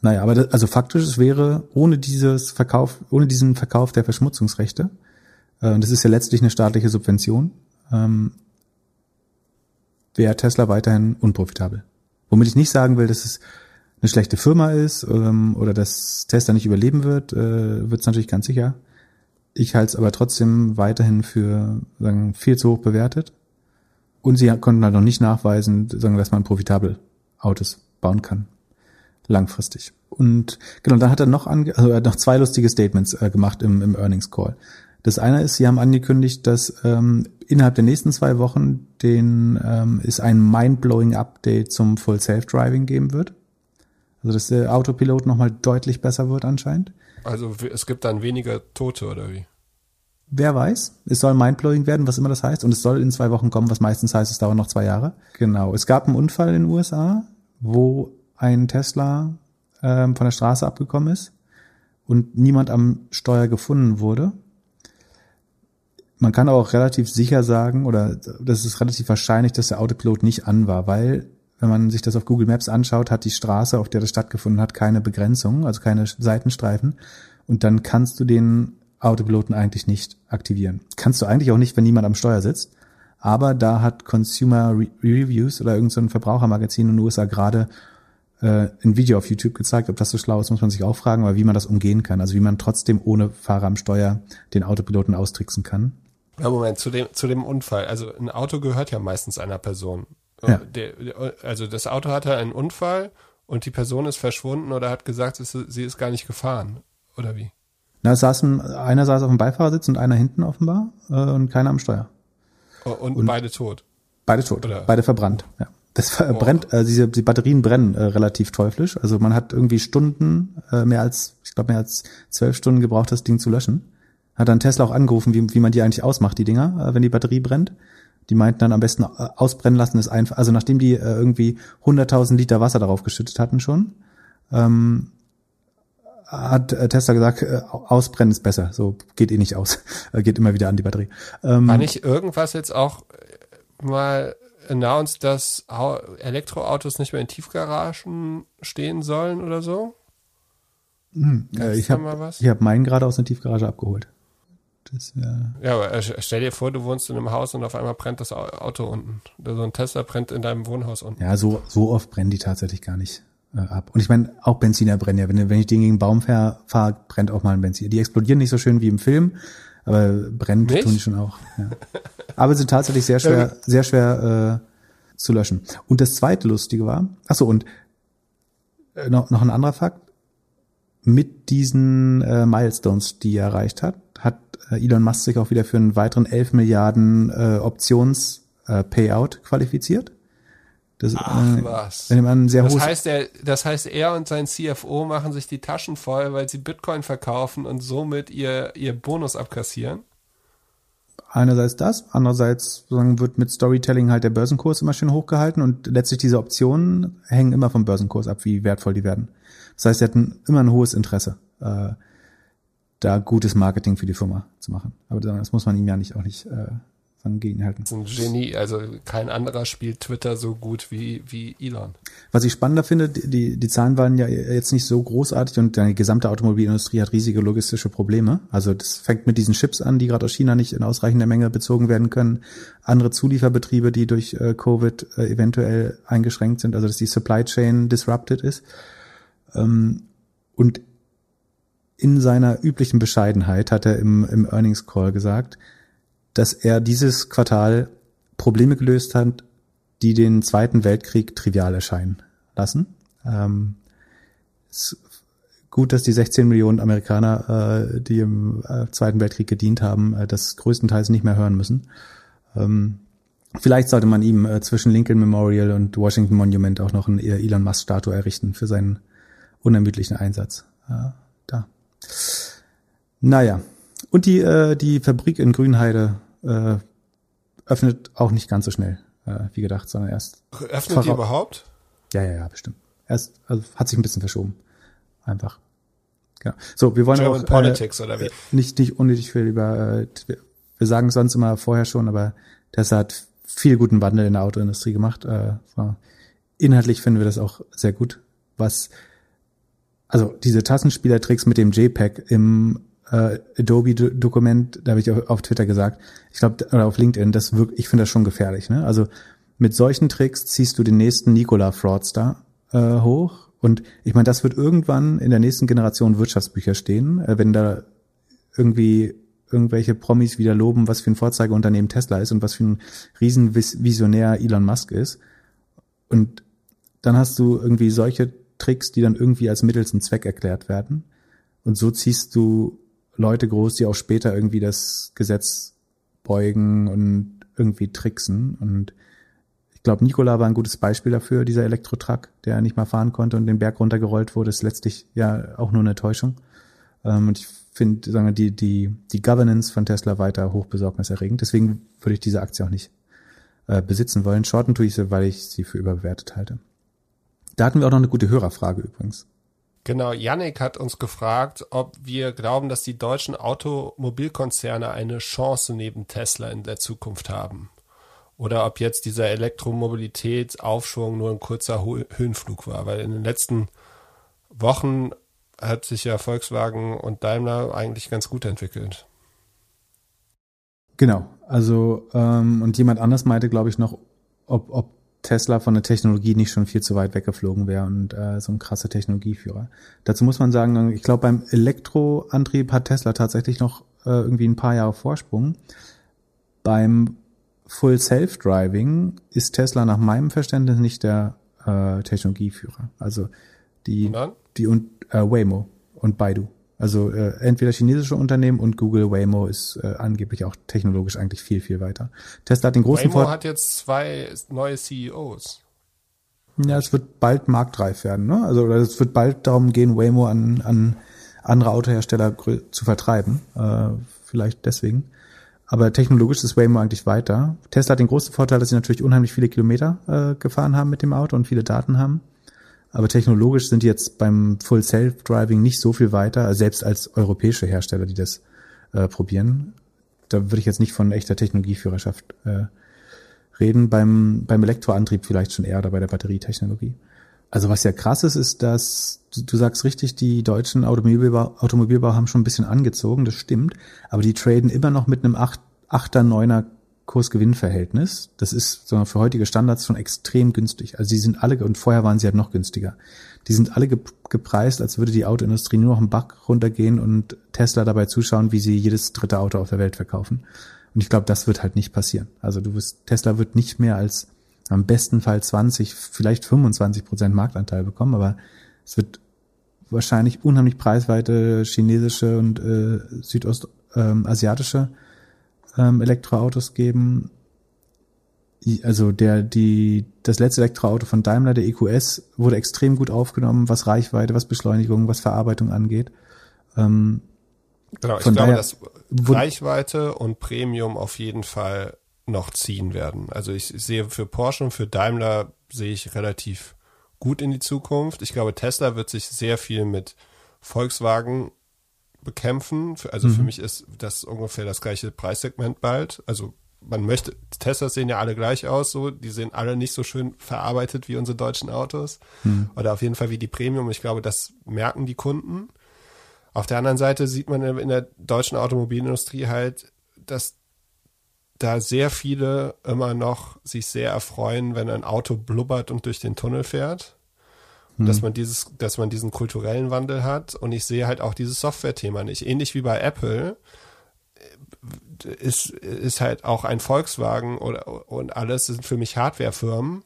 naja, aber das, also faktisch, es wäre ohne dieses Verkauf, ohne diesen Verkauf der Verschmutzungsrechte, äh, und das ist ja letztlich eine staatliche Subvention, ähm, wäre Tesla weiterhin unprofitabel. Womit ich nicht sagen will, dass es eine schlechte Firma ist ähm, oder dass Tesla nicht überleben wird, äh, wird es natürlich ganz sicher. Ich halte es aber trotzdem weiterhin für sagen, viel zu hoch bewertet. Und sie konnten halt noch nicht nachweisen, sagen, dass man profitabel Autos bauen kann. Langfristig. Und genau, dann hat er noch, ange also er hat noch zwei lustige Statements äh, gemacht im, im Earnings Call. Das eine ist, sie haben angekündigt, dass ähm, innerhalb der nächsten zwei Wochen den ähm, es ein mind-blowing Update zum Full Self-Driving geben wird. Also dass der Autopilot nochmal deutlich besser wird anscheinend. Also es gibt dann weniger Tote oder wie? Wer weiß. Es soll mindblowing werden, was immer das heißt. Und es soll in zwei Wochen kommen, was meistens heißt, es dauert noch zwei Jahre. Genau. Es gab einen Unfall in den USA, wo ein Tesla ähm, von der Straße abgekommen ist und niemand am Steuer gefunden wurde man kann auch relativ sicher sagen, oder das ist relativ wahrscheinlich, dass der Autopilot nicht an war, weil wenn man sich das auf Google Maps anschaut, hat die Straße, auf der das stattgefunden hat, keine Begrenzung, also keine Seitenstreifen. Und dann kannst du den Autopiloten eigentlich nicht aktivieren. Kannst du eigentlich auch nicht, wenn niemand am Steuer sitzt. Aber da hat Consumer Reviews oder irgendein so Verbrauchermagazin in den USA gerade äh, ein Video auf YouTube gezeigt. Ob das so schlau ist, muss man sich auch fragen, aber wie man das umgehen kann. Also wie man trotzdem ohne Fahrer am Steuer den Autopiloten austricksen kann. Ja, Moment, zu dem, zu dem Unfall. Also ein Auto gehört ja meistens einer Person. Ja. Der, also das Auto hatte einen Unfall und die Person ist verschwunden oder hat gesagt, es- sie ist gar nicht gefahren. Oder wie? Na, es saßen, einer saß auf dem Beifahrersitz und einer hinten offenbar äh, und keiner am Steuer. Oh, Und, beide tot. Beide tot, Oder- beide verbrannt. Ja. Das ver- brennt, äh, diese die Batterien brennen äh, relativ teuflisch. Also man hat irgendwie Stunden, äh, mehr als, ich glaube mehr als zwölf Stunden gebraucht, das Ding zu löschen. Hat dann Tesla auch angerufen, wie, wie man die eigentlich ausmacht, die Dinger, äh, wenn die Batterie brennt. Die meinten dann am besten äh, ausbrennen lassen ist einfach, also nachdem die äh, irgendwie 100.000 Liter Wasser darauf geschüttet hatten schon, ähm, hat Tesla gesagt, ausbrennen ist besser, so geht eh nicht aus, geht immer wieder an die Batterie. Ähm, War nicht irgendwas jetzt auch mal announced, dass Au- Elektroautos nicht mehr in Tiefgaragen stehen sollen oder so? äh, ich habe hab meinen gerade aus der Tiefgarage abgeholt. Das, Ja, aber stell dir vor, du wohnst in einem Haus und auf einmal brennt das Au- Auto unten. Oder so ein Tesla brennt in deinem Wohnhaus unten. Ja, so, so oft brennen die tatsächlich gar nicht äh, ab. Und ich meine, auch Benziner brennen ja. Wenn, wenn ich den gegen einen Baum fahre, fahr, brennt auch mal ein Benziner. Die explodieren nicht so schön wie im Film, aber brennt Nicht? tun die schon auch. Ja. Aber sind tatsächlich sehr schwer, sehr schwer äh, zu löschen. Und das zweite Lustige war, ach so und äh, noch, noch ein anderer Fakt, mit diesen äh, Milestones, die er erreicht hat, hat äh, Elon Musk sich auch wieder für einen weiteren 11 Milliarden äh, Options äh, Payout qualifiziert. Das, Ach äh, was. Das hohes heißt, er, das heißt, er und sein CFO machen sich die Taschen voll, weil sie Bitcoin verkaufen und somit ihr, ihr Bonus abkassieren. einerseits das, andererseits sozusagen wird mit Storytelling halt der Börsenkurs immer schön hochgehalten und letztlich diese Optionen hängen immer vom Börsenkurs ab, wie wertvoll die werden. Das heißt, sie hatten immer ein hohes Interesse, äh, da gutes Marketing für die Firma zu machen. Aber das muss man ihm ja nicht auch nicht äh, gegenhalten. Das ist ein Genie, also kein anderer spielt Twitter so gut wie, wie Elon. Was ich spannender finde, die, die, die Zahlen waren ja jetzt nicht so großartig und die gesamte Automobilindustrie hat riesige logistische Probleme. Also das fängt mit diesen Chips an, die gerade aus China nicht in ausreichender Menge bezogen werden können. Andere Zulieferbetriebe, die durch äh, Covid äh, eventuell eingeschränkt sind, also dass die Supply Chain disrupted ist. Ähm, und in seiner üblichen Bescheidenheit hat er im, im Earnings Call gesagt, dass er dieses Quartal Probleme gelöst hat, die den Zweiten Weltkrieg trivial erscheinen lassen. Ähm, es ist gut, dass die 16 Millionen Amerikaner, äh, die im äh, Zweiten Weltkrieg gedient haben, äh, das größtenteils nicht mehr hören müssen. Ähm, vielleicht sollte man ihm äh, zwischen Lincoln Memorial und Washington Monument auch noch eine Elon Musk Statue errichten für seinen unermüdlichen Einsatz. Da. Naja. Und die, äh, die Fabrik in Grünheide äh, öffnet auch nicht ganz so schnell, äh, wie gedacht, sondern erst Öffnet die überhaupt? ja, ja, ja, bestimmt. Erst, also hat sich ein bisschen verschoben. Einfach. Genau. So, wir wollen German auch Politics oder wie? äh, nicht nicht unnötig viel über. Äh, wir- sagen es sonst immer vorher schon, aber Tesla hat viel guten Wandel in der Autoindustrie gemacht. Äh. Inhaltlich finden wir das auch sehr gut. Was also diese Tassenspielertricks mit dem JPEG im äh, Adobe-Dokument, da habe ich auf, auf Twitter gesagt, ich glaube, oder auf LinkedIn, das wirkt, ich finde das schon gefährlich. Ne? Also mit solchen Tricks ziehst du den nächsten Nikola-Fraudster äh, hoch. Und ich meine, das wird irgendwann in der nächsten Generation Wirtschaftsbücher stehen, äh, wenn da irgendwie irgendwelche Promis wieder loben, was für ein Vorzeigeunternehmen Tesla ist und was für ein Riesenvisionär Elon Musk ist. Und dann hast du irgendwie solche Tricks, die dann irgendwie als Mittel zum Zweck erklärt werden. Und so ziehst du Leute groß, die auch später irgendwie das Gesetz beugen und irgendwie tricksen. Und ich glaube, Nikola war ein gutes Beispiel dafür, dieser Elektrotruck, der nicht mal fahren konnte und den Berg runtergerollt wurde, ist letztlich ja auch nur eine Täuschung. Ähm, und ich finde, sagen wir, die, die, die Governance von Tesla weiter hochbesorgniserregend. Deswegen würde ich diese Aktie auch nicht äh, besitzen wollen. Shorten tue ich sie, weil ich sie für überbewertet halte. Da hatten wir auch noch eine gute Hörerfrage übrigens. Genau, Yannick hat uns gefragt, ob wir glauben, dass die deutschen Automobilkonzerne eine Chance neben Tesla in der Zukunft haben. Oder ob jetzt dieser Elektromobilitätsaufschwung nur ein kurzer Höhenflug war. Weil in den letzten Wochen hat sich ja Volkswagen und Daimler eigentlich ganz gut entwickelt. Genau. Also, ähm, und jemand anders meinte, glaube ich, noch, ob, ob Tesla von der Technologie nicht schon viel zu weit weggeflogen wäre und äh, so ein krasser Technologieführer. Dazu muss man sagen, ich glaube, beim Elektroantrieb hat Tesla tatsächlich noch äh, irgendwie ein paar Jahre Vorsprung. Beim Full Self-Driving ist Tesla nach meinem Verständnis nicht der äh, Technologieführer. Also die Und die und äh, Waymo und Baidu. Also äh, entweder chinesische Unternehmen und Google Waymo ist äh, angeblich auch technologisch eigentlich viel viel weiter. Tesla hat den großen Waymo Vorteil. hat jetzt zwei neue CEOs. Ja, es wird bald marktreif werden, ne? Also oder es wird bald darum gehen, Waymo an, an andere Autohersteller zu vertreiben. Äh, vielleicht deswegen. Aber technologisch ist Waymo eigentlich weiter. Tesla hat den großen Vorteil, dass sie natürlich unheimlich viele Kilometer äh, gefahren haben mit dem Auto und viele Daten haben. Aber technologisch sind die jetzt beim Full Self-Driving nicht so viel weiter, selbst als europäische Hersteller, die das äh, probieren. Da würde ich jetzt nicht von echter Technologieführerschaft äh, reden. Beim, beim Elektroantrieb vielleicht schon eher oder bei der Batterietechnologie. Also was ja krass ist, ist, dass du, du sagst richtig, die deutschen Automobilbau, Automobilbauer haben schon ein bisschen angezogen, das stimmt, aber die traden immer noch mit einem 8, 8er, 9er Kurs-Gewinn-Verhältnis. Das ist für heutige Standards schon extrem günstig. Also die sind alle, und vorher waren sie halt noch günstiger. Die sind alle ge gepreist, als würde die Autoindustrie nur noch einen Bach runtergehen und Tesla dabei zuschauen, wie sie jedes dritte Auto auf der Welt verkaufen. Und ich glaube, das wird halt nicht passieren. Also du wirst, Tesla wird nicht mehr als am besten Fall 20, vielleicht 25 Prozent Marktanteil bekommen, aber es wird wahrscheinlich unheimlich preisweite chinesische und äh, südostasiatische ähm, Elektroautos geben. Also der die das letzte Elektroauto von Daimler, der EQS, wurde extrem gut aufgenommen, was Reichweite, was Beschleunigung, was Verarbeitung angeht. Ähm, Genau, ich glaube, daher- dass Reichweite und Premium auf jeden Fall noch ziehen werden. Also ich sehe für Porsche und für Daimler sehe ich relativ gut in die Zukunft. Ich glaube, Tesla wird sich sehr viel mit Volkswagen bekämpfen. Für- Also für mich ist das ungefähr das gleiche Preissegment bald. Also man möchte, Teslas sehen ja alle gleich aus, so, die sehen alle nicht so schön verarbeitet wie unsere deutschen Autos. Oder auf jeden Fall wie die Premium. Ich glaube, das merken die Kunden. Auf der anderen Seite sieht man in der deutschen Automobilindustrie halt, dass da sehr viele immer noch sich sehr erfreuen, wenn ein Auto blubbert und durch den Tunnel fährt. Und Dass man dieses, dass man diesen kulturellen Wandel hat. Und ich sehe halt auch dieses Software-Thema nicht. Ähnlich wie bei Apple äh, ist, ist halt auch ein Volkswagen oder, und alles sind für mich Hardwarefirmen.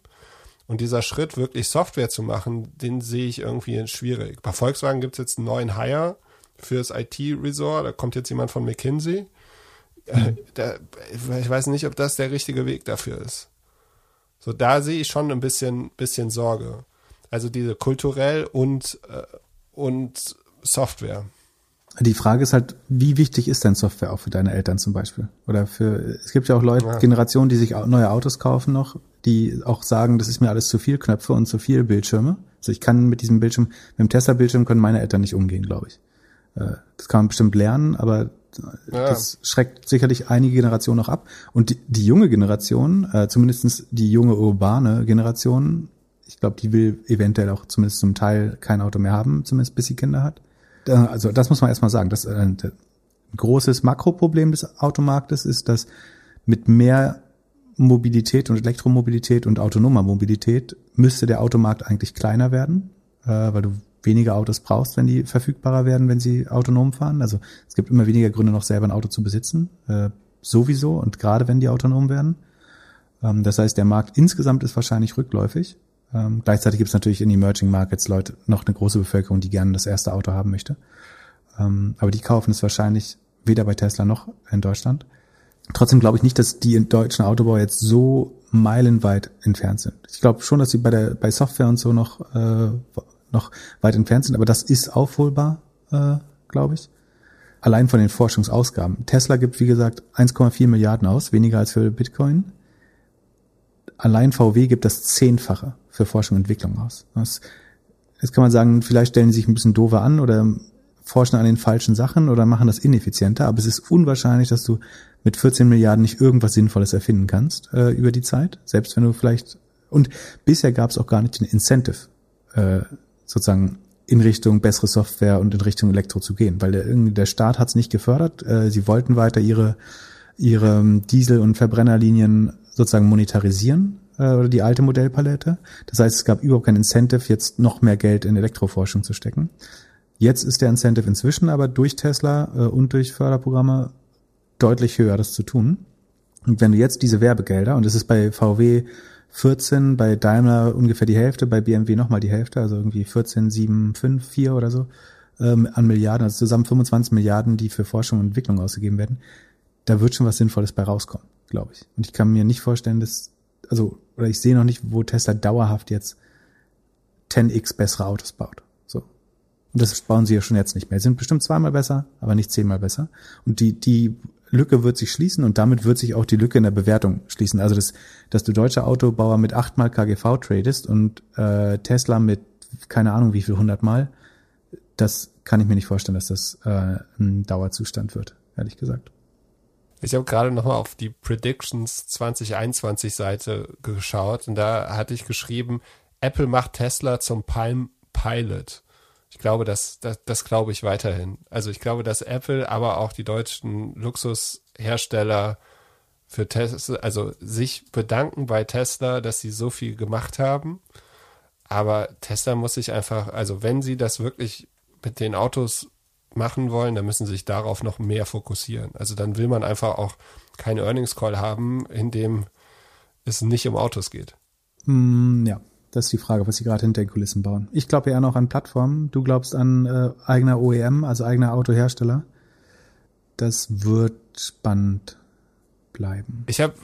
Und dieser Schritt, wirklich Software zu machen, den sehe ich irgendwie schwierig. Bei Volkswagen gibt es jetzt einen neuen Hire fürs IT-Resort. Da kommt jetzt jemand von McKinsey. Äh, Da, ich weiß nicht, ob das der richtige Weg dafür ist. So, da sehe ich schon ein bisschen, bisschen Sorge. Also diese kulturell und, äh, und Software. Die Frage ist halt, wie wichtig ist denn Software auch für deine Eltern zum Beispiel? Oder für, es gibt ja auch Leute, Ja. Generationen, die sich neue Autos kaufen noch, die auch sagen, das ist mir alles zu viel Knöpfe und zu viel Bildschirme. Also ich kann mit diesem Bildschirm, mit dem Tesla-Bildschirm können meine Eltern nicht umgehen, glaube ich. Äh, Das kann man bestimmt lernen, aber Ja. das schreckt sicherlich einige Generationen auch ab. Und die, die junge Generation, äh, zumindestens die junge urbane Generation, ich glaube, die will eventuell auch zumindest zum Teil kein Auto mehr haben, zumindest bis sie Kinder hat. Also das muss man erstmal sagen. Das äh, ein großes Makroproblem des Automarktes ist, dass mit mehr Mobilität und Elektromobilität und autonomer Mobilität müsste der Automarkt eigentlich kleiner werden, äh, weil du weniger Autos brauchst, wenn die verfügbarer werden, wenn sie autonom fahren. Also es gibt immer weniger Gründe, noch selber ein Auto zu besitzen, äh, sowieso und gerade wenn die autonom werden. Ähm, das heißt, der Markt insgesamt ist wahrscheinlich rückläufig. Ähm, gleichzeitig gibt es natürlich in Emerging Markets Leute noch eine große Bevölkerung, die gerne das erste Auto haben möchte. Ähm, aber die kaufen es wahrscheinlich weder bei Tesla noch in Deutschland. Trotzdem glaube ich nicht, dass die deutschen Autobauer jetzt so meilenweit entfernt sind. Ich glaube schon, dass sie bei der bei Software und so noch äh, noch weit entfernt sind, aber das ist aufholbar, äh, glaube ich. Allein von den Forschungsausgaben. Tesla gibt, wie gesagt, 1,4 Milliarden aus, weniger als für Bitcoin. Allein VW gibt das Zehnfache für Forschung und Entwicklung aus. Das, jetzt kann man sagen, vielleicht stellen sie sich ein bisschen doofer an oder forschen an den falschen Sachen oder machen das ineffizienter, aber es ist unwahrscheinlich, dass du mit 14 Milliarden nicht irgendwas Sinnvolles erfinden kannst äh, über die Zeit, selbst wenn du vielleicht und bisher gab es auch gar nicht den Incentive, äh, sozusagen in Richtung bessere Software und in Richtung Elektro zu gehen, weil der, der Staat hat es nicht gefördert. Äh, sie wollten weiter ihre ihre ähm, Diesel- und Verbrennerlinien sozusagen monetarisieren äh, oder die alte Modellpalette. Das heißt, es gab überhaupt kein Incentive, jetzt noch mehr Geld in Elektroforschung zu stecken. Jetzt ist der Incentive inzwischen aber durch Tesla äh, und durch Förderprogramme deutlich höher, das zu tun. Und wenn du jetzt diese Werbegelder, und das ist bei VW 14, bei Daimler ungefähr die Hälfte, bei BMW nochmal die Hälfte, also irgendwie 14, 7, 5, 4 oder so, ähm, an Milliarden, also zusammen 25 Milliarden, die für Forschung und Entwicklung ausgegeben werden, da wird schon was Sinnvolles bei rauskommen, glaube ich. Und ich kann mir nicht vorstellen, dass, also, oder ich sehe noch nicht, wo Tesla dauerhaft jetzt 10x bessere Autos baut. So. Und das bauen sie ja schon jetzt nicht mehr. Sie sind bestimmt zweimal besser, aber nicht zehnmal besser. Und die, die Lücke wird sich schließen und damit wird sich auch die Lücke in der Bewertung schließen. Also das, dass du deutsche Autobauer mit achtmal KGV tradest und äh, Tesla mit keine Ahnung wie viel hundertmal, das kann ich mir nicht vorstellen, dass das äh, ein Dauerzustand wird, ehrlich gesagt. Ich habe gerade nochmal auf die Predictions 2021 Seite geschaut und da hatte ich geschrieben, Apple macht Tesla zum Palm Pilot. Ich glaube, das, das, das glaube ich weiterhin. Also ich glaube, dass Apple, aber auch die deutschen Luxushersteller für Tesla, also sich bedanken bei Tesla, dass sie so viel gemacht haben. Aber Tesla muss sich einfach, also wenn sie das wirklich mit den Autos machen wollen, dann müssen sie sich darauf noch mehr fokussieren. Also dann will man einfach auch keinen Earnings Call haben, in dem es nicht um Autos geht. Mm, ja, das ist die Frage, was sie gerade hinter den Kulissen bauen. Ich glaube ja noch an Plattformen. Du glaubst an äh, eigener OEM, also eigener Autohersteller. Das wird spannend bleiben. Ich habe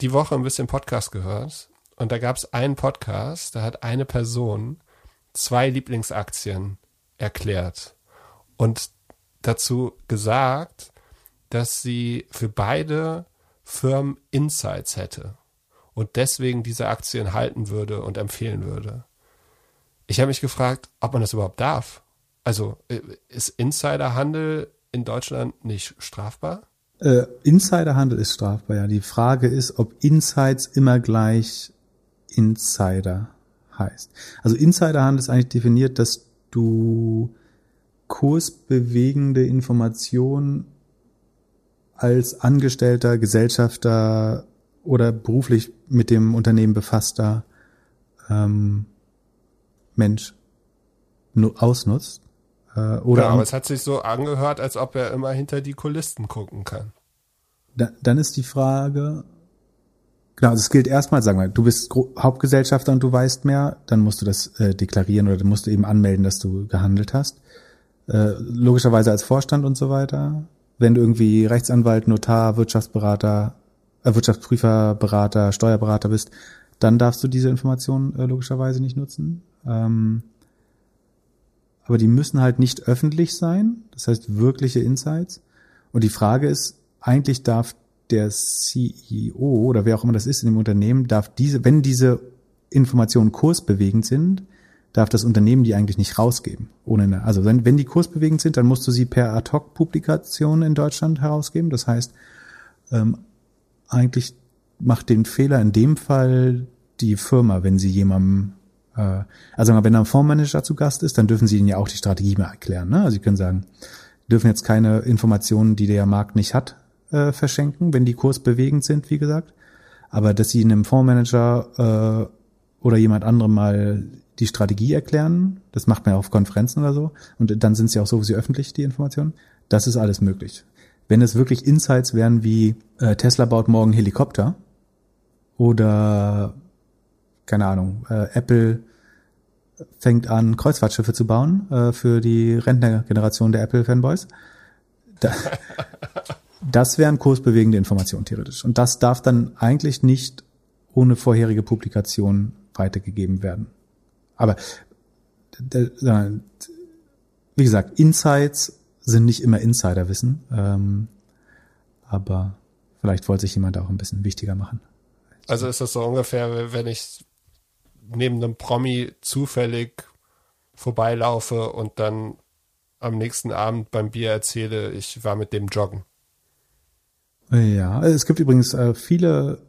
die Woche ein bisschen Podcast gehört und da gab es einen Podcast, da hat eine Person zwei Lieblingsaktien erklärt und dazu gesagt, dass sie für beide Firmen Insights hätte und deswegen diese Aktien halten würde und empfehlen würde. Ich habe mich gefragt, ob man das überhaupt darf. Also äh, ist Insiderhandel in Deutschland nicht strafbar? Äh, Insiderhandel ist strafbar, ja. Die Frage ist, ob Insights immer gleich Insider heißt. Also Insiderhandel ist eigentlich definiert, dass du kursbewegende Informationen als Angestellter, Gesellschafter oder beruflich mit dem Unternehmen befasster ähm, Mensch ausnutzt. Äh, oder ja, aber es hat sich so angehört, als ob er immer hinter die Kulissen gucken kann. Da, dann ist die Frage, genau, also es gilt erstmal, sagen wir, du bist Hauptgesellschafter und du weißt mehr, dann musst du das äh, deklarieren oder dann musst du eben anmelden, dass du gehandelt hast. Äh, logischerweise als Vorstand und so weiter. Wenn du irgendwie Rechtsanwalt, Notar, Wirtschaftsberater, äh, Wirtschaftsprüfer, Berater, Steuerberater bist, dann darfst du diese Informationen äh, logischerweise nicht nutzen. Ähm, aber die müssen halt nicht öffentlich sein, das heißt wirkliche Insights. Und die Frage ist, eigentlich darf der CEO oder wer auch immer das ist in dem Unternehmen, darf diese, wenn diese Informationen kursbewegend sind, darf das Unternehmen die eigentlich nicht rausgeben. Ohne eine, also wenn, wenn die kursbewegend sind, dann musst du sie per Ad-Hoc-Publikation in Deutschland herausgeben. Das heißt, ähm, eigentlich macht den Fehler in dem Fall die Firma, wenn sie jemandem, äh, also wenn ein Fondsmanager zu Gast ist, dann dürfen sie ihnen ja auch die Strategie mal erklären. Ne? Also sie können sagen, dürfen jetzt keine Informationen, die der Markt nicht hat, äh, verschenken, wenn die kursbewegend sind, wie gesagt. Aber dass sie einem Fondsmanager äh, oder jemand anderem mal die Strategie erklären, das macht man ja auf Konferenzen oder so, und dann sind sie auch sowieso öffentlich, die Informationen, das ist alles möglich. Wenn es wirklich Insights wären wie äh, Tesla baut morgen Helikopter oder keine Ahnung, äh, Apple fängt an, Kreuzfahrtschiffe zu bauen äh, für die Rentnergeneration der Apple-Fanboys. Da, das wären kursbewegende Informationen theoretisch. Und das darf dann eigentlich nicht ohne vorherige Publikation weitergegeben werden. Aber wie gesagt, Insights sind nicht immer Insiderwissen, ähm, aber vielleicht wollte sich jemand auch ein bisschen wichtiger machen. Also ist das so ungefähr, wenn ich neben einem Promi zufällig vorbeilaufe und dann am nächsten Abend beim Bier erzähle, ich war mit dem joggen. Ja, es gibt übrigens äh, viele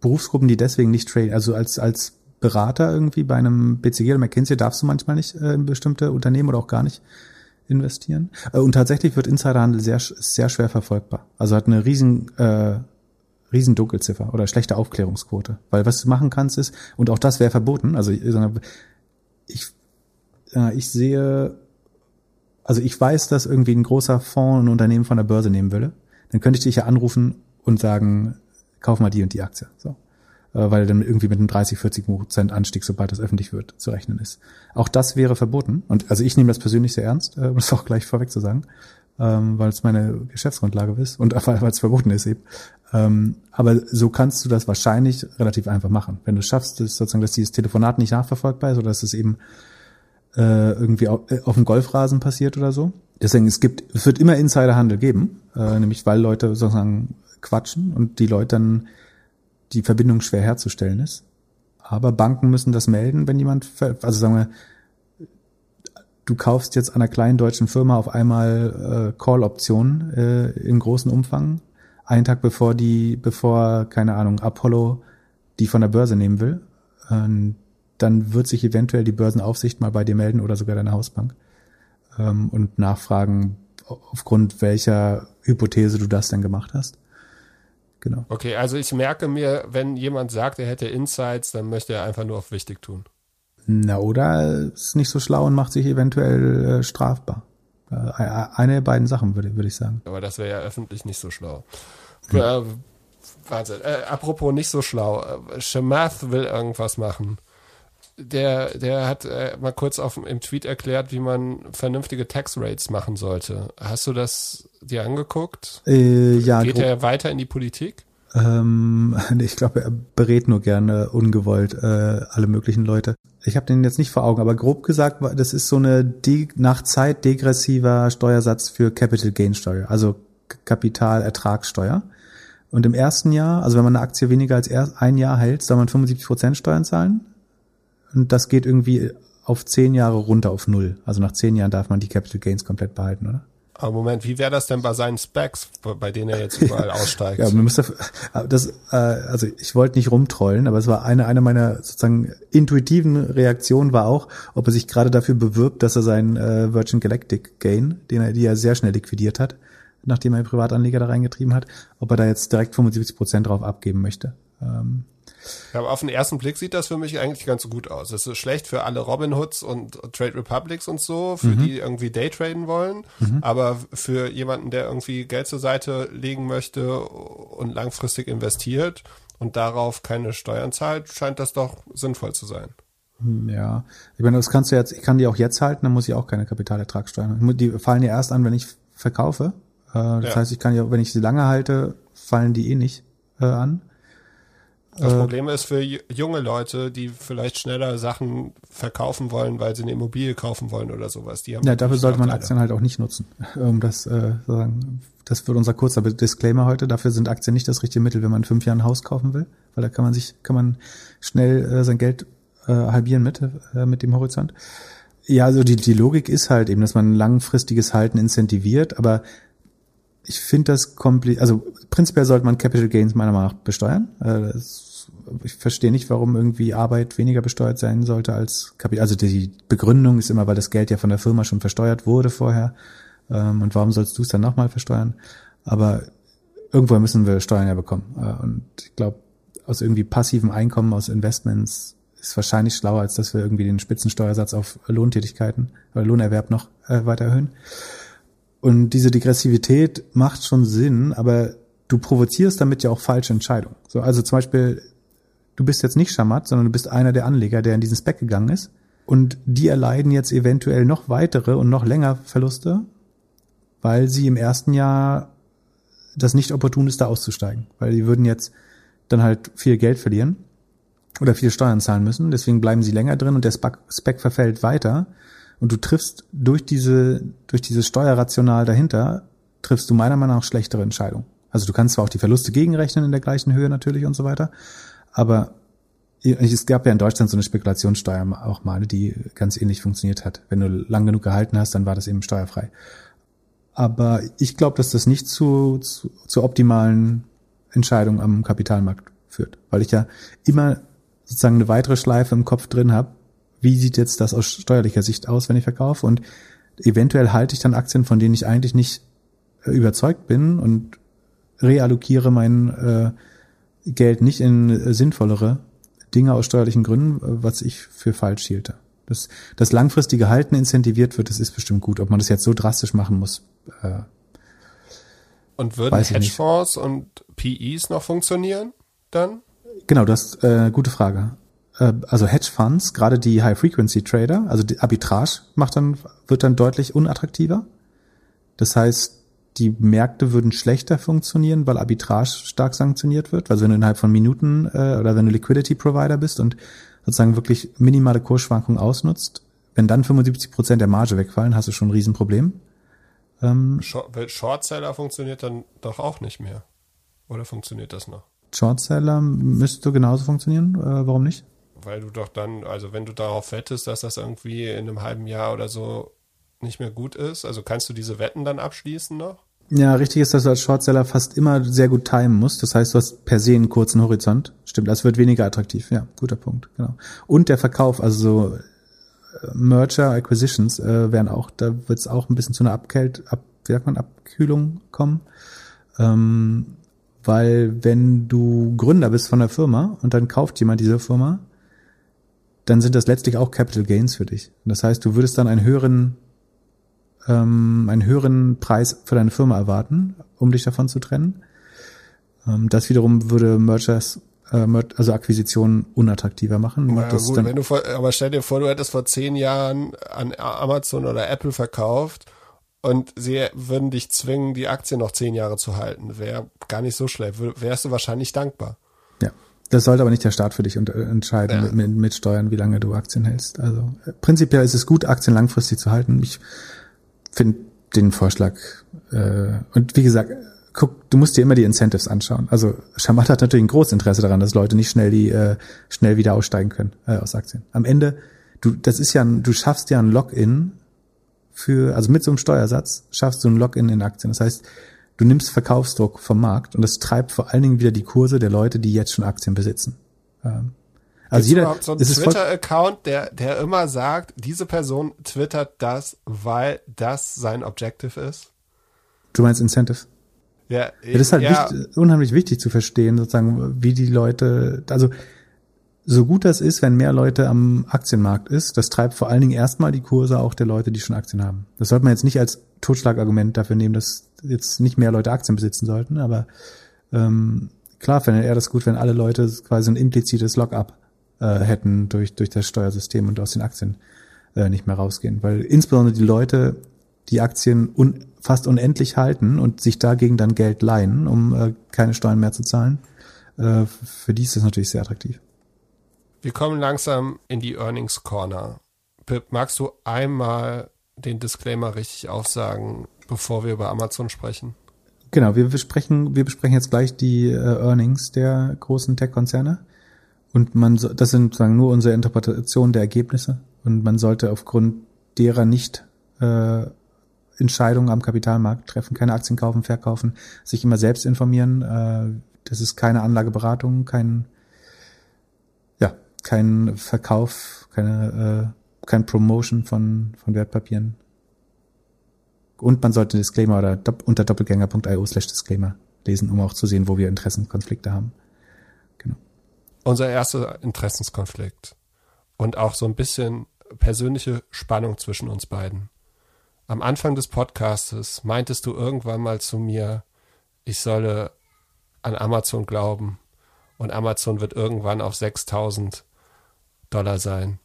Berufsgruppen, die deswegen nicht traden. Also als als Berater irgendwie bei einem BCG oder McKinsey darfst du manchmal nicht äh, in bestimmte Unternehmen oder auch gar nicht investieren. Äh, und tatsächlich wird Insiderhandel sehr, sehr schwer verfolgbar. Also hat eine riesen, äh, riesen Dunkelziffer oder schlechte Aufklärungsquote. Weil was du machen kannst ist, und auch das wäre verboten, also ich, äh, ich sehe, also ich weiß, dass irgendwie ein großer Fonds ein Unternehmen von der Börse nehmen würde. Dann könnte ich dich ja anrufen und sagen, kauf mal die und die Aktie. So. Äh, weil dann irgendwie mit einem 30, 40 Prozent Anstieg, sobald das öffentlich wird, zu rechnen ist. Auch das wäre verboten. Und also ich nehme das persönlich sehr ernst, äh, um das auch gleich vorweg zu sagen, ähm, weil es meine Geschäftsgrundlage ist und weil es verboten ist eben. Ähm, aber so kannst du das wahrscheinlich relativ einfach machen. Wenn du schaffst, dass sozusagen, dass dieses Telefonat nicht nachverfolgbar ist oder dass es eben äh, irgendwie auf, auf dem Golfrasen passiert oder so. Deswegen, es gibt, es wird immer Insiderhandel geben, nämlich weil Leute sozusagen quatschen und die Leute dann die Verbindung schwer herzustellen ist. Aber Banken müssen das melden, wenn jemand, also sagen wir, du kaufst jetzt einer kleinen deutschen Firma auf einmal äh, Call-Optionen äh, in großen Umfang, einen Tag bevor die, bevor, keine Ahnung, Apollo die von der Börse nehmen will, äh, dann wird sich eventuell die Börsenaufsicht mal bei dir melden oder sogar deine Hausbank ähm, und nachfragen, aufgrund welcher Hypothese du das denn gemacht hast. Genau. Okay, also ich merke mir, wenn jemand sagt, er hätte Insights, dann möchte er einfach nur auf wichtig tun. Na, oder ist nicht so schlau und macht sich eventuell äh, strafbar. Äh, eine der beiden Sachen, würde, würde ich sagen. Aber das wäre ja öffentlich nicht so schlau. Hm. Äh, warte, äh, apropos nicht so schlau. Äh, Shemath will irgendwas machen. Der, der hat äh, mal kurz auf, im Tweet erklärt, wie man vernünftige Tax Rates machen sollte. Hast du das dir angeguckt? Äh, ja. Geht er weiter in die Politik? Ähm, ich glaube, er berät nur gerne ungewollt äh, alle möglichen Leute. Ich habe den jetzt nicht vor Augen, aber grob gesagt, das ist so eine de nach Zeit degressiver Steuersatz für Capital Gain Steuer, also Kapitalertragssteuer. Und im ersten Jahr, also wenn man eine Aktie weniger als ein Jahr hält, soll man 75 Prozent Steuern zahlen. Und das geht irgendwie auf zehn Jahre runter auf null. Also nach zehn Jahren darf man die Capital Gains komplett behalten, oder? Aber Moment, wie wäre das denn bei seinen Specs, bei denen er jetzt überall aussteigt? ja, man müsste, das, äh, also ich wollte nicht rumtrollen, aber es war eine, eine meiner sozusagen intuitiven Reaktionen war auch, ob er sich gerade dafür bewirbt, dass er seinen äh, Virgin Galactic Gain, den er, die er sehr schnell liquidiert hat, nachdem er einen Privatanleger da reingetrieben hat, ob er da jetzt direkt 75 Prozent drauf abgeben möchte. Ähm, ja, aber auf den ersten Blick sieht das für mich eigentlich ganz gut aus. Es ist schlecht für alle Robin Hoods und Trade Republics und so, für mhm. die irgendwie Daytraden wollen. Mhm. Aber für jemanden, der irgendwie Geld zur Seite legen möchte und langfristig investiert und darauf keine Steuern zahlt, scheint das doch sinnvoll zu sein. Hm, ja, ich meine, das kannst du jetzt, ich kann die auch jetzt halten, dann muss ich auch keine Kapitalertragssteuern. Die fallen ja erst an, wenn ich verkaufe. Äh, das ja. heißt, ich kann ja, wenn ich sie lange halte, fallen die eh nicht äh, an. Das äh, Problem ist für junge Leute, die vielleicht schneller Sachen verkaufen wollen, weil sie eine Immobilie kaufen wollen oder sowas. Die haben ja, dafür sollte man Aktien halt auch nicht nutzen. Um das äh, sagen, das wird unser kurzer Disclaimer heute. Dafür sind Aktien nicht das richtige Mittel, wenn man in fünf Jahren ein Haus kaufen will, weil da kann man sich, kann man schnell äh, sein Geld äh, halbieren mit äh, mit dem Horizont. Ja, also die die Logik ist halt eben, dass man langfristiges Halten incentiviert, aber ich finde das komplett, also prinzipiell sollte man Capital Gains meiner Meinung nach besteuern. Äh, das ich verstehe nicht, warum irgendwie Arbeit weniger besteuert sein sollte als Kapital. Also die Begründung ist immer, weil das Geld ja von der Firma schon versteuert wurde vorher. Ähm, und warum sollst du es dann nochmal versteuern? Aber irgendwo müssen wir Steuern ja bekommen. Äh, und ich glaube, aus irgendwie passivem Einkommen, aus Investments ist wahrscheinlich schlauer, als dass wir irgendwie den Spitzensteuersatz auf Lohntätigkeiten oder Lohnerwerb noch äh, weiter erhöhen. Und diese Degressivität macht schon Sinn, aber du provozierst damit ja auch falsche Entscheidungen. So, also zum Beispiel du bist jetzt nicht Schamat, sondern du bist einer der Anleger, der in diesen Spec gegangen ist. Und die erleiden jetzt eventuell noch weitere und noch länger Verluste, weil sie im ersten Jahr das nicht opportun ist, da auszusteigen. Weil die würden jetzt dann halt viel Geld verlieren oder viel Steuern zahlen müssen. Deswegen bleiben sie länger drin und der Spec verfällt weiter. Und du triffst durch diese, durch dieses Steuerrational dahinter, triffst du meiner Meinung nach schlechtere Entscheidungen. Also du kannst zwar auch die Verluste gegenrechnen in der gleichen Höhe natürlich und so weiter, aber es gab ja in Deutschland so eine Spekulationssteuer auch mal, die ganz ähnlich funktioniert hat. Wenn du lang genug gehalten hast, dann war das eben steuerfrei. Aber ich glaube, dass das nicht zu, zu, zu optimalen Entscheidungen am Kapitalmarkt führt, weil ich ja immer sozusagen eine weitere Schleife im Kopf drin habe. Wie sieht jetzt das aus steuerlicher Sicht aus, wenn ich verkaufe? Und eventuell halte ich dann Aktien, von denen ich eigentlich nicht überzeugt bin und reallokiere mein äh, Geld nicht in äh, sinnvollere Dinge aus steuerlichen Gründen, was ich für falsch hielte. Das, das langfristige Halten incentiviert wird, das ist bestimmt gut. Ob man das jetzt so drastisch machen muss, äh, Und würden ich nicht. Hedgefonds und PEs noch funktionieren dann? Genau, das ist äh, gute Frage. Äh, also Hedgefonds, gerade die High-Frequency-Trader, also die Arbitrage macht dann, wird dann deutlich unattraktiver. Das heißt, die Märkte würden schlechter funktionieren, weil Arbitrage stark sanktioniert wird. Also wenn du innerhalb von Minuten äh, oder wenn du Liquidity Provider bist und sozusagen wirklich minimale Kursschwankungen ausnutzt, wenn dann 75 Prozent der Marge wegfallen, hast du schon ein Riesenproblem. Ähm, Short, Shortseller funktioniert dann doch auch nicht mehr. Oder funktioniert das noch? Shortseller müsste genauso funktionieren. Äh, warum nicht? Weil du doch dann, also wenn du darauf wettest, dass das irgendwie in einem halben Jahr oder so nicht mehr gut ist, also kannst du diese Wetten dann abschließen noch? Ja, richtig ist, dass du als Shortseller fast immer sehr gut timen musst. Das heißt, du hast per se einen kurzen Horizont. Stimmt, das wird weniger attraktiv. Ja, guter Punkt, genau. Und der Verkauf, also so äh, Merger, Acquisitions äh, werden auch, da wird es auch ein bisschen zu einer Abkält, ab, wie sagt man, Abkühlung kommen. Ähm, weil wenn du Gründer bist von der Firma und dann kauft jemand diese Firma, dann sind das letztlich auch Capital Gains für dich. Das heißt, du würdest dann einen höheren ähm, einen höheren Preis für deine Firma erwarten, um dich davon zu trennen. Ähm, das wiederum würde Mergers, äh, also Akquisitionen unattraktiver machen. Ist gut, wenn du vor, aber stell dir vor, du hättest vor zehn Jahren an Amazon oder Apple verkauft und sie würden dich zwingen, die Aktie noch zehn Jahre zu halten. Wäre gar nicht so schlecht. Wär- Wärst du wahrscheinlich dankbar. ja. Das sollte aber nicht der Staat für dich entscheiden Ja. mit, mit, mit Steuern, wie lange du Aktien hältst. Also äh, prinzipiell ist es gut, Aktien langfristig zu halten. Ich finde den Vorschlag äh, und wie gesagt, guck, du musst dir immer die Incentives anschauen. Also Shamat hat natürlich ein großes Interesse daran, dass Leute nicht schnell die äh, schnell wieder aussteigen können äh, aus Aktien. Am Ende, du das ist ja, ein, du schaffst ja ein Login für, also mit so einem Steuersatz schaffst du ein Login in Aktien. Das heißt, du nimmst Verkaufsdruck vom Markt und das treibt vor allen Dingen wieder die Kurse der Leute, die jetzt schon Aktien besitzen. Ähm, also jeder, überhaupt so einen voll, Twitter-Account, der, der immer sagt, diese Person twittert das, weil das sein Objective ist? du meinst Incentive? Ja, Ja, das ist halt ja, wichtig, unheimlich wichtig zu verstehen, sozusagen, wie die Leute, also so gut das ist, wenn mehr Leute am Aktienmarkt ist, das treibt vor allen Dingen erstmal die Kurse auch der Leute, die schon Aktien haben. Das sollte man jetzt nicht als Totschlagargument dafür nehmen, dass jetzt nicht mehr Leute Aktien besitzen sollten, aber ähm, klar fände er das gut, wenn alle Leute quasi ein implizites Lock-up äh, hätten durch, durch das Steuersystem und aus den Aktien äh, nicht mehr rausgehen. Weil insbesondere die Leute, die Aktien un fast unendlich halten und sich dagegen dann Geld leihen, um äh, keine Steuern mehr zu zahlen, äh, für die ist das natürlich sehr attraktiv. wir kommen langsam in die Earnings Corner. Pip, magst du einmal den Disclaimer richtig aufsagen, bevor wir über Amazon sprechen? Genau, wir besprechen, wir besprechen jetzt gleich die äh, Earnings der großen Tech-Konzerne. Und man, das sind sozusagen nur unsere Interpretation der Ergebnisse. Und man sollte aufgrund derer nicht äh, Entscheidungen am Kapitalmarkt treffen, keine Aktien kaufen, verkaufen, sich immer selbst informieren. Äh, das ist keine Anlageberatung, kein, ja, kein Verkauf, keine, äh, kein Promotion von, von Wertpapieren. Und man sollte Disclaimer oder unter doppelgänger.io slash Disclaimer lesen, um auch zu sehen, wo wir Interessenkonflikte haben. Unser erster Interessenskonflikt und auch so ein bisschen persönliche Spannung zwischen uns beiden. Am Anfang des Podcastes meintest du irgendwann mal zu mir, ich solle an Amazon glauben und Amazon wird irgendwann auf 6000 Dollar sein.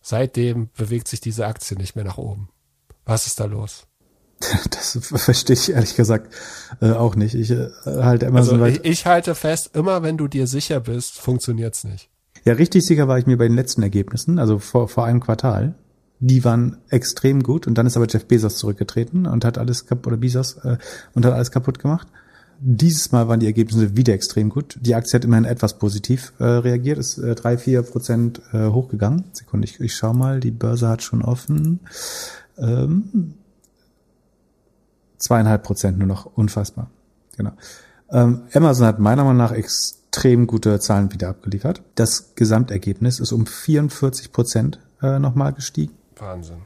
Seitdem bewegt sich diese Aktie nicht mehr nach oben. Was ist da los? Das verstehe ich ehrlich gesagt äh, auch nicht. Ich äh, halte immer so Also weit. ich, ich halte fest, immer wenn du dir sicher bist, funktioniert's nicht. Ja, richtig sicher war ich mir bei den letzten Ergebnissen, also vor, vor einem Quartal. Die waren extrem gut und dann ist aber Jeff Bezos zurückgetreten und hat alles kaputt, oder Bezos, äh, und hat alles kaputt gemacht. Dieses Mal waren die Ergebnisse wieder extrem gut. Die Aktie hat immerhin etwas positiv äh, reagiert, ist äh, drei, vier Prozent äh, hochgegangen. Sekunde, ich, ich schau mal, die Börse hat schon offen. Ähm, zweieinhalb Prozent nur noch, unfassbar. Genau. Ähm, Amazon hat meiner Meinung nach extrem gute Zahlen wieder abgeliefert. Das Gesamtergebnis ist um 44 Prozent äh, nochmal gestiegen. Wahnsinn.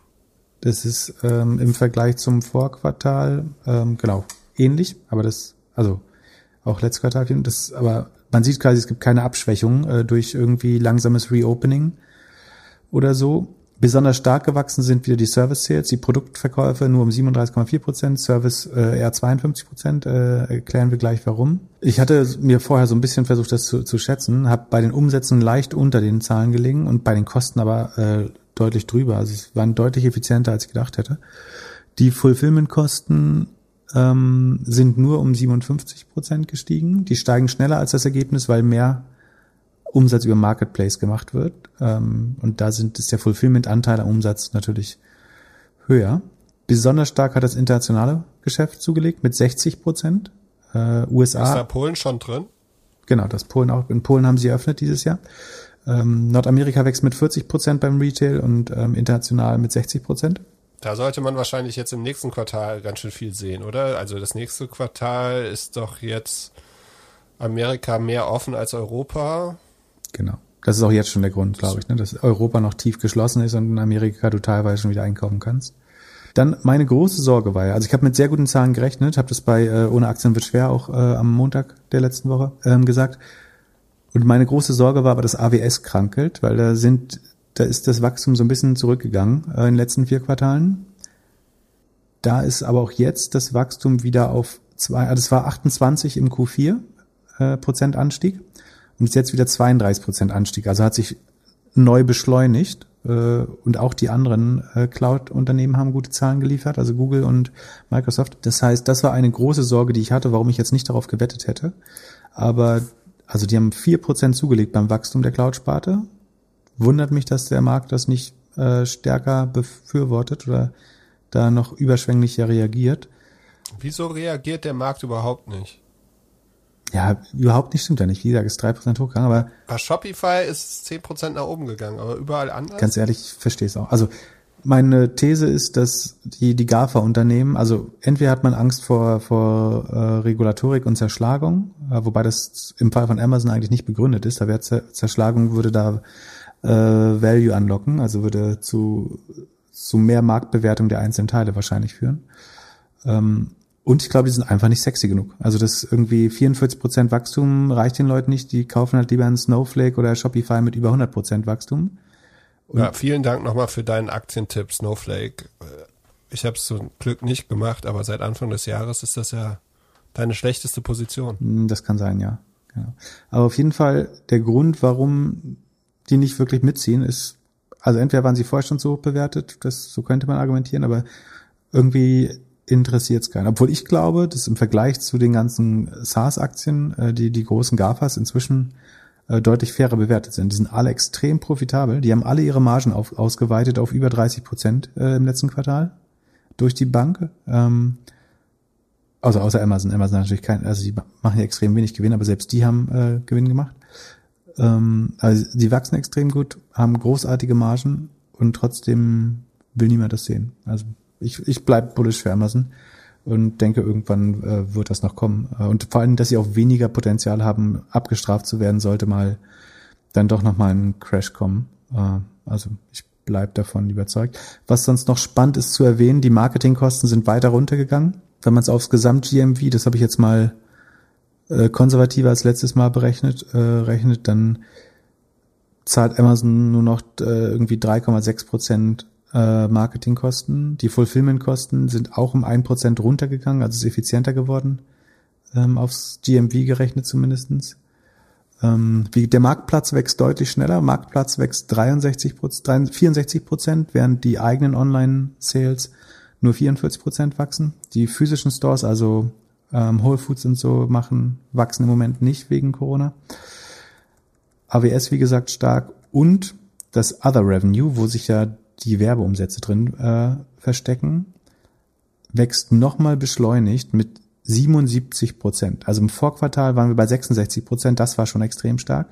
Das ist ähm, im Vergleich zum Vorquartal ähm, genau ähnlich, aber das also auch letztes Quartal, das aber man sieht quasi, es gibt keine Abschwächung äh, durch irgendwie langsames Reopening oder so. Besonders stark gewachsen sind wieder die Service Sales, die Produktverkäufe nur um 37,4 Prozent, Service äh, eher 52 Prozent. Äh, erklären wir gleich warum. Ich hatte mir vorher so ein bisschen versucht, das zu, zu schätzen, habe bei den Umsätzen leicht unter den Zahlen gelegen und bei den Kosten aber äh, deutlich drüber. Also es waren deutlich effizienter, als ich gedacht hätte. Die Fulfillment-Kosten ähm, sind nur um 57 Prozent gestiegen. Die steigen schneller als das Ergebnis, weil mehr Umsatz über Marketplace gemacht wird. Ähm, und da sind, ist der Fulfillment-Anteil am Umsatz natürlich höher. Besonders stark hat das internationale Geschäft zugelegt mit 60 Prozent. Äh, USA. Ist da Polen schon drin? Genau, das Polen auch. In Polen haben sie eröffnet dieses Jahr. Ähm, Nordamerika wächst mit 40 Prozent beim Retail und ähm, international mit 60 Prozent. Da sollte man wahrscheinlich jetzt im nächsten Quartal ganz schön viel sehen, oder? Also das nächste Quartal ist doch jetzt Amerika mehr offen als Europa. Genau. Das ist auch jetzt schon der Grund, glaube ich, ne? dass Europa noch tief geschlossen ist und in Amerika du teilweise schon wieder einkaufen kannst. Dann meine große Sorge war ja, also ich habe mit sehr guten Zahlen gerechnet, habe das bei äh, Ohne Aktien wird schwer auch äh, am Montag der letzten Woche ähm, gesagt. Und meine große Sorge war aber, dass AWS krankelt, weil da sind, da ist das Wachstum so ein bisschen zurückgegangen äh, in den letzten vier Quartalen. Da ist aber auch jetzt das Wachstum wieder auf zwei, also es war 28 im Q4 äh, Prozent Anstieg und ist jetzt wieder 32 Prozent Anstieg. Also hat sich neu beschleunigt äh, und auch die anderen äh, Cloud-Unternehmen haben gute Zahlen geliefert, also Google und Microsoft. Das heißt, das war eine große Sorge, die ich hatte, warum ich jetzt nicht darauf gewettet hätte. Aber also die haben vier Prozent zugelegt beim Wachstum der Cloud-Sparte. Wundert mich, dass der Markt das nicht äh, stärker befürwortet oder da noch überschwänglicher reagiert. Wieso reagiert der Markt überhaupt nicht? Ja, überhaupt nicht stimmt ja nicht. Wie gesagt, ist drei Prozent hochgegangen, aber. Bei Shopify ist zehn Prozent nach oben gegangen, aber überall anders. Ganz ehrlich, ich verstehe es auch. Also meine These ist, dass die, die GAFA-Unternehmen, also entweder hat man Angst vor, vor äh, Regulatorik und Zerschlagung, äh, wobei das im Fall von Amazon eigentlich nicht begründet ist, da wäre Zerschlagung würde da äh, Value anlocken, also würde zu, zu mehr Marktbewertung der einzelnen Teile wahrscheinlich führen. Ähm, und ich glaube, die sind einfach nicht sexy genug. Also das irgendwie 44% Wachstum reicht den Leuten nicht. Die kaufen halt lieber einen Snowflake oder Shopify mit über 100% Wachstum. Und ja, vielen Dank nochmal für deinen Aktientipp Snowflake. Ich habe es zum Glück nicht gemacht, aber seit Anfang des Jahres ist das ja deine schlechteste Position. Hm, das kann sein, ja. Genau. Aber auf jeden Fall der Grund, warum die nicht wirklich mitziehen, ist, also entweder waren sie vorher schon so hoch bewertet, das so könnte man argumentieren, aber irgendwie interessiert es keinen. Obwohl ich glaube, dass im Vergleich zu den ganzen SaaS-Aktien, äh, die die großen GAFAs inzwischen äh, deutlich fairer bewertet sind. Die sind alle extrem profitabel. Die haben alle ihre Margen auf, ausgeweitet auf über 30 Prozent äh, im letzten Quartal durch die Bank. Ähm, also außer Amazon. Amazon natürlich kein, also die machen ja extrem wenig Gewinn, aber selbst die haben äh, Gewinn gemacht. Ähm, also die wachsen extrem gut, haben großartige Margen und trotzdem will niemand das sehen. Also ich, ich bleib bullish für Amazon und denke, irgendwann äh, wird das noch kommen. Äh, und vor allem, dass sie auch weniger Potenzial haben, abgestraft zu werden, sollte mal dann doch nochmal ein Crash kommen. Äh, also ich bleib davon überzeugt. Was sonst noch spannend ist zu erwähnen, die Marketingkosten sind weiter runtergegangen. Wenn man es aufs Gesamt-GMV, das habe ich jetzt mal äh, konservativer als letztes Mal berechnet, äh, rechnet, dann zahlt Amazon nur noch äh, irgendwie 3,6 Prozent äh, Marketingkosten. Die Fulfillmentkosten sind auch um ein Prozent runtergegangen, also ist effizienter geworden, ähm, aufs GMV gerechnet zumindestens. Ähm, wie, der Marktplatz wächst deutlich schneller. Marktplatz wächst 63 64 Prozent, während die eigenen Online-Sales nur 44 Prozent wachsen. Die physischen Stores, also ähm, Whole Foods und so machen, wachsen im Moment nicht wegen Corona. AWS, wie gesagt, stark und das Other Revenue, wo sich ja die Werbeumsätze drin äh, verstecken, wächst nochmal beschleunigt mit 77 Prozent. Also im Vorquartal waren wir bei 66 Prozent, das war schon extrem stark.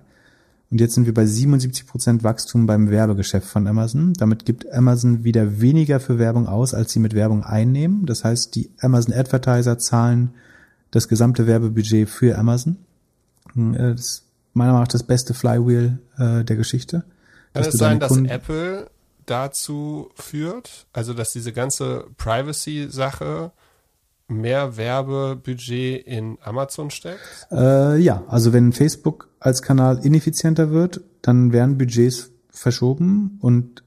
Und jetzt sind wir bei 77 Prozent Wachstum beim Werbegeschäft von Amazon. Damit gibt Amazon wieder weniger für Werbung aus, als sie mit Werbung einnehmen. Das heißt, die Amazon Advertiser zahlen das gesamte Werbebudget für Amazon. Hm, äh, das ist meiner Meinung nach das beste Flywheel äh, der Geschichte. Kann es sein, dass Apple dazu führt, also dass diese ganze Privacy-Sache mehr Werbebudget in Amazon steckt? Äh, ja, also wenn Facebook als Kanal ineffizienter wird, dann werden Budgets verschoben und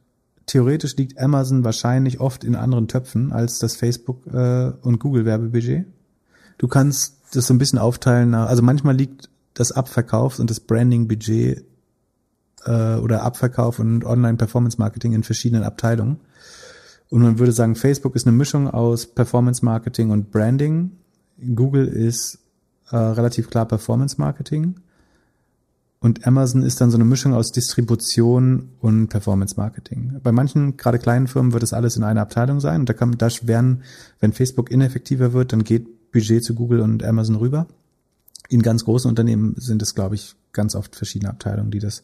theoretisch liegt Amazon wahrscheinlich oft in anderen Töpfen als das Facebook äh, und Google Werbebudget. Du kannst das so ein bisschen aufteilen. Also manchmal liegt das Abverkaufs- und das Branding-Budget äh, oder Abverkauf und Online-Performance-Marketing in verschiedenen Abteilungen. Und man würde sagen, Facebook ist eine Mischung aus Performance-Marketing und Branding. Google ist äh, relativ klar Performance-Marketing. Und Amazon ist dann so eine Mischung aus Distribution und Performance Marketing. Bei manchen, gerade kleinen Firmen, wird das alles in einer Abteilung sein. Und da kann da werden, wenn Facebook ineffektiver wird, dann geht Budget zu Google und Amazon rüber. In ganz großen Unternehmen sind es, glaube ich, ganz oft verschiedene Abteilungen, die das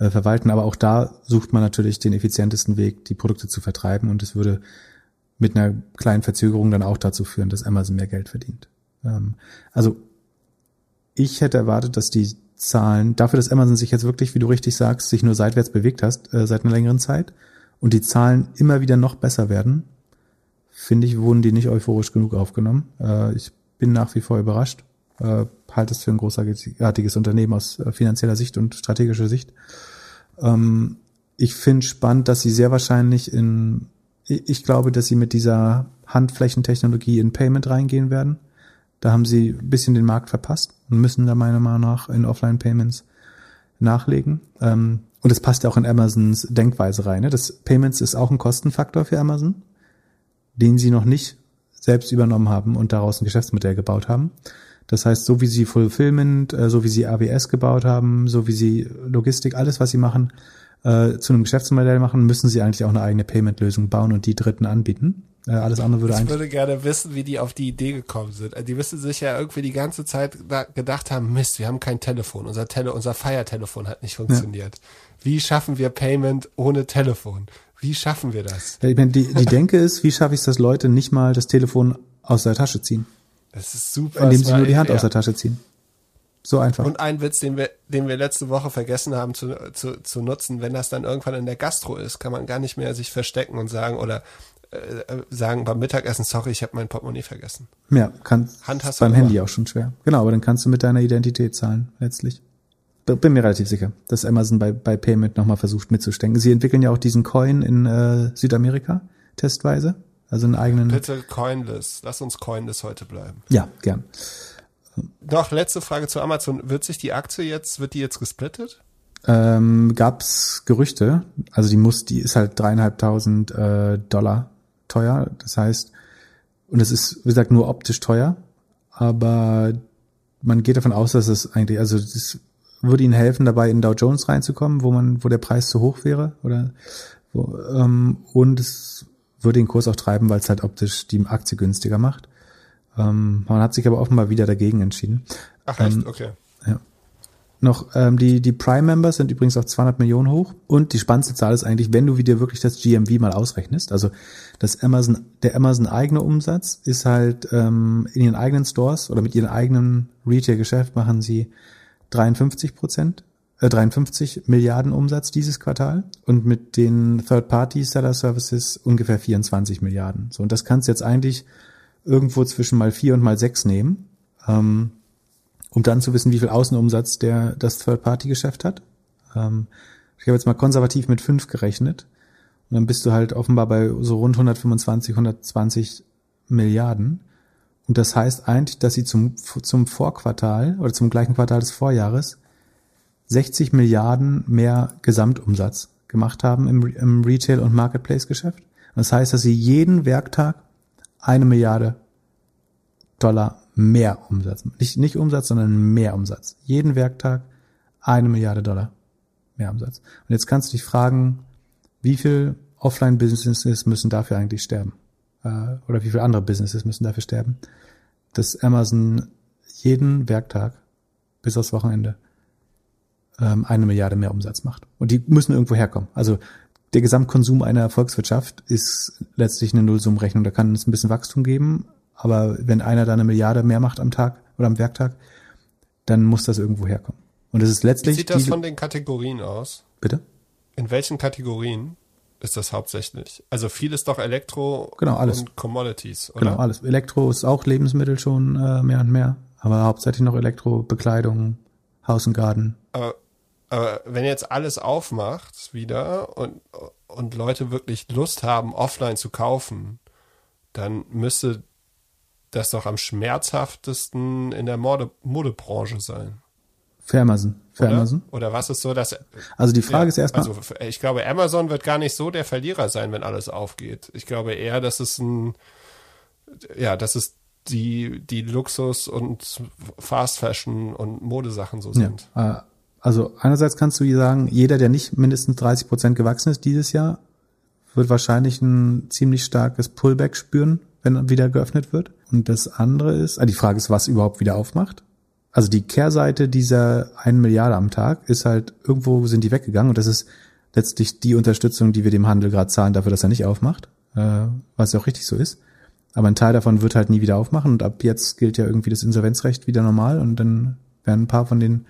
äh, verwalten. Aber auch da sucht man natürlich den effizientesten Weg, die Produkte zu vertreiben. Und es würde mit einer kleinen Verzögerung dann auch dazu führen, dass Amazon mehr Geld verdient. Ähm, also ich hätte erwartet, dass die Zahlen, dafür, dass Amazon sich jetzt wirklich, wie du richtig sagst, sich nur seitwärts bewegt hast, äh, seit einer längeren Zeit und die Zahlen immer wieder noch besser werden, finde ich, wurden die nicht euphorisch genug aufgenommen. Äh, ich bin nach wie vor überrascht, äh, halte es für ein großartiges Unternehmen aus äh, finanzieller Sicht und strategischer Sicht. Ähm, ich finde spannend, dass sie sehr wahrscheinlich in, ich glaube, dass sie mit dieser Handflächentechnologie in Payment reingehen werden da haben sie ein bisschen den Markt verpasst und müssen da meiner Meinung nach in Offline-Payments nachlegen. Ähm, und es passt ja auch in Amazons Denkweise rein. Ne? Das Payments ist auch ein Kostenfaktor für Amazon, den sie noch nicht selbst übernommen haben und daraus ein Geschäftsmodell gebaut haben. Das heißt, so wie sie Fulfillment, äh, so wie sie AWS gebaut haben, so wie sie Logistik, alles, was sie machen, äh, zu einem Geschäftsmodell machen, müssen sie eigentlich auch eine eigene Payment-Lösung bauen und die Dritten anbieten. Äh, alles andere würde ich eigentlich. Ich würde gerne wissen, wie die auf die Idee gekommen sind. Die müssen sich ja irgendwie die ganze Zeit gedacht haben, Mist, wir haben kein Telefon. Unser Tele, unser Feiertelefon hat nicht funktioniert. Ja. Wie schaffen wir Payment ohne Telefon? Wie schaffen wir das? Ja, ich meine, die, die Denke ist, wie schaffe ich es, dass Leute nicht mal das Telefon aus der Tasche ziehen? Das ist super. Indem sie nur die Hand ja. aus der Tasche ziehen. So einfach. Und ein Witz, den wir, den wir letzte Woche vergessen haben zu, zu, zu nutzen, wenn das dann irgendwann in der Gastro ist, kann man gar nicht mehr sich verstecken und sagen, oder äh, sagen beim Mittagessen, sorry, ich habe mein Portemonnaie vergessen. Ja, kann Hand hast beim Handy auch schon schwer. Genau, aber dann kannst du mit deiner Identität zahlen, letztlich. Bin mir relativ sicher, dass Amazon bei, bei Payment nochmal versucht mitzustecken. Sie entwickeln ja auch diesen Coin in äh, Südamerika, testweise. Also einen eigenen. Bitte coinless. Lass uns coinless heute bleiben. Ja, gern. Noch letzte Frage zu Amazon. Wird sich die Aktie jetzt, wird die jetzt gesplittet? Ähm, gab's Gerüchte. Also die muss, die ist halt dreieinhalbtausend äh, Dollar teuer. Das heißt, und es ist, wie gesagt, nur optisch teuer, aber man geht davon aus, dass es eigentlich, also das würde ihnen helfen, dabei in Dow Jones reinzukommen, wo man, wo der Preis zu hoch wäre, oder wo, ähm, und es würde den Kurs auch treiben, weil es halt optisch die Aktie günstiger macht. Ähm, man hat sich aber offenbar wieder dagegen entschieden. Ach echt, ähm, okay. Ja noch ähm, die die Prime-Members sind übrigens auf 200 Millionen hoch und die spannendste Zahl ist eigentlich, wenn du wieder wirklich das GMV mal ausrechnest, also das Amazon der Amazon eigene Umsatz ist halt ähm, in ihren eigenen Stores oder mit ihrem eigenen Retail-Geschäft machen sie 53 Prozent, äh, 53 Milliarden Umsatz dieses Quartal und mit den Third-Party-Seller-Services ungefähr 24 Milliarden. So und das kannst du jetzt eigentlich irgendwo zwischen mal vier und mal sechs nehmen. Ähm, um dann zu wissen, wie viel Außenumsatz der das Third-Party-Geschäft hat. Ähm, ich habe jetzt mal konservativ mit fünf gerechnet. Und dann bist du halt offenbar bei so rund 125, 120 Milliarden. Und das heißt eigentlich, dass sie zum, zum Vorquartal oder zum gleichen Quartal des Vorjahres 60 Milliarden mehr Gesamtumsatz gemacht haben im, im Retail- und Marketplace-Geschäft. Das heißt, dass sie jeden Werktag eine Milliarde Dollar mehr Umsatz. Nicht, nicht Umsatz, sondern mehr Umsatz. Jeden Werktag eine Milliarde Dollar mehr Umsatz. Und jetzt kannst du dich fragen, wie viel Offline-Businesses müssen dafür eigentlich sterben? Äh, oder wie viele andere Businesses müssen dafür sterben? Dass Amazon jeden Werktag bis aufs Wochenende ähm, eine Milliarde mehr Umsatz macht. Und die müssen irgendwo herkommen. Also der Gesamtkonsum einer Volkswirtschaft ist letztlich eine Nullsummenrechnung. Da kann es ein bisschen Wachstum geben, aber wenn einer da eine Milliarde mehr macht am Tag oder am Werktag, dann muss das irgendwo herkommen. Und es ist letztlich. Wie sieht das von den Kategorien aus? Bitte? In welchen Kategorien ist das hauptsächlich? Also viel ist doch Elektro genau, alles. und Commodities, oder? Genau, alles. Elektro ist auch Lebensmittel schon äh, mehr und mehr, aber hauptsächlich noch Elektro, Bekleidung, Haus und Garten. Aber, Aber wenn jetzt alles aufmacht wieder und, und Leute wirklich Lust haben, offline zu kaufen, dann müsste das doch am schmerzhaftesten in der Mode Modebranche sein. Für Amazon. Für Oder? Amazon. Oder was ist so, dass. Also die Frage Ja, ist erstmal, Also ich glaube, Amazon wird gar nicht so der Verlierer sein, wenn alles aufgeht. Ich glaube eher, dass es ein. Ja, dass es die, die Luxus und Fast Fashion und Modesachen so ja, sind. äh, also einerseits kannst du sagen, jeder, der nicht mindestens 30 Prozent gewachsen ist dieses Jahr, wird wahrscheinlich ein ziemlich starkes Pullback spüren, wenn wieder geöffnet wird. Und das andere ist, ah, die Frage ist, was überhaupt wieder aufmacht. Also die Kehrseite dieser 1 Milliarde am Tag ist halt, irgendwo sind die weggegangen und das ist letztlich die Unterstützung, die wir dem Handel gerade zahlen dafür, dass er nicht aufmacht, äh, was ja auch richtig so ist. Aber ein Teil davon wird halt nie wieder aufmachen und ab jetzt gilt ja irgendwie das Insolvenzrecht wieder normal und dann werden ein paar von denen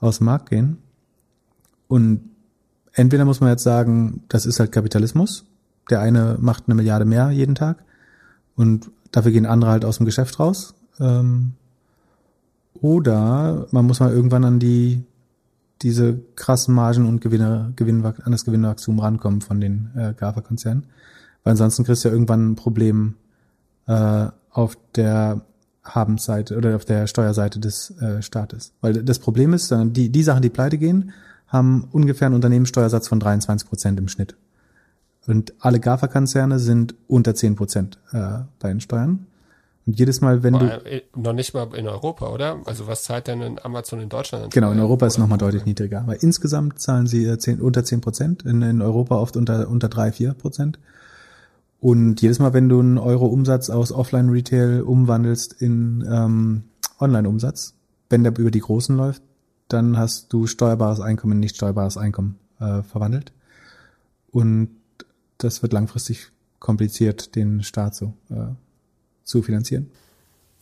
aus dem Markt gehen. Und entweder muss man jetzt sagen, das ist halt Kapitalismus. Der eine macht eine Milliarde mehr jeden Tag und dafür gehen andere halt aus dem Geschäft raus. Ähm, oder man muss mal irgendwann an die diese krassen Margen und Gewinne, Gewinnwach- an das Gewinnwachstum rankommen von den äh, GAFA-Konzernen. Weil ansonsten kriegst du ja irgendwann ein Problem äh, auf der Habensseite oder auf der Steuerseite des äh, Staates. Weil das Problem ist, äh, die, die Sachen, die pleite gehen, haben ungefähr einen Unternehmenssteuersatz von 23 Prozent im Schnitt. Und alle GAFA-Konzerne sind unter 10 Prozent äh, bei den Steuern. Und jedes Mal, wenn du... Äh, Noch nicht mal in Europa, oder? Also was zahlt denn Amazon in Deutschland? an Genau, in? Europa ist nochmal deutlich niedriger. Aber insgesamt zahlen sie äh, 10, unter 10 Prozent, in, in Europa oft unter, unter 3, 4 Prozent. Und jedes Mal, wenn du einen Euro Umsatz aus Offline-Retail umwandelst in ähm, Online-Umsatz, wenn der über die Großen läuft, dann hast du steuerbares Einkommen in nicht steuerbares Einkommen äh, verwandelt. Und das wird langfristig kompliziert, den Staat so äh, zu finanzieren.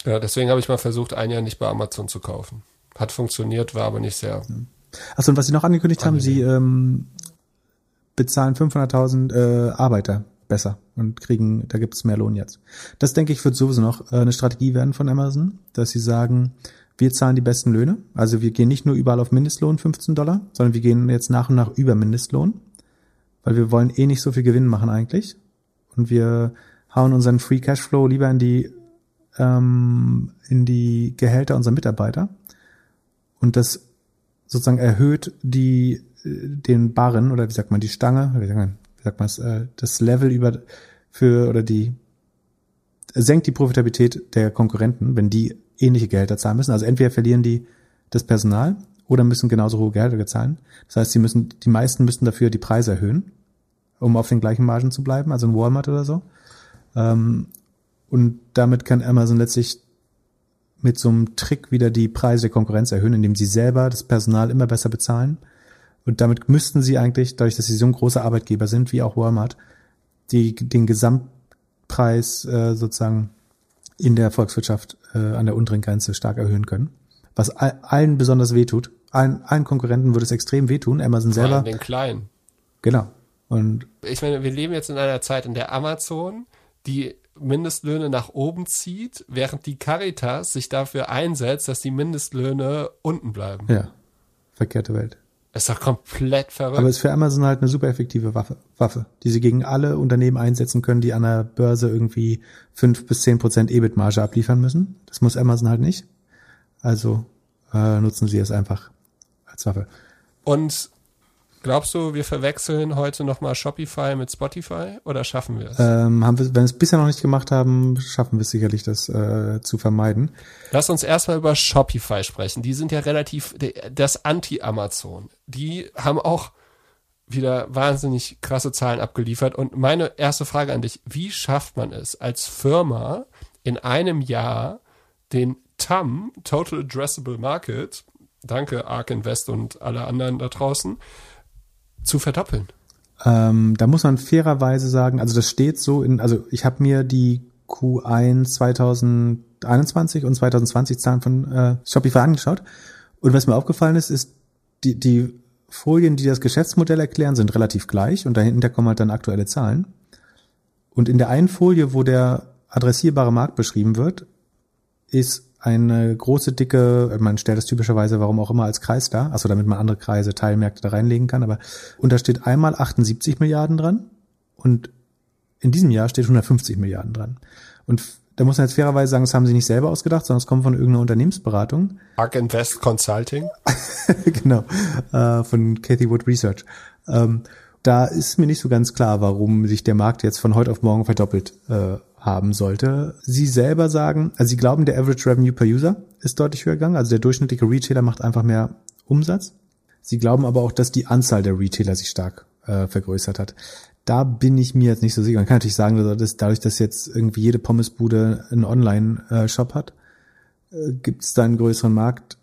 Ja, deswegen habe ich mal versucht, ein Jahr nicht bei Amazon zu kaufen. Hat funktioniert, war aber nicht sehr. Achso, und was Sie noch angekündigt haben, Sie ähm, bezahlen 500.000 äh, Arbeiter besser und kriegen, da gibt es mehr Lohn jetzt. Das denke ich wird sowieso noch äh, eine Strategie werden von Amazon, dass sie sagen, wir zahlen die besten Löhne. Also wir gehen nicht nur überall auf Mindestlohn 15 Dollar, sondern wir gehen jetzt nach und nach über Mindestlohn, weil wir wollen eh nicht so viel Gewinn machen eigentlich. Und wir hauen unseren Free Cashflow lieber in die ähm, in die Gehälter unserer Mitarbeiter. Und das sozusagen erhöht die äh, den Barren oder wie sagt man die Stange wie sagt man, wie sagt man es, äh, das Level über für oder die senkt die Profitabilität der Konkurrenten, wenn die ähnliche Gehälter zahlen müssen. Also entweder verlieren die das Personal oder müssen genauso hohe Gehälter zahlen. Das heißt, sie müssen die meisten müssen dafür die Preise erhöhen, um auf den gleichen Margen zu bleiben, also ein Walmart oder so. Ähm, und damit kann Amazon letztlich mit so einem Trick wieder die Preise der Konkurrenz erhöhen, indem sie selber das Personal immer besser bezahlen. Und damit müssten sie eigentlich, dadurch, dass sie so ein großer Arbeitgeber sind, wie auch Walmart, die, den Gesamtpreis äh, sozusagen in der Volkswirtschaft äh, an der unteren Grenze stark erhöhen können. Was all, allen besonders wehtut. Allen, allen Konkurrenten würde es extrem wehtun. Amazon Vor selber. den Kleinen. Genau. Und Ich meine, wir leben jetzt in einer Zeit, in der Amazon die Mindestlöhne nach oben zieht, während die Caritas sich dafür einsetzt, dass die Mindestlöhne unten bleiben. ja, verkehrte Welt. Ist doch komplett verrückt. Aber es ist für Amazon halt eine super effektive Waffe, Waffe, die sie gegen alle Unternehmen einsetzen können, die an der Börse irgendwie fünf bis zehn Prozent EBIT-Marge abliefern müssen. Das muss Amazon halt nicht. Also äh, nutzen sie es einfach als Waffe. Und glaubst du, wir verwechseln heute nochmal Shopify mit Spotify oder schaffen wir es? Ähm, haben wir, wenn wir es bisher noch nicht gemacht haben, schaffen wir es sicherlich, das äh, zu vermeiden. Lass uns erstmal über Shopify sprechen. Die sind ja relativ das Anti-Amazon. Die haben auch wieder wahnsinnig krasse Zahlen abgeliefert. Und meine erste Frage an dich, wie schafft man es als Firma in einem Jahr den TAM, Total Addressable Market, danke Ark Invest und alle anderen da draußen, zu verdoppeln? Ähm, da muss man fairerweise sagen, also das steht so in, also ich habe mir die Q1 2021 und 2020 Zahlen von äh, Shopify angeschaut und was mir aufgefallen ist, ist die, die Folien, die das Geschäftsmodell erklären, sind relativ gleich und dahinter kommen halt dann aktuelle Zahlen. Und in der einen Folie, wo der adressierbare Markt beschrieben wird, ist eine große, dicke, man stellt das typischerweise, warum auch immer, als Kreis da, also damit man andere Kreise, Teilmärkte da reinlegen kann, aber und da steht einmal 78 Milliarden dran und in diesem Jahr steht 150 Milliarden dran. Und da muss man jetzt fairerweise sagen, das haben sie nicht selber ausgedacht, sondern es kommt von irgendeiner Unternehmensberatung. Arc Invest Consulting. genau, äh, von Cathy Wood Research. Ähm, da ist mir nicht so ganz klar, warum sich der Markt jetzt von heute auf morgen verdoppelt äh, haben sollte. Sie selber sagen, also sie glauben, der Average Revenue per User ist deutlich höher gegangen, also der durchschnittliche Retailer macht einfach mehr Umsatz. Sie glauben aber auch, dass die Anzahl der Retailer sich stark äh, vergrößert hat. Da bin ich mir jetzt nicht so sicher. Man kann natürlich sagen, dass dadurch, dass jetzt irgendwie jede Pommesbude einen Online-Shop hat, äh, gibt es da einen größeren Markt.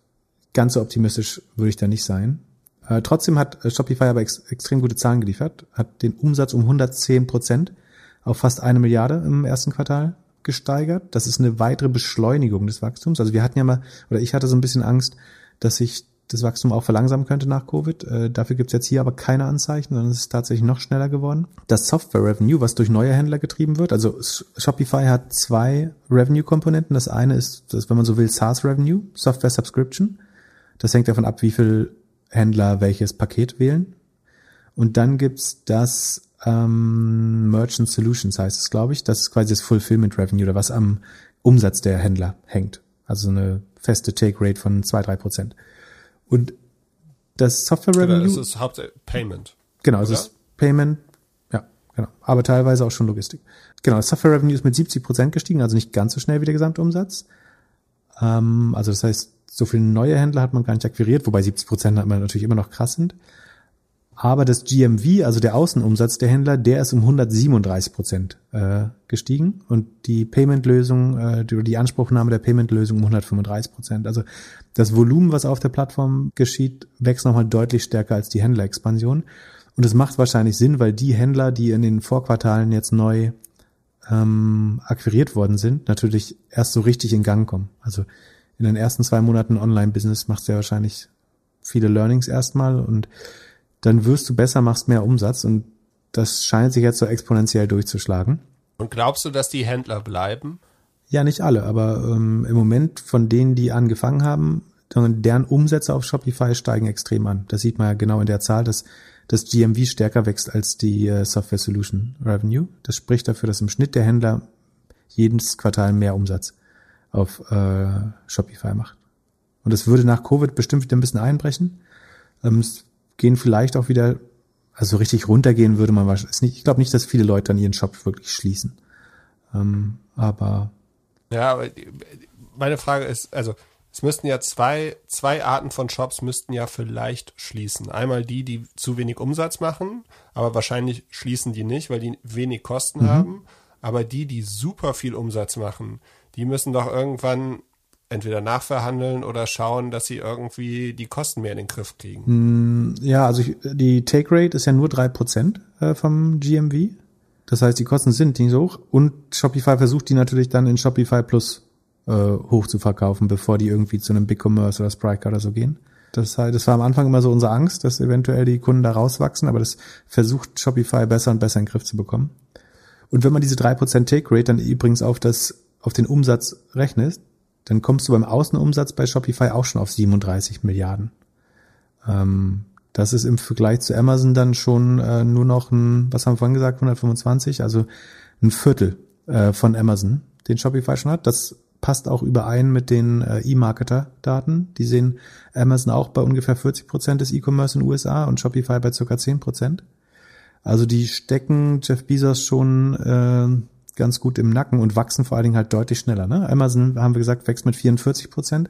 Ganz so optimistisch würde ich da nicht sein. Äh, trotzdem hat äh, Shopify aber ex extrem gute Zahlen geliefert, hat den Umsatz um 110 Prozent auf fast eine Milliarde im ersten Quartal gesteigert. Das ist eine weitere Beschleunigung des Wachstums. Also wir hatten ja mal, oder ich hatte so ein bisschen Angst, dass sich das Wachstum auch verlangsamen könnte nach Covid. Äh, dafür gibt's jetzt hier aber keine Anzeichen, sondern es ist tatsächlich noch schneller geworden. Das Software Revenue, was durch neue Händler getrieben wird, also Shopify hat zwei Revenue-Komponenten. Das eine ist, das, wenn man so will, SaaS Revenue, Software Subscription. Das hängt davon ab, wie viel Händler welches Paket wählen. Und dann gibt's das ähm, Merchant Solutions heißt es, glaube ich. Das ist quasi das Fulfillment Revenue oder was am Umsatz der Händler hängt. Also eine feste Take Rate von zwei drei Prozent. Und das Software Revenue. Das ist Haupt Payment. Genau, es ist Payment. Ja, genau. Aber teilweise auch schon Logistik. Genau, das Software Revenue ist mit 70 Prozent gestiegen, also nicht ganz so schnell wie der Gesamtumsatz. Ähm, also das heißt, so viele neue Händler hat man gar nicht akquiriert, wobei 70 Prozent natürlich immer noch krass sind. Aber das GMV, also der Außenumsatz der Händler, der ist um 137 Prozent äh, gestiegen und die Payment-Lösung, äh, die, Anspruchnahme der Payment-Lösung um 135 Prozent. Also das Volumen, was auf der Plattform geschieht, wächst nochmal deutlich stärker als die Händlerexpansion. Und es macht wahrscheinlich Sinn, weil die Händler, die in den Vorquartalen jetzt neu ähm, akquiriert worden sind, natürlich erst so richtig in Gang kommen. Also in den ersten zwei Monaten Online-Business machst du ja wahrscheinlich viele Learnings erstmal und dann wirst du besser, machst mehr Umsatz und das scheint sich jetzt so exponentiell durchzuschlagen. Und glaubst du, dass die Händler bleiben? Ja, nicht alle, aber ähm, im Moment von denen, die angefangen haben, deren Umsätze auf Shopify steigen extrem an. Das sieht man ja genau in der Zahl, dass das GMV stärker wächst als die äh, Software Solution Revenue. Das spricht dafür, dass im Schnitt der Händler jedes Quartal mehr Umsatz auf äh, Shopify macht. Und das würde nach Covid bestimmt wieder ein bisschen einbrechen. Ähm, es gehen vielleicht auch wieder, also richtig runtergehen würde man wahrscheinlich nicht. Ich glaube nicht, dass viele Leute dann ihren Shop wirklich schließen. Ähm, aber ja, aber meine Frage ist, also es müssten ja zwei, zwei Arten von Shops müssten ja vielleicht schließen. Einmal die, die zu wenig Umsatz machen, aber wahrscheinlich schließen die nicht, weil die wenig Kosten mhm. haben. Aber die, die super viel Umsatz machen, die müssen doch irgendwann entweder nachverhandeln oder schauen, dass sie irgendwie die Kosten mehr in den Griff kriegen. Mm, ja, also ich, die Take Rate ist ja nur drei Prozent äh, vom GMV. Das heißt, die Kosten sind nicht so hoch und Shopify versucht die natürlich dann in Shopify Plus äh, hoch zu verkaufen, bevor die irgendwie zu einem Big Commerce oder Spryker oder so gehen. Das, heißt, das war am Anfang immer so unsere Angst, dass eventuell die Kunden da rauswachsen, aber das versucht Shopify besser und besser in den Griff zu bekommen. Und wenn man diese drei Prozent Take Rate dann übrigens auf das, auf den Umsatz rechnet, dann kommst du beim Außenumsatz bei Shopify auch schon auf 37 Milliarden. Ähm, das ist im Vergleich zu Amazon dann schon äh, nur noch ein, was haben wir vorhin gesagt, 125, also ein Viertel äh, von Amazon, den Shopify schon hat. Das passt auch überein mit den äh, E-Marketer-Daten. Die sehen Amazon auch bei ungefähr 40 Prozent des E-Commerce in den USA und Shopify bei circa 10 Prozent. Also die stecken Jeff Bezos schon äh, ganz gut im Nacken und wachsen vor allen Dingen halt deutlich schneller. Ne? Amazon, haben wir gesagt, wächst mit 44 Prozent,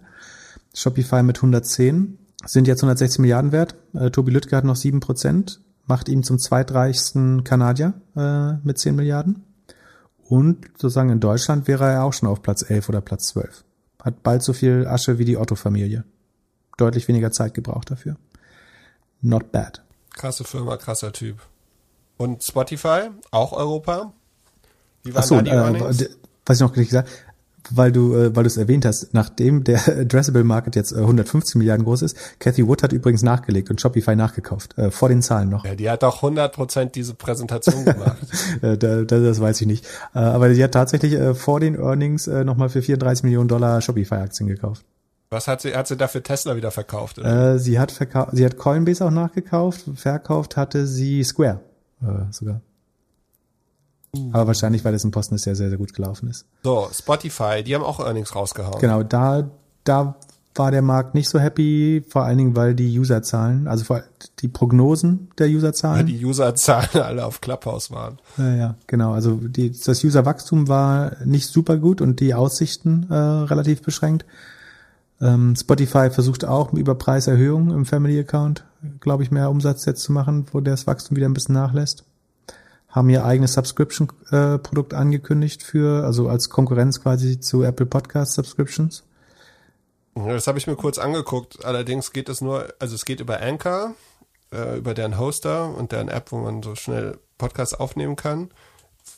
Shopify mit 110, sind jetzt 160 Milliarden wert. Äh, Tobi Lüttke hat noch 7 Prozent, macht ihn zum zweitreichsten Kanadier äh, mit 10 Milliarden. Und sozusagen in Deutschland wäre er auch schon auf Platz 11 oder Platz 12. Hat bald so viel Asche wie die Otto-Familie. Deutlich weniger Zeit gebraucht dafür. Not bad. Krasse Firma, krasser Typ. Und Spotify, auch Europa? Wie waren so, da die äh, Was ich noch nicht gesagt weil du, äh, weil du es erwähnt hast, nachdem der Addressable Market jetzt äh, 150 Milliarden groß ist, Cathy Wood hat übrigens nachgelegt und Shopify nachgekauft, äh, vor den Zahlen noch. Ja, die hat auch 100% diese Präsentation gemacht. Äh, da, da, das weiß ich nicht. Äh, aber sie hat tatsächlich äh, vor den Earnings äh, nochmal für 34 Millionen Dollar Shopify-Aktien gekauft. Was hat sie, hat sie dafür Tesla wieder verkauft? Oder? Äh, sie hat verkauft, sie hat Coinbase auch nachgekauft, verkauft hatte sie Square äh, sogar. Aber wahrscheinlich, weil es im Posten sehr, sehr, sehr gut gelaufen ist. So, Spotify, die haben auch Earnings rausgehauen. Genau, da, da war der Markt nicht so happy, vor allen Dingen, weil die Userzahlen, also vor, die Prognosen der Weil Userzahlen. die Userzahlen alle auf Clubhouse waren. Ja, ja, genau. Also die, das Userwachstum war nicht super gut und die Aussichten äh, relativ beschränkt. Ähm, Spotify versucht auch über Preiserhöhungen im Family Account, glaube ich, mehr Umsatz jetzt zu machen, wo das Wachstum wieder ein bisschen nachlässt. Haben ihr eigenes Subscription-Produkt angekündigt für, also als Konkurrenz quasi zu Apple Podcast Subscriptions. Das habe ich mir kurz angeguckt. Allerdings geht es nur, also es geht über Anchor, äh, über deren Hoster und deren App, wo man so schnell Podcasts aufnehmen kann.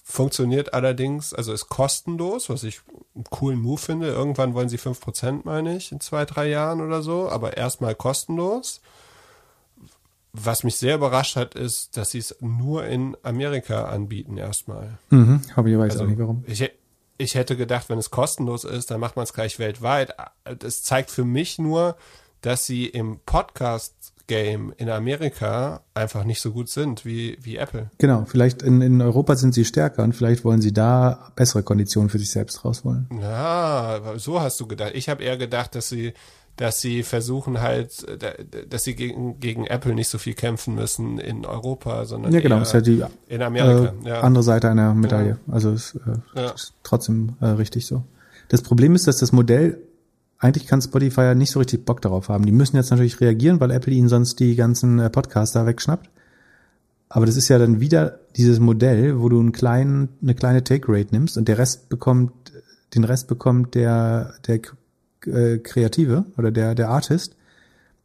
Funktioniert allerdings, also ist kostenlos, was ich einen coolen Move finde. Irgendwann wollen sie 5%, meine ich, in zwei, drei Jahren oder so, aber erstmal kostenlos. Was mich sehr überrascht hat, ist, dass sie es nur in Amerika anbieten erstmal. Mhm, habe ich weiß Also, auch nicht warum. Ich, ich hätte gedacht, wenn es kostenlos ist, dann macht man es gleich weltweit. Das zeigt für mich nur, dass sie im Podcast-Game in Amerika einfach nicht so gut sind wie, wie Apple. Genau, vielleicht in, in Europa sind sie stärker und vielleicht wollen sie da bessere Konditionen für sich selbst rausholen. Ja, so hast du gedacht. Ich habe eher gedacht, dass sie, dass sie versuchen halt, dass sie gegen, gegen Apple nicht so viel kämpfen müssen in Europa, sondern Ja, genau, eher ist ja die in Amerika. äh, ja. andere Seite einer Medaille. Also ist, äh, Ja. ist trotzdem äh, richtig so. Das Problem ist, dass das Modell, eigentlich kann Spotify ja nicht so richtig Bock darauf haben. Die müssen jetzt natürlich reagieren, weil Apple ihnen sonst die ganzen äh, Podcaster wegschnappt. Aber das ist ja dann wieder dieses Modell, wo du einen kleinen, eine kleine Take Rate nimmst und der Rest bekommt, den Rest bekommt der, der äh, Kreative oder der, der Artist.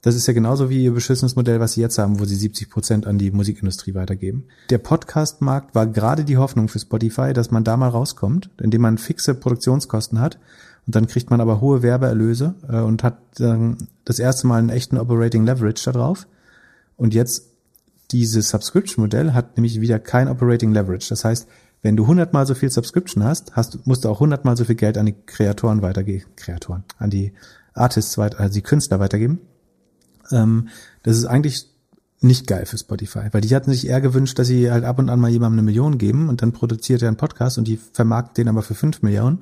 Das ist ja genauso wie ihr beschissenes Modell, was sie jetzt haben, wo sie 70 Prozent an die Musikindustrie weitergeben. Der Podcast-Markt war gerade die Hoffnung für Spotify, dass man da mal rauskommt, indem man fixe Produktionskosten hat und dann kriegt man aber hohe Werbeerlöse äh, und hat ähm, das erste Mal einen echten Operating Leverage da drauf. Und jetzt dieses Subscription-Modell hat nämlich wieder kein Operating Leverage. Das heißt, wenn du hundertmal so viel Subscription hast, hast, musst du auch hundertmal so viel Geld an die Kreatoren weitergeben, Kreatoren, an die Artists weiter, also die Künstler weitergeben. Ähm, das ist eigentlich nicht geil für Spotify, weil die hatten sich eher gewünscht, dass sie halt ab und an mal jemandem eine Million geben und dann produziert er einen Podcast und die vermarkten den aber für fünf Millionen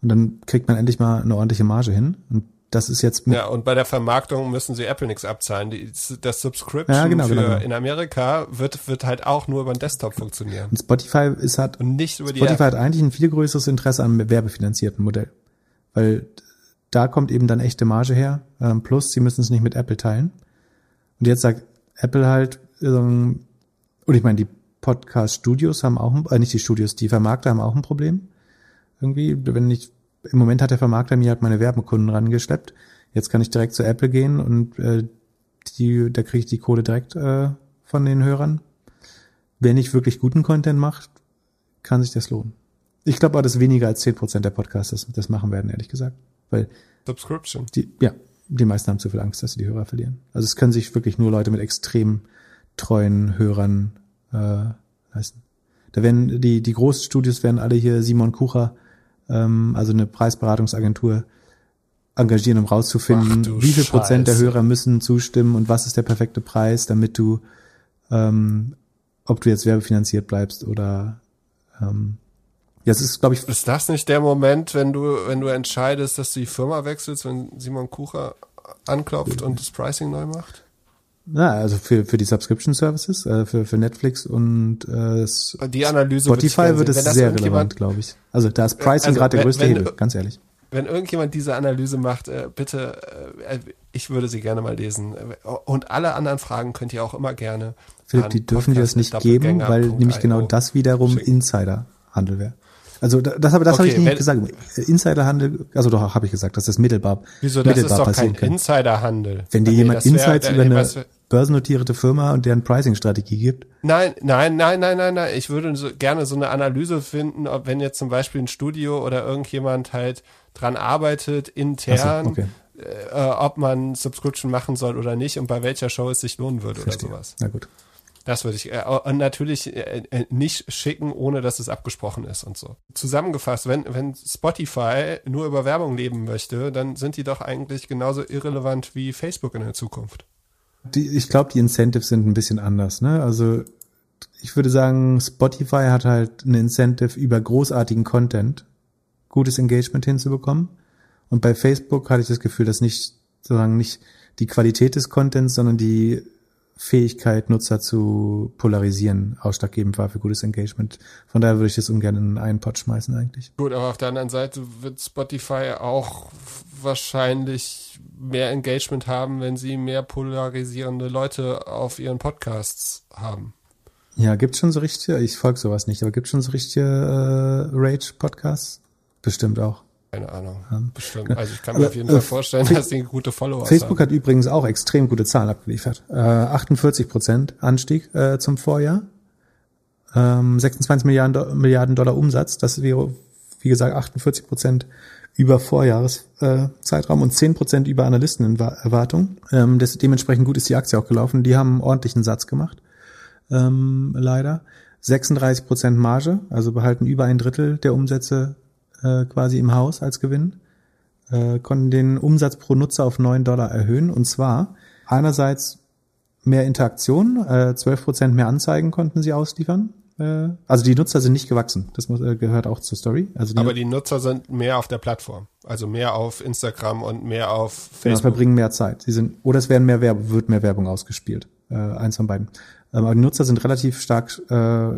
und dann kriegt man endlich mal eine ordentliche Marge hin und das ist jetzt Ja, und bei der Vermarktung müssen sie Apple nichts abzahlen. Die, das Subscription Ja, genau, für genau, genau. in Amerika wird, wird halt auch nur über den Desktop funktionieren. und Spotify ist halt Und nicht über die Spotify App. hat eigentlich ein viel größeres Interesse an einem werbefinanzierten Modell. Weil da kommt eben dann echte Marge her. Ähm, plus, sie müssen es nicht mit Apple teilen. Und jetzt sagt Apple halt, ähm, und ich meine, die Podcast-Studios haben auch, ein, äh, nicht die Studios, die Vermarkter haben auch ein Problem. Irgendwie, wenn ich, im Moment hat der Vermarkter mir halt meine Werbekunden rangeschleppt. Jetzt kann ich direkt zu Apple gehen und äh, die, da kriege ich die Kohle direkt äh, von den Hörern. Wer nicht wirklich guten Content macht, kann sich das lohnen. Ich glaube aber, dass weniger als 10% der Podcasts das, das machen werden, ehrlich gesagt. Weil Subscription. die, ja, die meisten haben zu viel Angst, dass sie die Hörer verlieren. Also es können sich wirklich nur Leute mit extrem treuen Hörern äh, leisten. Da werden die, die großen Studios werden alle hier Simon Kucher, ähm, also eine Preisberatungsagentur, engagieren, um rauszufinden, wie viel Prozent der Scheiße. Hörer müssen zustimmen und was ist der perfekte Preis, damit du, ähm, ob du jetzt werbefinanziert bleibst oder ähm, ja, es ist, glaube ich, Ist das nicht der Moment, wenn du, wenn du entscheidest, dass du die Firma wechselst, wenn Simon Kucher anklopft und das Pricing neu macht? Na, also für, für die Subscription Services, äh, für, für Netflix und äh, Die Analyse Spotify wird es sehr relevant, glaube ich. Also da ist Pricing also gerade der größte wenn- Hebel, ganz ehrlich. Wenn irgendjemand diese Analyse macht, äh, bitte, äh, ich würde sie gerne mal lesen. Und alle anderen Fragen könnt ihr auch immer gerne. Philipp, die dürfen dir das nicht geben, weil nämlich genau das wiederum. Insiderhandel wäre. Also da- das habe das habe Okay, ich nicht gesagt. Insiderhandel, also doch habe ich gesagt, dass das mittelbar Wieso, das ist mittelbar doch passieren kein kann. Insiderhandel. Wenn dir Nee, jemand das wär- Insights äh, über eine was- börsennotierte Firma und deren Pricing-Strategie gibt, Nein, nein, nein, nein, nein, nein. Ich würde so gerne so eine Analyse finden, ob wenn jetzt zum Beispiel ein Studio oder irgendjemand halt dran arbeitet, intern, so, okay. äh, ob man Subscription machen soll oder nicht und bei welcher Show es sich lohnen würde verstehe. oder sowas. Na gut. Das würde ich äh, und natürlich äh, äh, nicht schicken, ohne dass es abgesprochen ist und so. Zusammengefasst, wenn wenn Spotify nur über Werbung leben möchte, dann sind die doch eigentlich genauso irrelevant wie Facebook in der Zukunft. Die, ich glaube, die Incentives sind ein bisschen anders. Ne? Also ich würde sagen, Spotify hat halt ein Incentive über großartigen Content gutes Engagement hinzubekommen. Und bei Facebook hatte ich das Gefühl, dass nicht sozusagen nicht die Qualität des Contents, sondern die Fähigkeit, Nutzer zu polarisieren, ausschlaggebend war für gutes Engagement. Von daher würde ich das ungern in einen Pot schmeißen eigentlich. Gut, aber auf der anderen Seite wird Spotify auch wahrscheinlich mehr Engagement haben, wenn sie mehr polarisierende Leute auf ihren Podcasts haben. Ja, gibt's schon so richtige, ich folge sowas nicht, aber gibt's schon so richtige äh, Rage-Podcasts? Bestimmt auch. Keine Ahnung. Bestimmt. Ja. Also ich kann Aber, mir auf jeden äh, Fall vorstellen, Fe- dass die gute Follower Facebook haben. hat übrigens auch extrem gute Zahlen abgeliefert. Äh, 48 Prozent Anstieg äh, zum Vorjahr. Ähm, 26 Milliarden, Milliarden Dollar Umsatz. Das wäre, wie gesagt, 48 Prozent über Vorjahreszeitraum äh, und 10 Prozent über Analystenerwartung. Ähm, das, dementsprechend gut ist die Aktie auch gelaufen. Die haben einen ordentlichen Satz gemacht. Ähm, leider. 36 Prozent Marge, also behalten über ein Drittel der Umsätze äh, quasi im Haus als Gewinn äh, konnten den Umsatz pro Nutzer auf 9 Dollar erhöhen. Und zwar einerseits mehr Interaktion, äh, 12% mehr Anzeigen konnten sie ausliefern. Äh, also die Nutzer sind nicht gewachsen. Das muss, äh, gehört auch zur Story. Also die, Aber die Nutzer sind mehr auf der Plattform. Also mehr auf Instagram und mehr auf genau, Facebook. verbringen mehr Zeit. Sie sind, oder es werden mehr Werbung, wird mehr Werbung ausgespielt. Äh, eins von beiden. Ähm, aber die Nutzer sind relativ stark äh,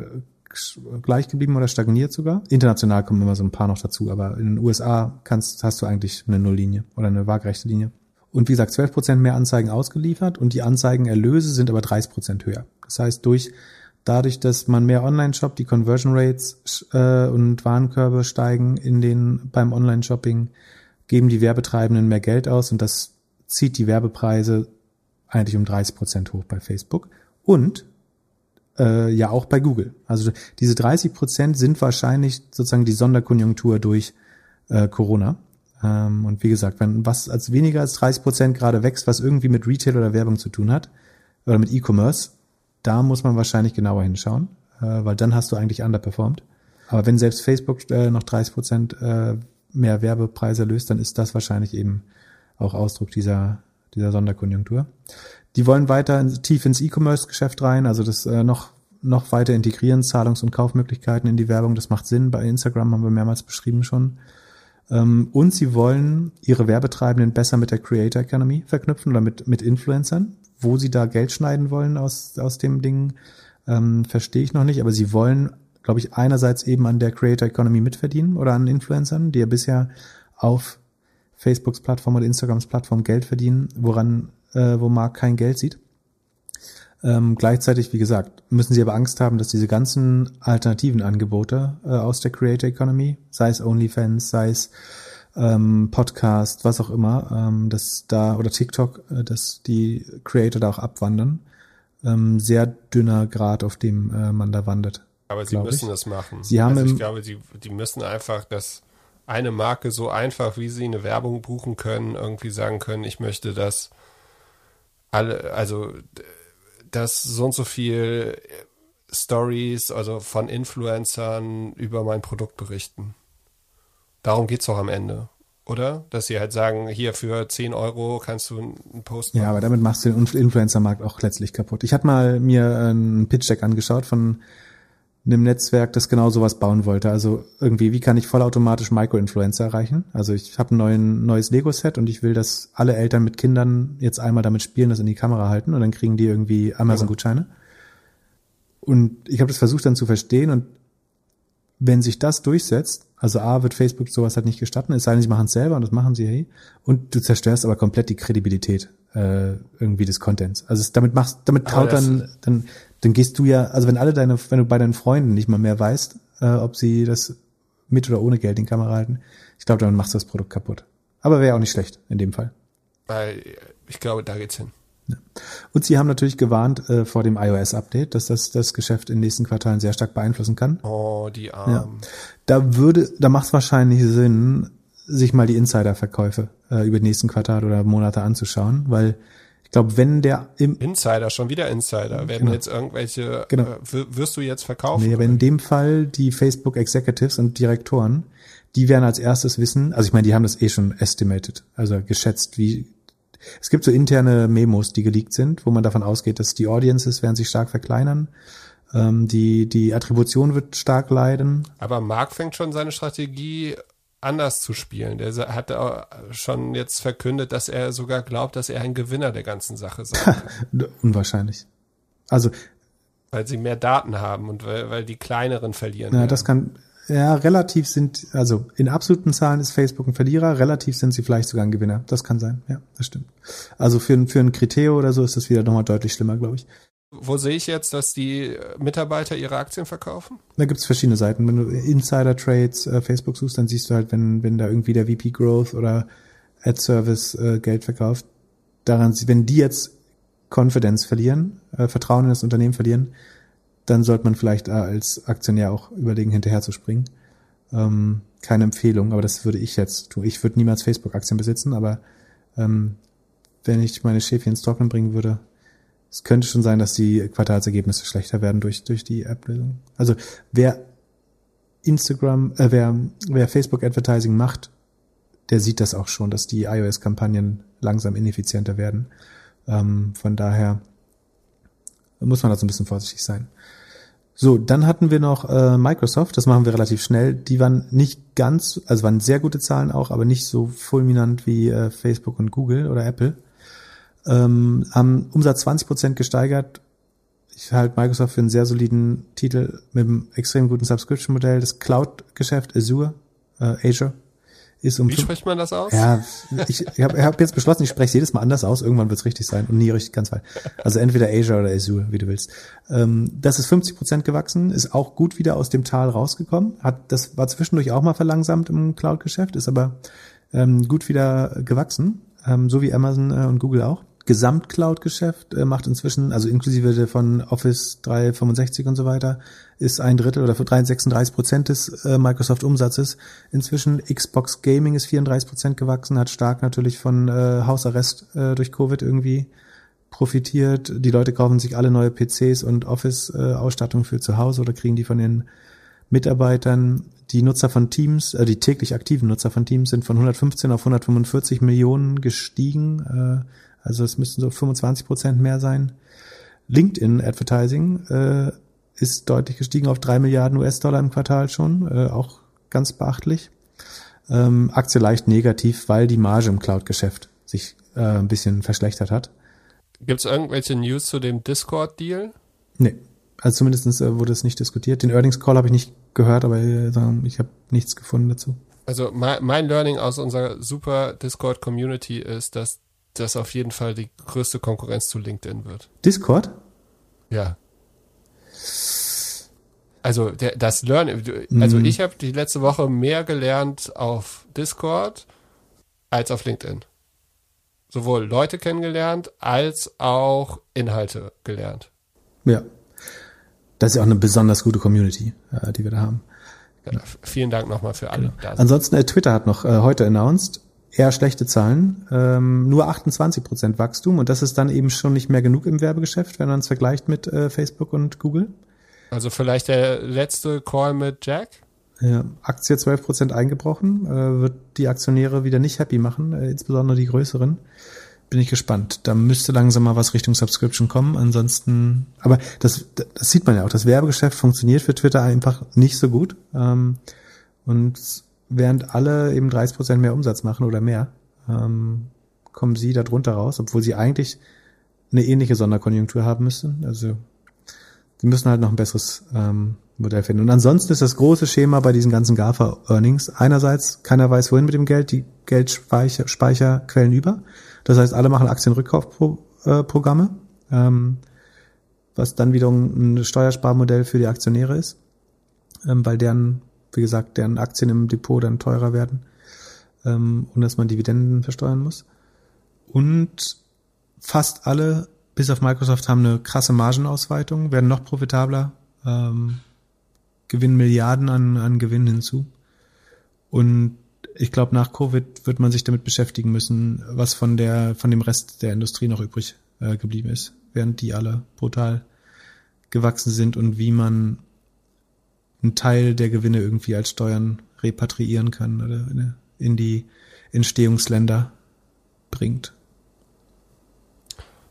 gleich geblieben oder stagniert sogar. International kommen immer so ein paar noch dazu, aber in den USA kannst, hast du eigentlich eine Nulllinie oder eine waagerechte Linie. Und wie gesagt, 12% mehr Anzeigen ausgeliefert und die Anzeigenerlöse sind aber 30% höher. Das heißt, durch dadurch, dass man mehr Online-Shop, die Conversion Rates äh, und Warenkörbe steigen in den beim Online-Shopping, geben die Werbetreibenden mehr Geld aus und das zieht die Werbepreise eigentlich um 30 Prozent hoch bei Facebook und äh, ja auch bei Google. Also diese 30 Prozent sind wahrscheinlich sozusagen die Sonderkonjunktur durch äh, Corona. Ähm, und wie gesagt, wenn was als weniger als 30 Prozent gerade wächst, was irgendwie mit Retail oder Werbung zu tun hat oder mit E-Commerce, da muss man wahrscheinlich genauer hinschauen, äh, weil dann hast du eigentlich underperformed. Aber wenn selbst Facebook äh, noch 30 Prozent äh, mehr Werbepreise löst, dann ist das wahrscheinlich eben auch Ausdruck dieser, dieser Sonderkonjunktur. Die wollen weiter tief ins E-Commerce-Geschäft rein, also das äh, noch, noch weiter integrieren, Zahlungs- und Kaufmöglichkeiten in die Werbung. Das macht Sinn. Bei Instagram haben wir mehrmals beschrieben schon. Ähm, und sie wollen ihre Werbetreibenden besser mit der Creator Economy verknüpfen oder mit, mit Influencern. Wo sie da Geld schneiden wollen aus, aus dem Ding, ähm, verstehe ich noch nicht, aber sie wollen, glaube ich, einerseits eben an der Creator Economy mitverdienen oder an Influencern, die ja bisher auf Facebooks Plattform oder Instagrams Plattform Geld verdienen, woran, äh, wo Mark kein Geld sieht. Ähm, gleichzeitig, wie gesagt, müssen sie aber Angst haben, dass diese ganzen alternativen Angebote äh, aus der Creator Economy, sei es OnlyFans, sei es ähm, Podcast, was auch immer, ähm, dass da oder TikTok, äh, dass die Creator da auch abwandern. Ähm, sehr dünner Grad, auf dem äh, man da wandert. Aber sie müssen ich. das machen. Sie haben also ich glaube, die, die müssen einfach das eine Marke so einfach, wie sie eine Werbung buchen können, irgendwie sagen können, ich möchte, dass alle, also dass so und so viel Stories, also von Influencern über mein Produkt berichten. Darum geht's doch am Ende, oder? Dass sie halt sagen, hier für 10 Euro kannst du einen Post Ja, aber damit machst du den Inf- Influencer-Markt auch letztlich kaputt. Ich hatte mal mir einen Pitch-Deck angeschaut von einem Netzwerk, das genau sowas bauen wollte. Also irgendwie, wie kann ich vollautomatisch Micro-Influencer erreichen? Also ich habe ein neues Lego-Set und ich will, dass alle Eltern mit Kindern jetzt einmal damit spielen, das in die Kamera halten und dann kriegen die irgendwie Amazon-Gutscheine. Und ich habe das versucht dann zu verstehen und wenn sich das durchsetzt, also A, wird Facebook sowas halt nicht gestatten, es sei denn, sie machen es selber und das machen sie hey, und du zerstörst aber komplett die Kredibilität äh, irgendwie des Contents. Also es, damit machst, damit das- dann, dann, dann gehst du ja, also wenn alle deine, wenn du bei deinen Freunden nicht mal mehr weißt, äh, ob sie das mit oder ohne Geld in Kamera halten. Ich glaube, dann machst du das Produkt kaputt. Aber wäre auch nicht schlecht in dem Fall. Weil ich glaube, da geht's hin. Und sie haben natürlich gewarnt äh, vor dem iOS-Update, dass das das Geschäft in den nächsten Quartalen sehr stark beeinflussen kann. Oh, die Armen. Ja. Da würde, da macht es wahrscheinlich Sinn, sich mal die Insider-Verkäufe äh, über die nächsten Quartale oder Monate anzuschauen, weil glaube, wenn der im Insider, schon wieder Insider. Werden Genau. jetzt irgendwelche, Genau. äh, wirst du jetzt verkaufen? Nee, aber in dem Fall die Facebook Executives und Direktoren, die werden als erstes wissen, also ich meine, die haben das eh schon estimated, also geschätzt, wie es gibt so interne Memos, die geleakt sind, wo man davon ausgeht, dass die Audiences werden sich stark verkleinern, ähm, die die Attribution wird stark leiden. Aber Mark fängt schon seine Strategie anders zu spielen. Der hat schon jetzt verkündet, dass er sogar glaubt, dass er ein Gewinner der ganzen Sache kann, Unwahrscheinlich. Also weil sie mehr Daten haben und weil, weil die kleineren verlieren. Ja, werden. das kann, ja, relativ sind, also in absoluten Zahlen ist Facebook ein Verlierer, relativ sind sie vielleicht sogar ein Gewinner. Das kann sein, ja, das stimmt. Also für, ein- für ein Kriteo oder so ist das wieder nochmal deutlich schlimmer, glaube ich. Wo sehe ich jetzt, dass die Mitarbeiter ihre Aktien verkaufen? Da gibt's verschiedene Seiten. Wenn du Insider-Trades äh, Facebook suchst, dann siehst du halt, wenn, wenn da irgendwie der VP Growth oder Ad Service äh, Geld verkauft, daran, wenn die jetzt Confidence verlieren, äh, Vertrauen in das Unternehmen verlieren, dann sollte man vielleicht äh, als Aktionär auch überlegen, hinterher zu springen. Ähm, keine Empfehlung, aber das würde ich jetzt tun. Ich würde niemals Facebook-Aktien besitzen, aber ähm, wenn ich meine Schäfchen ins Trocknen bringen würde, es könnte schon sein, dass die Quartalsergebnisse schlechter werden durch, durch die App-Lösung. Also wer Instagram, äh, wer, wer Facebook Advertising macht, der sieht das auch schon, dass die iOS-Kampagnen langsam ineffizienter werden. Ähm, von daher muss man da so ein bisschen vorsichtig sein. So, dann hatten wir noch äh, Microsoft, das machen wir relativ schnell. Die waren nicht ganz, also waren sehr gute Zahlen auch, aber nicht so fulminant wie äh, Facebook und Google oder Apple. Ähm, haben Umsatz 20 Prozent gesteigert. Ich halte Microsoft für einen sehr soliden Titel mit einem extrem guten Subscription-Modell. Das Cloud-Geschäft Azure, äh, Azure, ist um Wie spricht man das aus? ja, ich, ich habe hab jetzt beschlossen, ich spreche es jedes Mal anders aus. Irgendwann wird es richtig sein und nie richtig ganz falsch. Also entweder Azure oder Azure, wie du willst. Ähm, das ist 50 Prozent gewachsen, ist auch gut wieder aus dem Tal rausgekommen. Hat, das war zwischendurch auch mal verlangsamt im Cloud-Geschäft, ist aber ähm, gut wieder gewachsen, ähm, so wie Amazon äh, und Google auch. Gesamt-Cloud-Geschäft äh, macht inzwischen, also inklusive von Office 365 und so weiter, ist ein Drittel oder für 36 Prozent des äh, Microsoft-Umsatzes. Inzwischen Xbox Gaming ist 34 Prozent gewachsen, hat stark natürlich von äh, Hausarrest äh, durch Covid irgendwie profitiert. Die Leute kaufen sich alle neue PCs und Office-Ausstattung für zu Hause oder kriegen die von den Mitarbeitern. Die Nutzer von Teams, äh, die täglich aktiven Nutzer von Teams sind von 115 auf 145 Millionen gestiegen. Äh, also es müssten so 25 Prozent mehr sein. LinkedIn Advertising äh, ist deutlich gestiegen auf drei Milliarden US-Dollar im Quartal schon, äh, auch ganz beachtlich. Ähm, Aktie leicht negativ, weil die Marge im Cloud-Geschäft sich äh, ein bisschen verschlechtert hat. Gibt es irgendwelche News zu dem Discord-Deal? Nee, also zumindest äh, wurde es nicht diskutiert. Den Earnings Call habe ich nicht gehört, aber äh, ich habe nichts gefunden dazu. Also mein, mein Learning aus unserer super Discord-Community ist, dass das auf jeden Fall die größte Konkurrenz zu LinkedIn wird. Discord? Ja. Also der, das Learning, also ich habe die letzte Woche mehr gelernt auf Discord als auf LinkedIn. Sowohl Leute kennengelernt als auch Inhalte gelernt. Ja. Das ist ja auch eine besonders gute Community, äh, die wir da haben. Ja, vielen Dank nochmal für alle. Sind. Ansonsten, äh, Twitter hat noch äh, heute announced, eher schlechte Zahlen, ähm, nur 28 Prozent Wachstum und das ist dann eben schon nicht mehr genug im Werbegeschäft, wenn man es vergleicht mit äh, Facebook und Google. Also vielleicht der letzte Call mit Jack? Ja, Aktie 12 Prozent eingebrochen, äh, wird die Aktionäre wieder nicht happy machen, äh, insbesondere die größeren. Bin ich gespannt. Da müsste langsam mal was Richtung Subscription kommen. Ansonsten, aber das, das sieht man ja auch. Das Werbegeschäft funktioniert für Twitter einfach nicht so gut. Ähm, und während alle eben 30 Prozent mehr Umsatz machen oder mehr, ähm, kommen sie da drunter raus, obwohl sie eigentlich eine ähnliche Sonderkonjunktur haben müssen. Also die müssen halt noch ein besseres ähm, Modell finden. Und ansonsten ist das große Schema bei diesen ganzen GAFA-Earnings einerseits, keiner weiß wohin mit dem Geld, die Geldspeicher Speicher quellen über. Das heißt, alle machen Aktienrückkaufprogramme, ähm, was dann wiederum ein Steuersparmodell für die Aktionäre ist, ähm, weil deren wie gesagt, deren Aktien im Depot dann teurer werden ähm, und dass man Dividenden versteuern muss. Und fast alle, bis auf Microsoft, haben eine krasse Margenausweitung, werden noch profitabler, ähm, gewinnen Milliarden an, an Gewinn hinzu. Und ich glaube, nach Covid wird man sich damit beschäftigen müssen, was von der, von dem Rest der Industrie noch übrig äh, geblieben ist, während die alle brutal gewachsen sind und wie man einen Teil der Gewinne irgendwie als Steuern repatriieren kann oder in die Entstehungsländer bringt.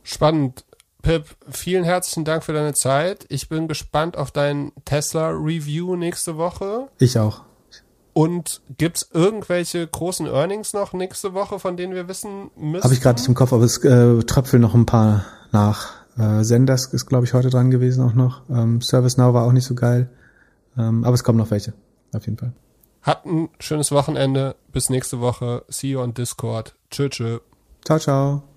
Spannend. Pip, vielen herzlichen Dank für deine Zeit. Ich bin gespannt auf dein Tesla-Review nächste Woche. Ich auch. Und gibt's irgendwelche großen Earnings noch nächste Woche, von denen wir wissen müssen? Habe ich gerade nicht im Kopf, aber es äh, tröpfeln noch ein paar nach. Äh, Zendesk ist, glaube ich, heute dran gewesen auch noch. Ähm, ServiceNow war auch nicht so geil. Ähm, aber es kommen noch welche, auf jeden Fall. Habt ein schönes Wochenende. Bis nächste Woche. See you on Discord. Tschö, tschö. Ciao, ciao.